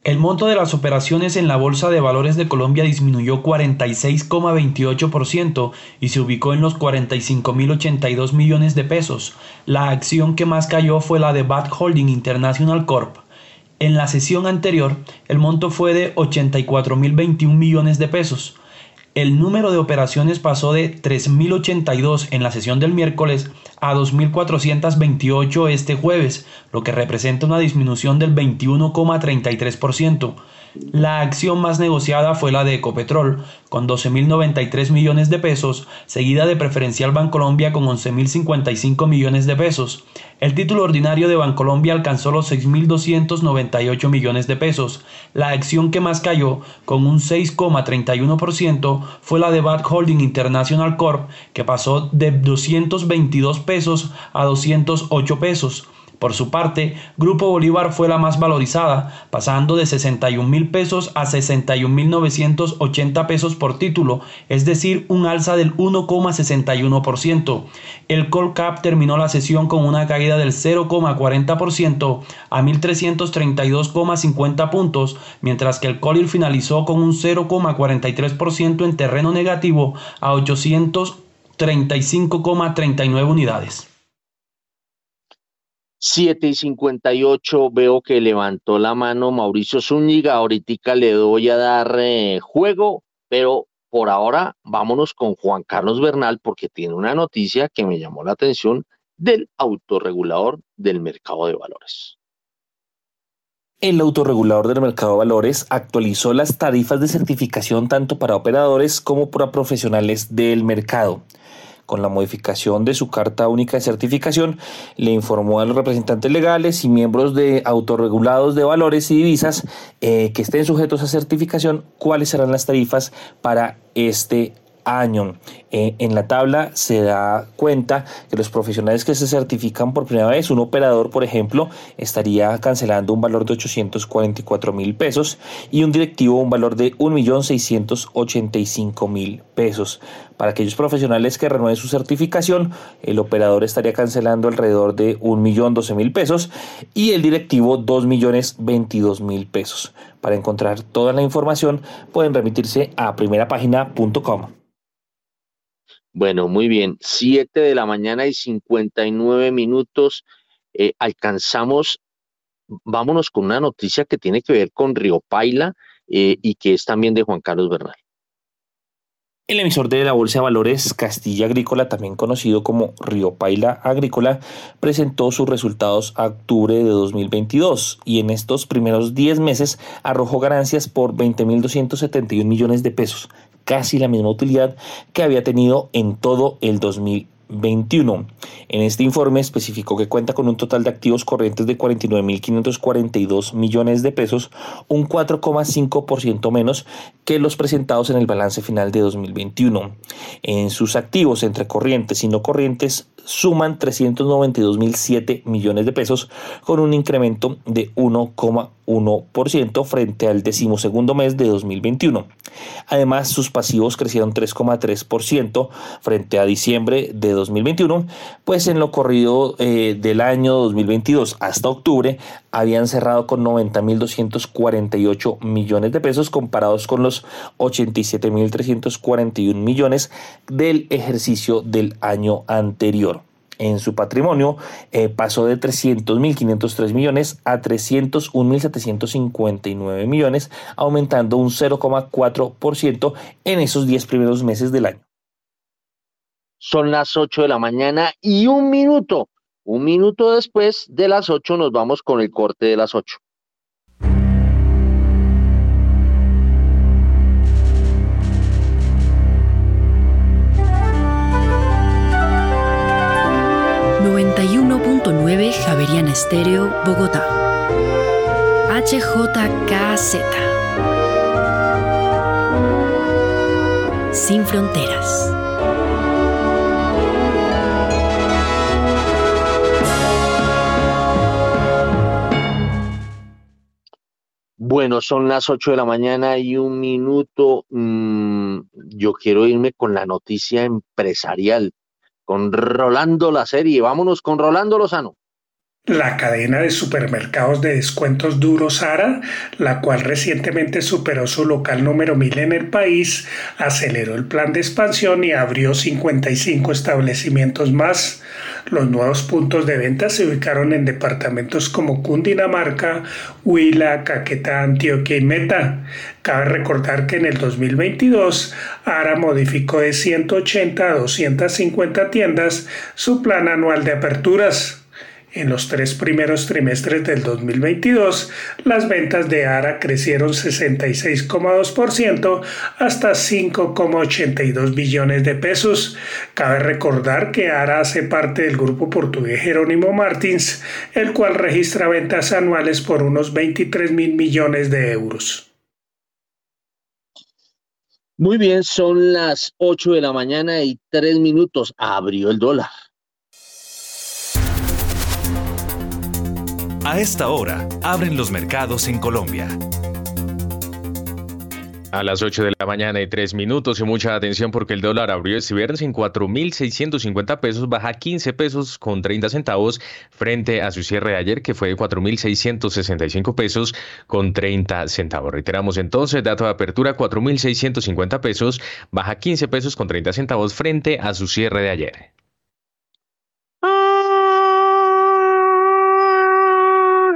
El monto de las operaciones en la Bolsa de Valores de Colombia disminuyó 46,28% y se ubicó en los 45.082 millones de pesos. La acción que más cayó fue la de Bad Holding International Corp. En la sesión anterior, el monto fue de 84.021 millones de pesos. El número de operaciones pasó de 3.082 en la sesión del miércoles a 2.428 este jueves, lo que representa una disminución del 21,33%. La acción más negociada fue la de Ecopetrol, con 12.093 millones de pesos, seguida de Preferencial Bancolombia con 11.055 millones de pesos. El título ordinario de Bancolombia alcanzó los 6.298 millones de pesos. La acción que más cayó, con un 6,31%, fue la de Bad Holding International Corp, que pasó de 222 pesos a 208 pesos. Por su parte, Grupo Bolívar fue la más valorizada, pasando de 61 mil pesos a 61 mil 980 pesos por título, es decir, un alza del 1,61%. El Colcap terminó la sesión con una caída del 0,40% a 1.332,50 puntos, mientras que el Colir finalizó con un 0,43% en terreno negativo a 835,39 unidades. 7 y 58 veo que levantó la mano Mauricio Zúñiga. Ahorita le doy a dar eh, juego, pero por ahora vámonos con Juan Carlos Bernal porque tiene una noticia que me llamó la atención del autorregulador del mercado de valores. El autorregulador del mercado de valores actualizó las tarifas de certificación tanto para operadores como para profesionales del mercado con la modificación de su carta única de certificación, le informó a los representantes legales y miembros de autorregulados de valores y divisas eh, que estén sujetos a certificación cuáles serán las tarifas para este año. Eh, en la tabla se da cuenta que los profesionales que se certifican por primera vez, un operador, por ejemplo, estaría cancelando un valor de 844 mil pesos y un directivo un valor de 1.685.000 pesos. Para aquellos profesionales que renueven su certificación, el operador estaría cancelando alrededor de 1.012.000 pesos y el directivo 2.022.000 pesos. Para encontrar toda la información pueden remitirse a primerapágina.com. Bueno, muy bien. Siete de la mañana y 59 minutos. Eh, alcanzamos, vámonos con una noticia que tiene que ver con Río Paila eh, y que es también de Juan Carlos Bernal. El emisor de la Bolsa de Valores Castilla Agrícola, también conocido como Río Paila Agrícola, presentó sus resultados a octubre de 2022 y en estos primeros 10 meses arrojó ganancias por 20.271 millones de pesos, casi la misma utilidad que había tenido en todo el 2022. 21. En este informe especificó que cuenta con un total de activos corrientes de 49.542 millones de pesos, un 4,5% menos que los presentados en el balance final de 2021. En sus activos entre corrientes y no corrientes suman 392.007 millones de pesos con un incremento de 1,1% frente al decimosegundo mes de 2021. Además, sus pasivos crecieron 3,3% frente a diciembre de 2021, pues en lo corrido eh, del año 2022 hasta octubre habían cerrado con 90.248 millones de pesos comparados con los 87.341 millones del ejercicio del año anterior en su patrimonio eh, pasó de 300.503 millones a 301.759 millones, aumentando un 0,4% en esos 10 primeros meses del año. Son las 8 de la mañana y un minuto. Un minuto después de las 8 nos vamos con el corte de las 8. 91.9 Javeriana Estéreo, Bogotá. HJKZ. Sin fronteras. Bueno, son las 8 de la mañana y un minuto. Mm, yo quiero irme con la noticia empresarial con Rolando la serie. Vámonos con Rolando Lozano. La cadena de supermercados de descuentos Duro Sara, la cual recientemente superó su local número 1000 en el país, aceleró el plan de expansión y abrió 55 establecimientos más. Los nuevos puntos de venta se ubicaron en departamentos como Cundinamarca, Huila, Caquetá, Antioquia y Meta. Cabe recordar que en el 2022 ARA modificó de 180 a 250 tiendas su plan anual de aperturas. En los tres primeros trimestres del 2022, las ventas de ARA crecieron 66,2% hasta 5,82 billones de pesos. Cabe recordar que ARA hace parte del grupo portugués Jerónimo Martins, el cual registra ventas anuales por unos 23 mil millones de euros. Muy bien, son las 8 de la mañana y 3 minutos. Abrió el dólar. A esta hora, abren los mercados en Colombia. A las 8 de la mañana y 3 minutos y mucha atención porque el dólar abrió este viernes en 4.650 pesos, baja 15 pesos con 30 centavos frente a su cierre de ayer que fue de 4.665 pesos con 30 centavos. Reiteramos entonces, dato de apertura 4.650 pesos, baja 15 pesos con 30 centavos frente a su cierre de ayer.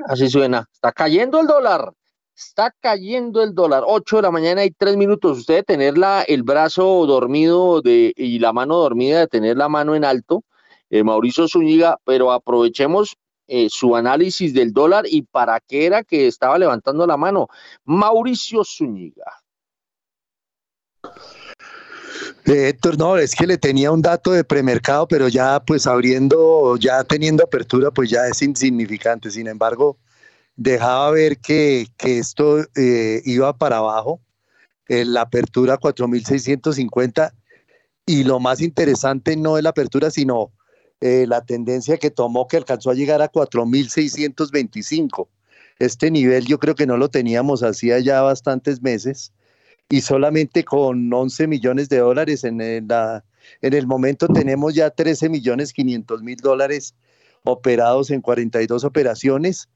Así suena. Está cayendo el dólar. Está cayendo el dólar. 8 de la mañana y 3 minutos. Usted de tener el brazo dormido de, y la mano dormida, de tener la mano en alto, eh, Mauricio Zúñiga, pero aprovechemos eh, su análisis del dólar y para qué era que estaba levantando la mano. Mauricio Zúñiga. Eh, Héctor, no, es que le tenía un dato de premercado, pero ya pues abriendo, ya teniendo apertura, pues ya es insignificante. Sin embargo, dejaba ver que, esto eh, iba para abajo, en la apertura 4.650, y lo más interesante no es la apertura, sino eh, la tendencia que tomó, que alcanzó a llegar a 4.625. Este nivel yo creo que no lo teníamos hacía ya bastantes meses y solamente con 11 millones de dólares en el, en el momento tenemos ya 13 millones 500 mil dólares operados en 42 operaciones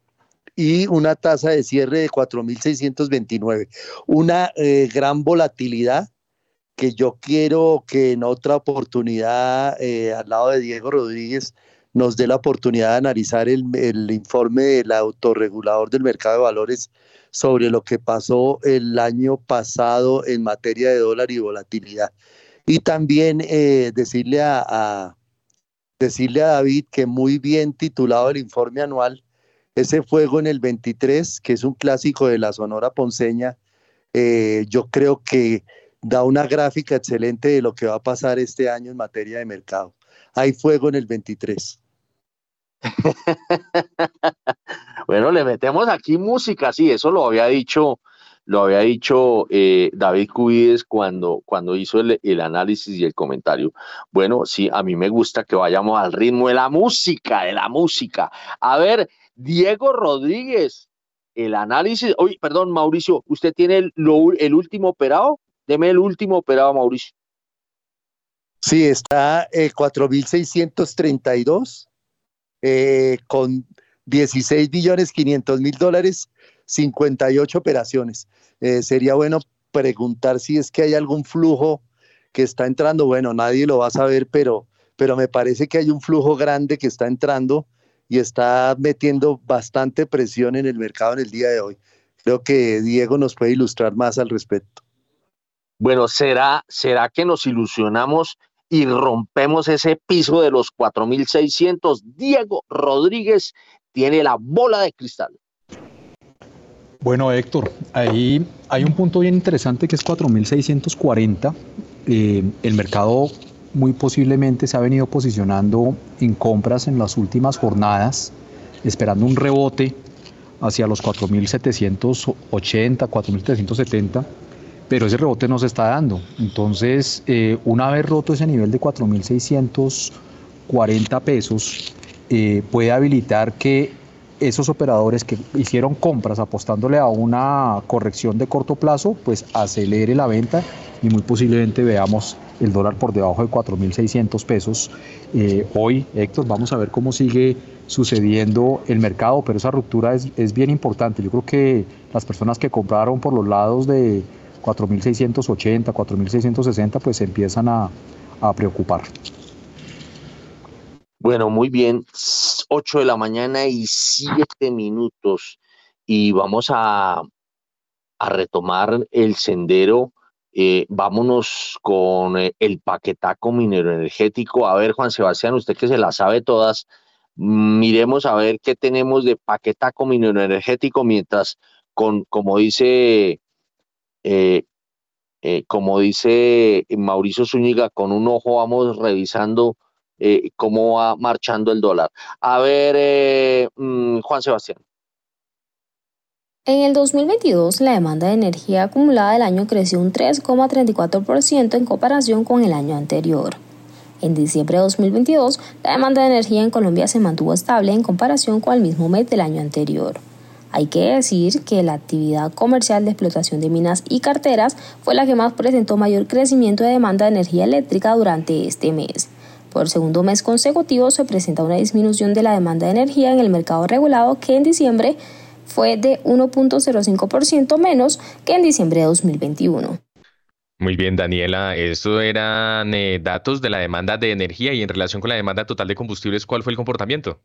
y una tasa de cierre de 4.629. Una eh, gran volatilidad que yo quiero que en otra oportunidad, eh, al lado de Diego Rodríguez, nos dé la oportunidad de analizar el, el informe del autorregulador del mercado de valores sobre lo que pasó el año pasado en materia de dólar y volatilidad. Y también eh, decirle, a, decirle a David que muy bien titulado el informe anual, ese fuego en el 23, que es un clásico de la Sonora Ponceña, eh, yo creo que da una gráfica excelente de lo que va a pasar este año en materia de mercado. Hay fuego en el 23. bueno, le metemos aquí música, sí, eso lo había dicho, lo había dicho eh, David Cubides cuando, cuando hizo el, el, análisis y el comentario. Bueno, sí, a mí me gusta que vayamos al ritmo de la música, de la música. A ver, Diego Rodríguez, el análisis, oye, perdón, Mauricio, ¿usted tiene el, el último operado? Deme el último operado, Mauricio. Sí, está eh, 4.632 eh, con 16 billones 500 mil dólares, 58 operaciones. Eh, sería bueno preguntar si es que hay algún flujo que está entrando. Bueno, nadie lo va a saber, pero, pero me parece que hay un flujo grande que está entrando y está metiendo bastante presión en el mercado en el día de hoy. Creo que Diego nos puede ilustrar más al respecto. Bueno, ¿será, será que nos ilusionamos y rompemos ese piso de los 4.600? Diego Rodríguez tiene la bola de cristal. Bueno, Héctor, ahí hay un punto bien interesante que es 4.640. Eh, el mercado muy posiblemente se ha venido posicionando en compras en las últimas jornadas, esperando un rebote hacia los 4.780, 4.370 pero ese rebote no se está dando. Entonces, eh, una vez roto ese nivel de 4.640 pesos, eh, puede habilitar que esos operadores que hicieron compras apostándole a una corrección de corto plazo, pues acelere la venta y muy posiblemente veamos el dólar por debajo de 4.600 pesos. Eh, hoy, Héctor, vamos a ver cómo sigue sucediendo el mercado, pero esa ruptura es, es bien importante. Yo creo que las personas que compraron por los lados de 4.680, 4.660, pues se empiezan a, a, preocupar. Bueno, muy bien, 8 de la mañana y 7 minutos y vamos a, retomar el sendero. Eh, vámonos con eh, el paquetaco minero energético. A ver, Juan Sebastián, usted que se la sabe todas, miremos a ver qué tenemos de paquetaco minero energético mientras con, como dice eh, como dice Mauricio Zúñiga, con un ojo vamos revisando eh, cómo va marchando el dólar. A ver, eh, mm, Juan Sebastián. En el 2022, la demanda de energía acumulada del año creció un 3,34% en comparación con el año anterior. En diciembre de 2022, la demanda de energía en Colombia se mantuvo estable en comparación con el mismo mes del año anterior. Hay que decir que la actividad comercial de explotación de minas y carteras fue la que más presentó mayor crecimiento de demanda de energía eléctrica durante este mes. Por segundo mes consecutivo se presenta una disminución de la demanda de energía en el mercado regulado que en diciembre fue de 1.05% menos que en diciembre de 2021. Muy bien, Daniela. Estos eran eh, datos de la demanda de energía y en relación con la demanda total de combustibles, ¿cuál fue el comportamiento?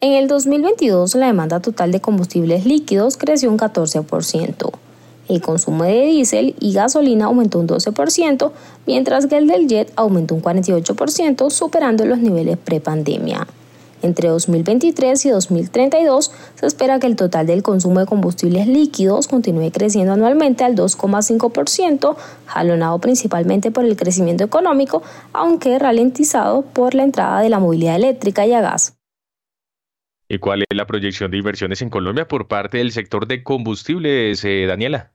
En el 2022, la demanda total de combustibles líquidos creció un 14%. El consumo de diésel y gasolina aumentó un 12%, mientras que el del jet aumentó un 48%, superando los niveles prepandemia. Entre 2023 y 2032 se espera que el total del consumo de combustibles líquidos continúe creciendo anualmente al 2,5%, jalonado principalmente por el crecimiento económico, aunque ralentizado por la entrada de la movilidad eléctrica y a gas. ¿Y cuál es la proyección de inversiones en Colombia por parte del sector de combustibles, eh, Daniela?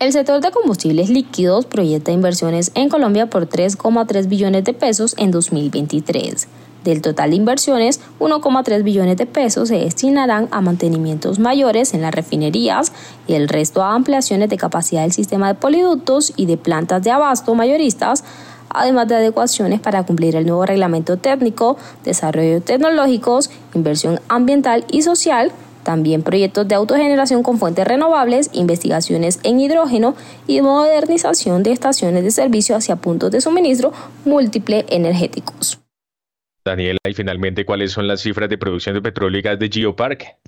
El sector de combustibles líquidos proyecta inversiones en Colombia por 3,3 billones de pesos en 2023. Del total de inversiones, 1,3 billones de pesos se destinarán a mantenimientos mayores en las refinerías y el resto a ampliaciones de capacidad del sistema de poliductos y de plantas de abasto mayoristas, además de adecuaciones para cumplir el nuevo reglamento técnico, desarrollo tecnológicos, inversión ambiental y social, también proyectos de autogeneración con fuentes renovables, investigaciones en hidrógeno y modernización de estaciones de servicio hacia puntos de suministro múltiple energéticos. Daniela, y finalmente, ¿cuáles son las cifras de producción de petróleo y gas de Geopark?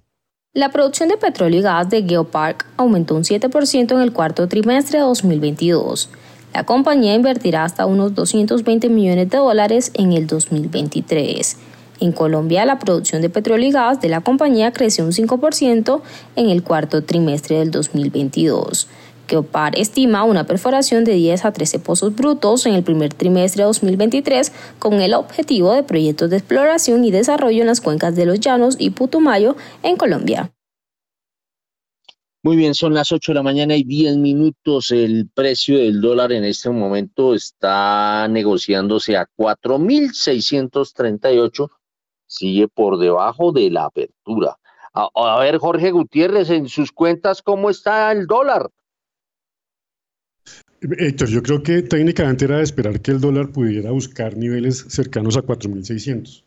La producción de petróleo y gas de Geopark aumentó un 7% en el cuarto trimestre de 2022 La compañía invertirá hasta unos 220 millones de dólares en el 2023. En Colombia, la producción de petróleo y gas de la compañía creció un 5% en el cuarto trimestre del 2022 que OPAR estima una perforación de 10 a 13 pozos brutos en el primer trimestre de 2023 con el objetivo de proyectos de exploración y desarrollo en las cuencas de los Llanos y Putumayo en Colombia. Muy bien, son las 8 de la mañana y 10 minutos. El precio del dólar en este momento está negociándose a 4.638. Sigue por debajo de la apertura. A, ver, Jorge Gutiérrez, en sus cuentas, ¿cómo está el dólar? Héctor, yo creo que técnicamente era de esperar que el dólar pudiera buscar niveles cercanos a 4.600.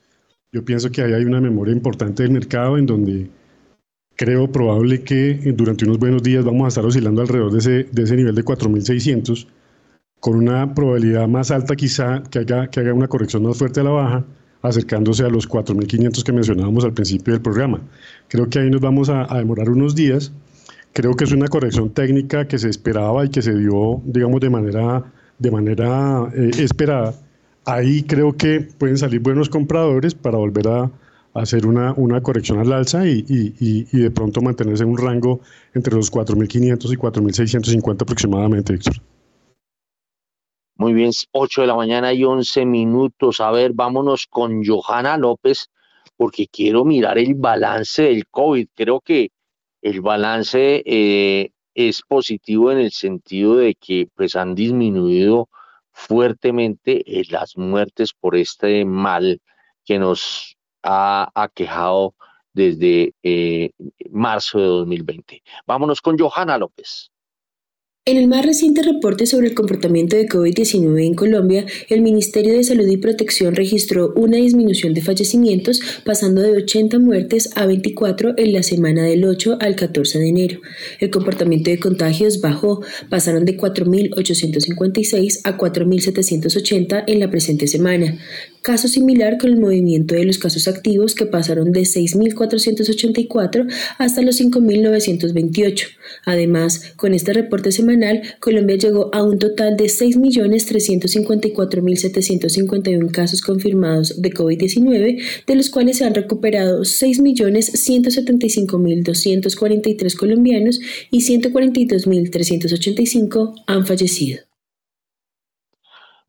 Yo pienso que ahí hay una memoria importante del mercado en donde creo probable que durante unos buenos días vamos a estar oscilando alrededor de ese, de ese nivel de 4.600, con una probabilidad más alta quizá que haga, que haga una corrección más fuerte a la baja, acercándose a los 4.500 que mencionábamos al principio del programa. Creo que ahí nos vamos a, a demorar unos días Creo que es una corrección técnica que se esperaba y que se dio, digamos, de manera, de manera eh, esperada. Ahí creo que pueden salir buenos compradores para volver a, hacer una, una, corrección al alza y, y, y, de pronto mantenerse en un rango entre los 4.500 y 4.650 aproximadamente, Héctor. Muy bien, 8 de la mañana y 11 minutos. A ver, vámonos con Johanna López, porque quiero mirar el balance del COVID. Creo que el balance eh, es positivo en el sentido de que pues han disminuido fuertemente eh, las muertes por este mal que nos ha aquejado desde eh, marzo de 2020. Vámonos con Johanna López. En el más reciente reporte sobre el comportamiento de COVID-19 en Colombia, el Ministerio de Salud y Protección registró una disminución de fallecimientos, pasando de 80 muertes a 24 en la semana del 8 al 14 de enero. El comportamiento de contagios bajó, pasaron de 4.856 a 4.780 en la presente semana. Caso similar con el movimiento de los casos activos que pasaron de 6.484 hasta los 5.928. Además, con este reporte semanal, Colombia llegó a un total de 6.354.751 casos confirmados de COVID-19, de los cuales se han recuperado 6.175.243 colombianos y 142.385 han fallecido.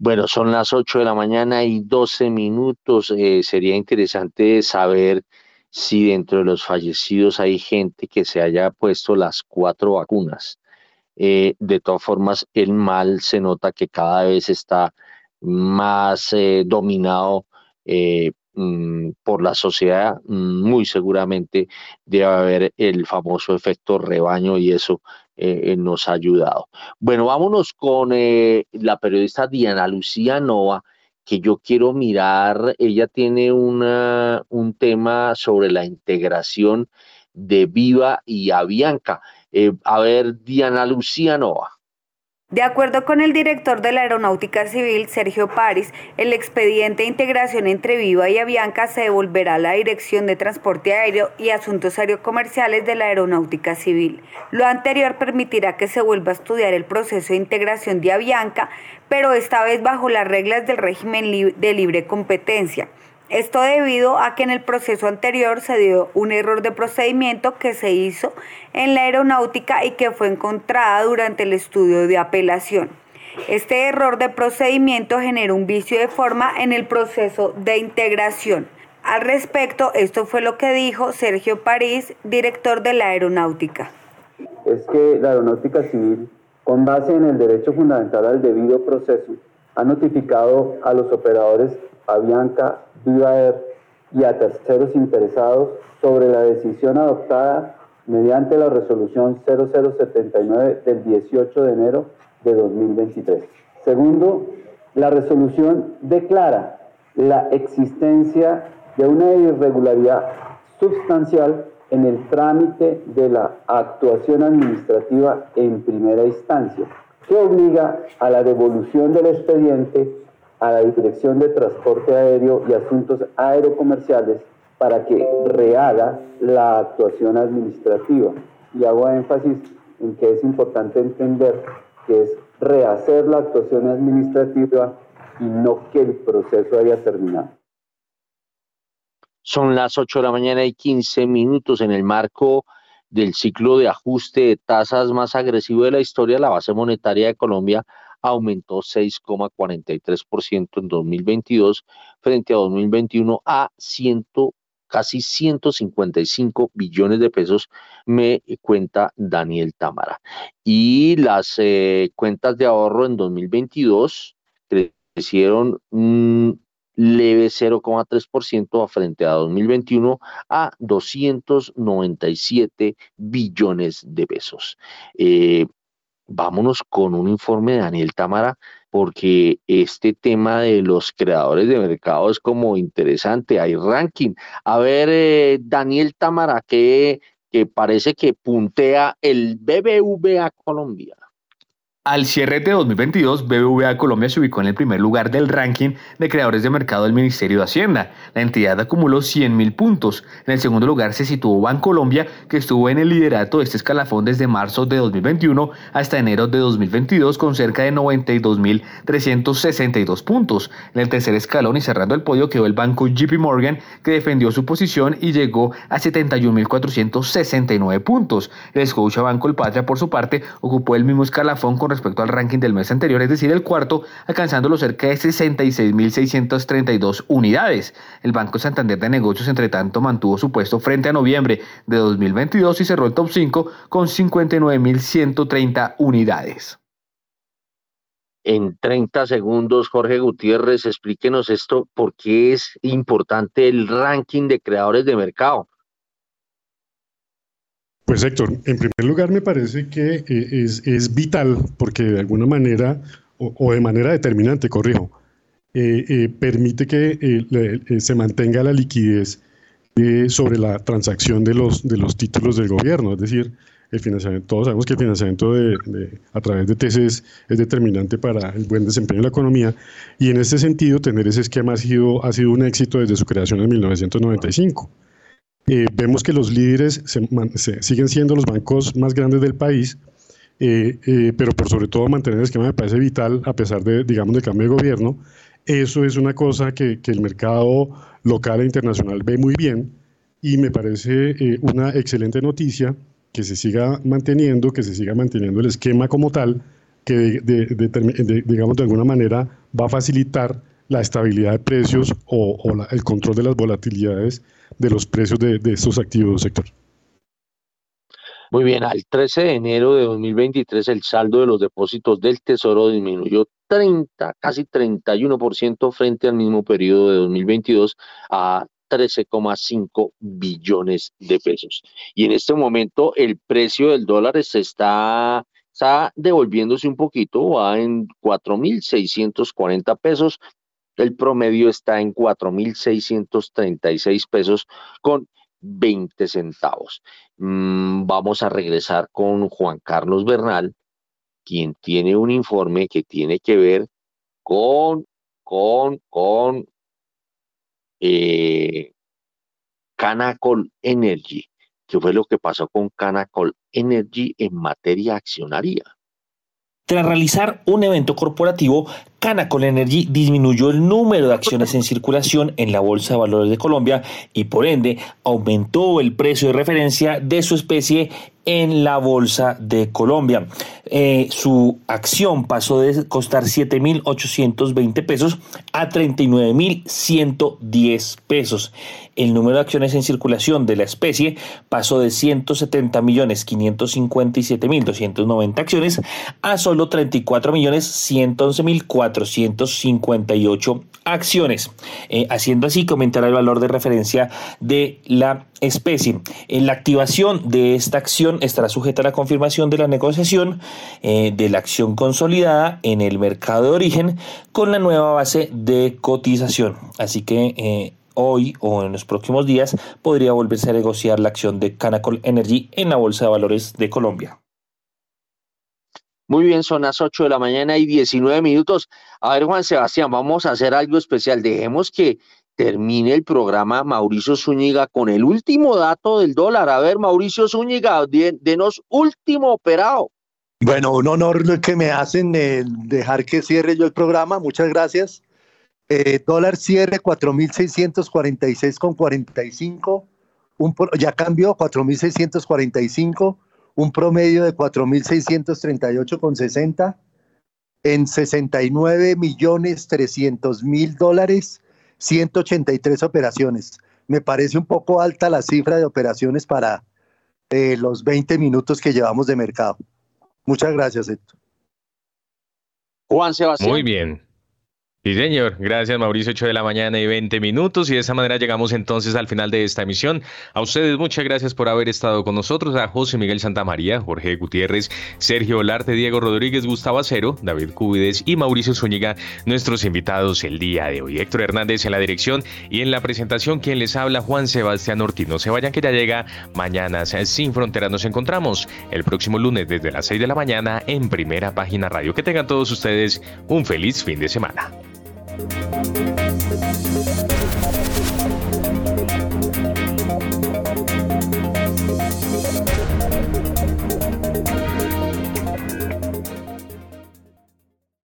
Bueno, son las 8 de la mañana y 12 minutos. Eh, sería interesante saber si dentro de los fallecidos hay gente que se haya puesto las cuatro vacunas. Eh, de todas formas, el mal se nota que cada vez está más eh, dominado mm, por la sociedad. Mm, muy seguramente debe haber el famoso efecto rebaño y eso eh, nos ha ayudado. Bueno, vámonos con eh, la periodista Diana Lucía Nova, que yo quiero mirar. Ella tiene un tema sobre la integración de Viva y Avianca. Eh, a ver, Diana Lucía Nova. De acuerdo con el director de la Aeronáutica Civil, Sergio París, el expediente de integración entre Viva y Avianca se devolverá a la Dirección de Transporte Aéreo y Asuntos Aerocomerciales de la Aeronáutica Civil. Lo anterior permitirá que se vuelva a estudiar el proceso de integración de Avianca, pero esta vez bajo las reglas del régimen de libre competencia. Esto debido a que en el proceso anterior se dio un error de procedimiento que se hizo en la aeronáutica y que fue encontrada durante el estudio de apelación. Este error de procedimiento generó un vicio de forma en el proceso de integración. Al respecto, esto fue lo que dijo Sergio París, director de la aeronáutica. Es que la aeronáutica civil, con base en el derecho fundamental al debido proceso, ha notificado a los operadores Avianca, Viva Air y a terceros interesados sobre la decisión adoptada mediante la resolución 0079 del 18 de enero de 2023. Segundo, la resolución declara la existencia de una irregularidad sustancial en el trámite de la actuación administrativa en primera instancia, que obliga a la devolución del expediente a la Dirección de Transporte Aéreo y Asuntos Aerocomerciales para que rehaga la actuación administrativa. Y hago énfasis en que es importante entender que es rehacer la actuación administrativa y no que el proceso haya terminado. Son las 8 de la mañana y 15 minutos en el marco del ciclo de ajuste de tasas más agresivo de la historia, la base monetaria de Colombia aumentó 6,43% en 2022 frente a 2021 a 100, casi 155 billones de pesos, me cuenta Daniel Támara. Y las eh, cuentas de ahorro en 2022 crecieron leve 0,3% frente a 2021 a 297 billones de pesos. Eh, vámonos con un informe de Daniel Támara porque este tema de los creadores de mercado es como interesante, hay ranking. A ver, eh, Daniel Támara, que, que parece que puntea el BBVA Colombia. Al cierre de 2022, BBVA Colombia se ubicó en el primer lugar del ranking de creadores de mercado del Ministerio de Hacienda. La entidad acumuló 100 mil puntos. En el segundo lugar se situó Bancolombia, que estuvo en el liderato de este escalafón desde marzo de 2021 hasta enero de 2022 con cerca de 92 mil 362 puntos. En el tercer escalón y cerrando el podio quedó el banco JP Morgan, que defendió su posición y llegó a 71 mil 469 puntos. El Banco El Patria, por su parte, ocupó el mismo escalafón con respecto al ranking del mes anterior, es decir, el cuarto, alcanzándolo cerca de 66.632 unidades. El Banco Santander de Negocios, entre tanto, mantuvo su puesto frente a noviembre de 2022 y cerró el top 5 con 59.130 unidades. En 30 segundos, Jorge Gutiérrez, explíquenos esto, por qué es importante el ranking de creadores de mercado. Pues Héctor, en primer lugar me parece que eh, es, vital porque de alguna manera, o, de manera determinante, corrijo, eh, eh, permite que se mantenga la liquidez sobre la transacción de los, de los títulos del gobierno. Es decir, el financiamiento, todos sabemos que el financiamiento de, a través de TESES es determinante para el buen desempeño de la economía y en este sentido tener ese esquema ha sido, ha sido un éxito desde su creación en 1995. Eh, vemos que los líderes siguen siendo los bancos más grandes del país, eh, eh, pero por sobre todo mantener el esquema me parece vital a pesar de, digamos, del cambio de gobierno. Eso es una cosa que, el mercado local e internacional ve muy bien y me parece una excelente noticia que se siga manteniendo, que se siga manteniendo el esquema como tal, que digamos de alguna manera va a facilitar la estabilidad de precios o, el control de las volatilidades de los precios de, estos activos, sector. Muy bien, al 13 de enero de 2023 el saldo de los depósitos del Tesoro disminuyó 30, casi 31% frente al mismo periodo de 2022 a 13,5 billones de pesos. Y en este momento el precio del dólar se está, devolviéndose un poquito, va en 4.640 pesos el promedio está en 4.636 pesos con 20 centavos. Mm, vamos a regresar con Juan Carlos Bernal, quien tiene un informe que tiene que ver con, con, con eh, Canacol Energy. ¿Qué fue lo que pasó con Canacol Energy en materia accionaria? Tras realizar un evento corporativo, Canacol Energy disminuyó el número de acciones en circulación en la Bolsa de Valores de Colombia y por ende aumentó el precio de referencia de su especie en la Bolsa de Colombia. Eh, su acción pasó de costar 7.820 pesos a 39.110 pesos. El número de acciones en circulación de la especie pasó de 170.557.290 acciones a solo 34.111.458 acciones, eh, haciendo así que aumentará el valor de referencia de la especie. La activación de esta acción estará sujeta a la confirmación de la negociación eh, de la acción consolidada en el mercado de origen con la nueva base de cotización. Así que eh, hoy o en los próximos días podría volverse a negociar la acción de Canacol Energy en la Bolsa de Valores de Colombia. Muy bien, son las 8 de la mañana y 19 minutos. A ver, Juan Sebastián, vamos a hacer algo especial. Dejemos que termine el programa Mauricio Zúñiga con el último dato del dólar. A ver, Mauricio Zúñiga, denos último operado. Bueno, un honor que me hacen dejar que cierre yo el programa. Muchas gracias. Eh, dólar cierre 4.646,45. Un, ya cambió 4.645. Un promedio de 4.638,60. En 69 millones 300 mil dólares, 183 operaciones. Me parece un poco alta la cifra de operaciones para eh, los 20 minutos que llevamos de mercado. Muchas gracias, Héctor. Juan Sebastián. Muy bien. Sí, señor. Gracias, Mauricio. 8 de la mañana y 20 minutos. Y de esa manera llegamos entonces al final de esta emisión. A ustedes, muchas gracias por haber estado con nosotros. A José Miguel Santamaría, Jorge Gutiérrez, Sergio Olarte, Diego Rodríguez, Gustavo Acero, David Cúbides y Mauricio Zúñiga, nuestros invitados el día de hoy. Héctor Hernández en la dirección y en la presentación, quien les habla, Juan Sebastián Ortiz. No se vayan, que ya llega mañana Sin Fronteras. Nos encontramos el próximo lunes desde las 6 de la mañana en Primera Página Radio. Que tengan todos ustedes un feliz fin de semana. Música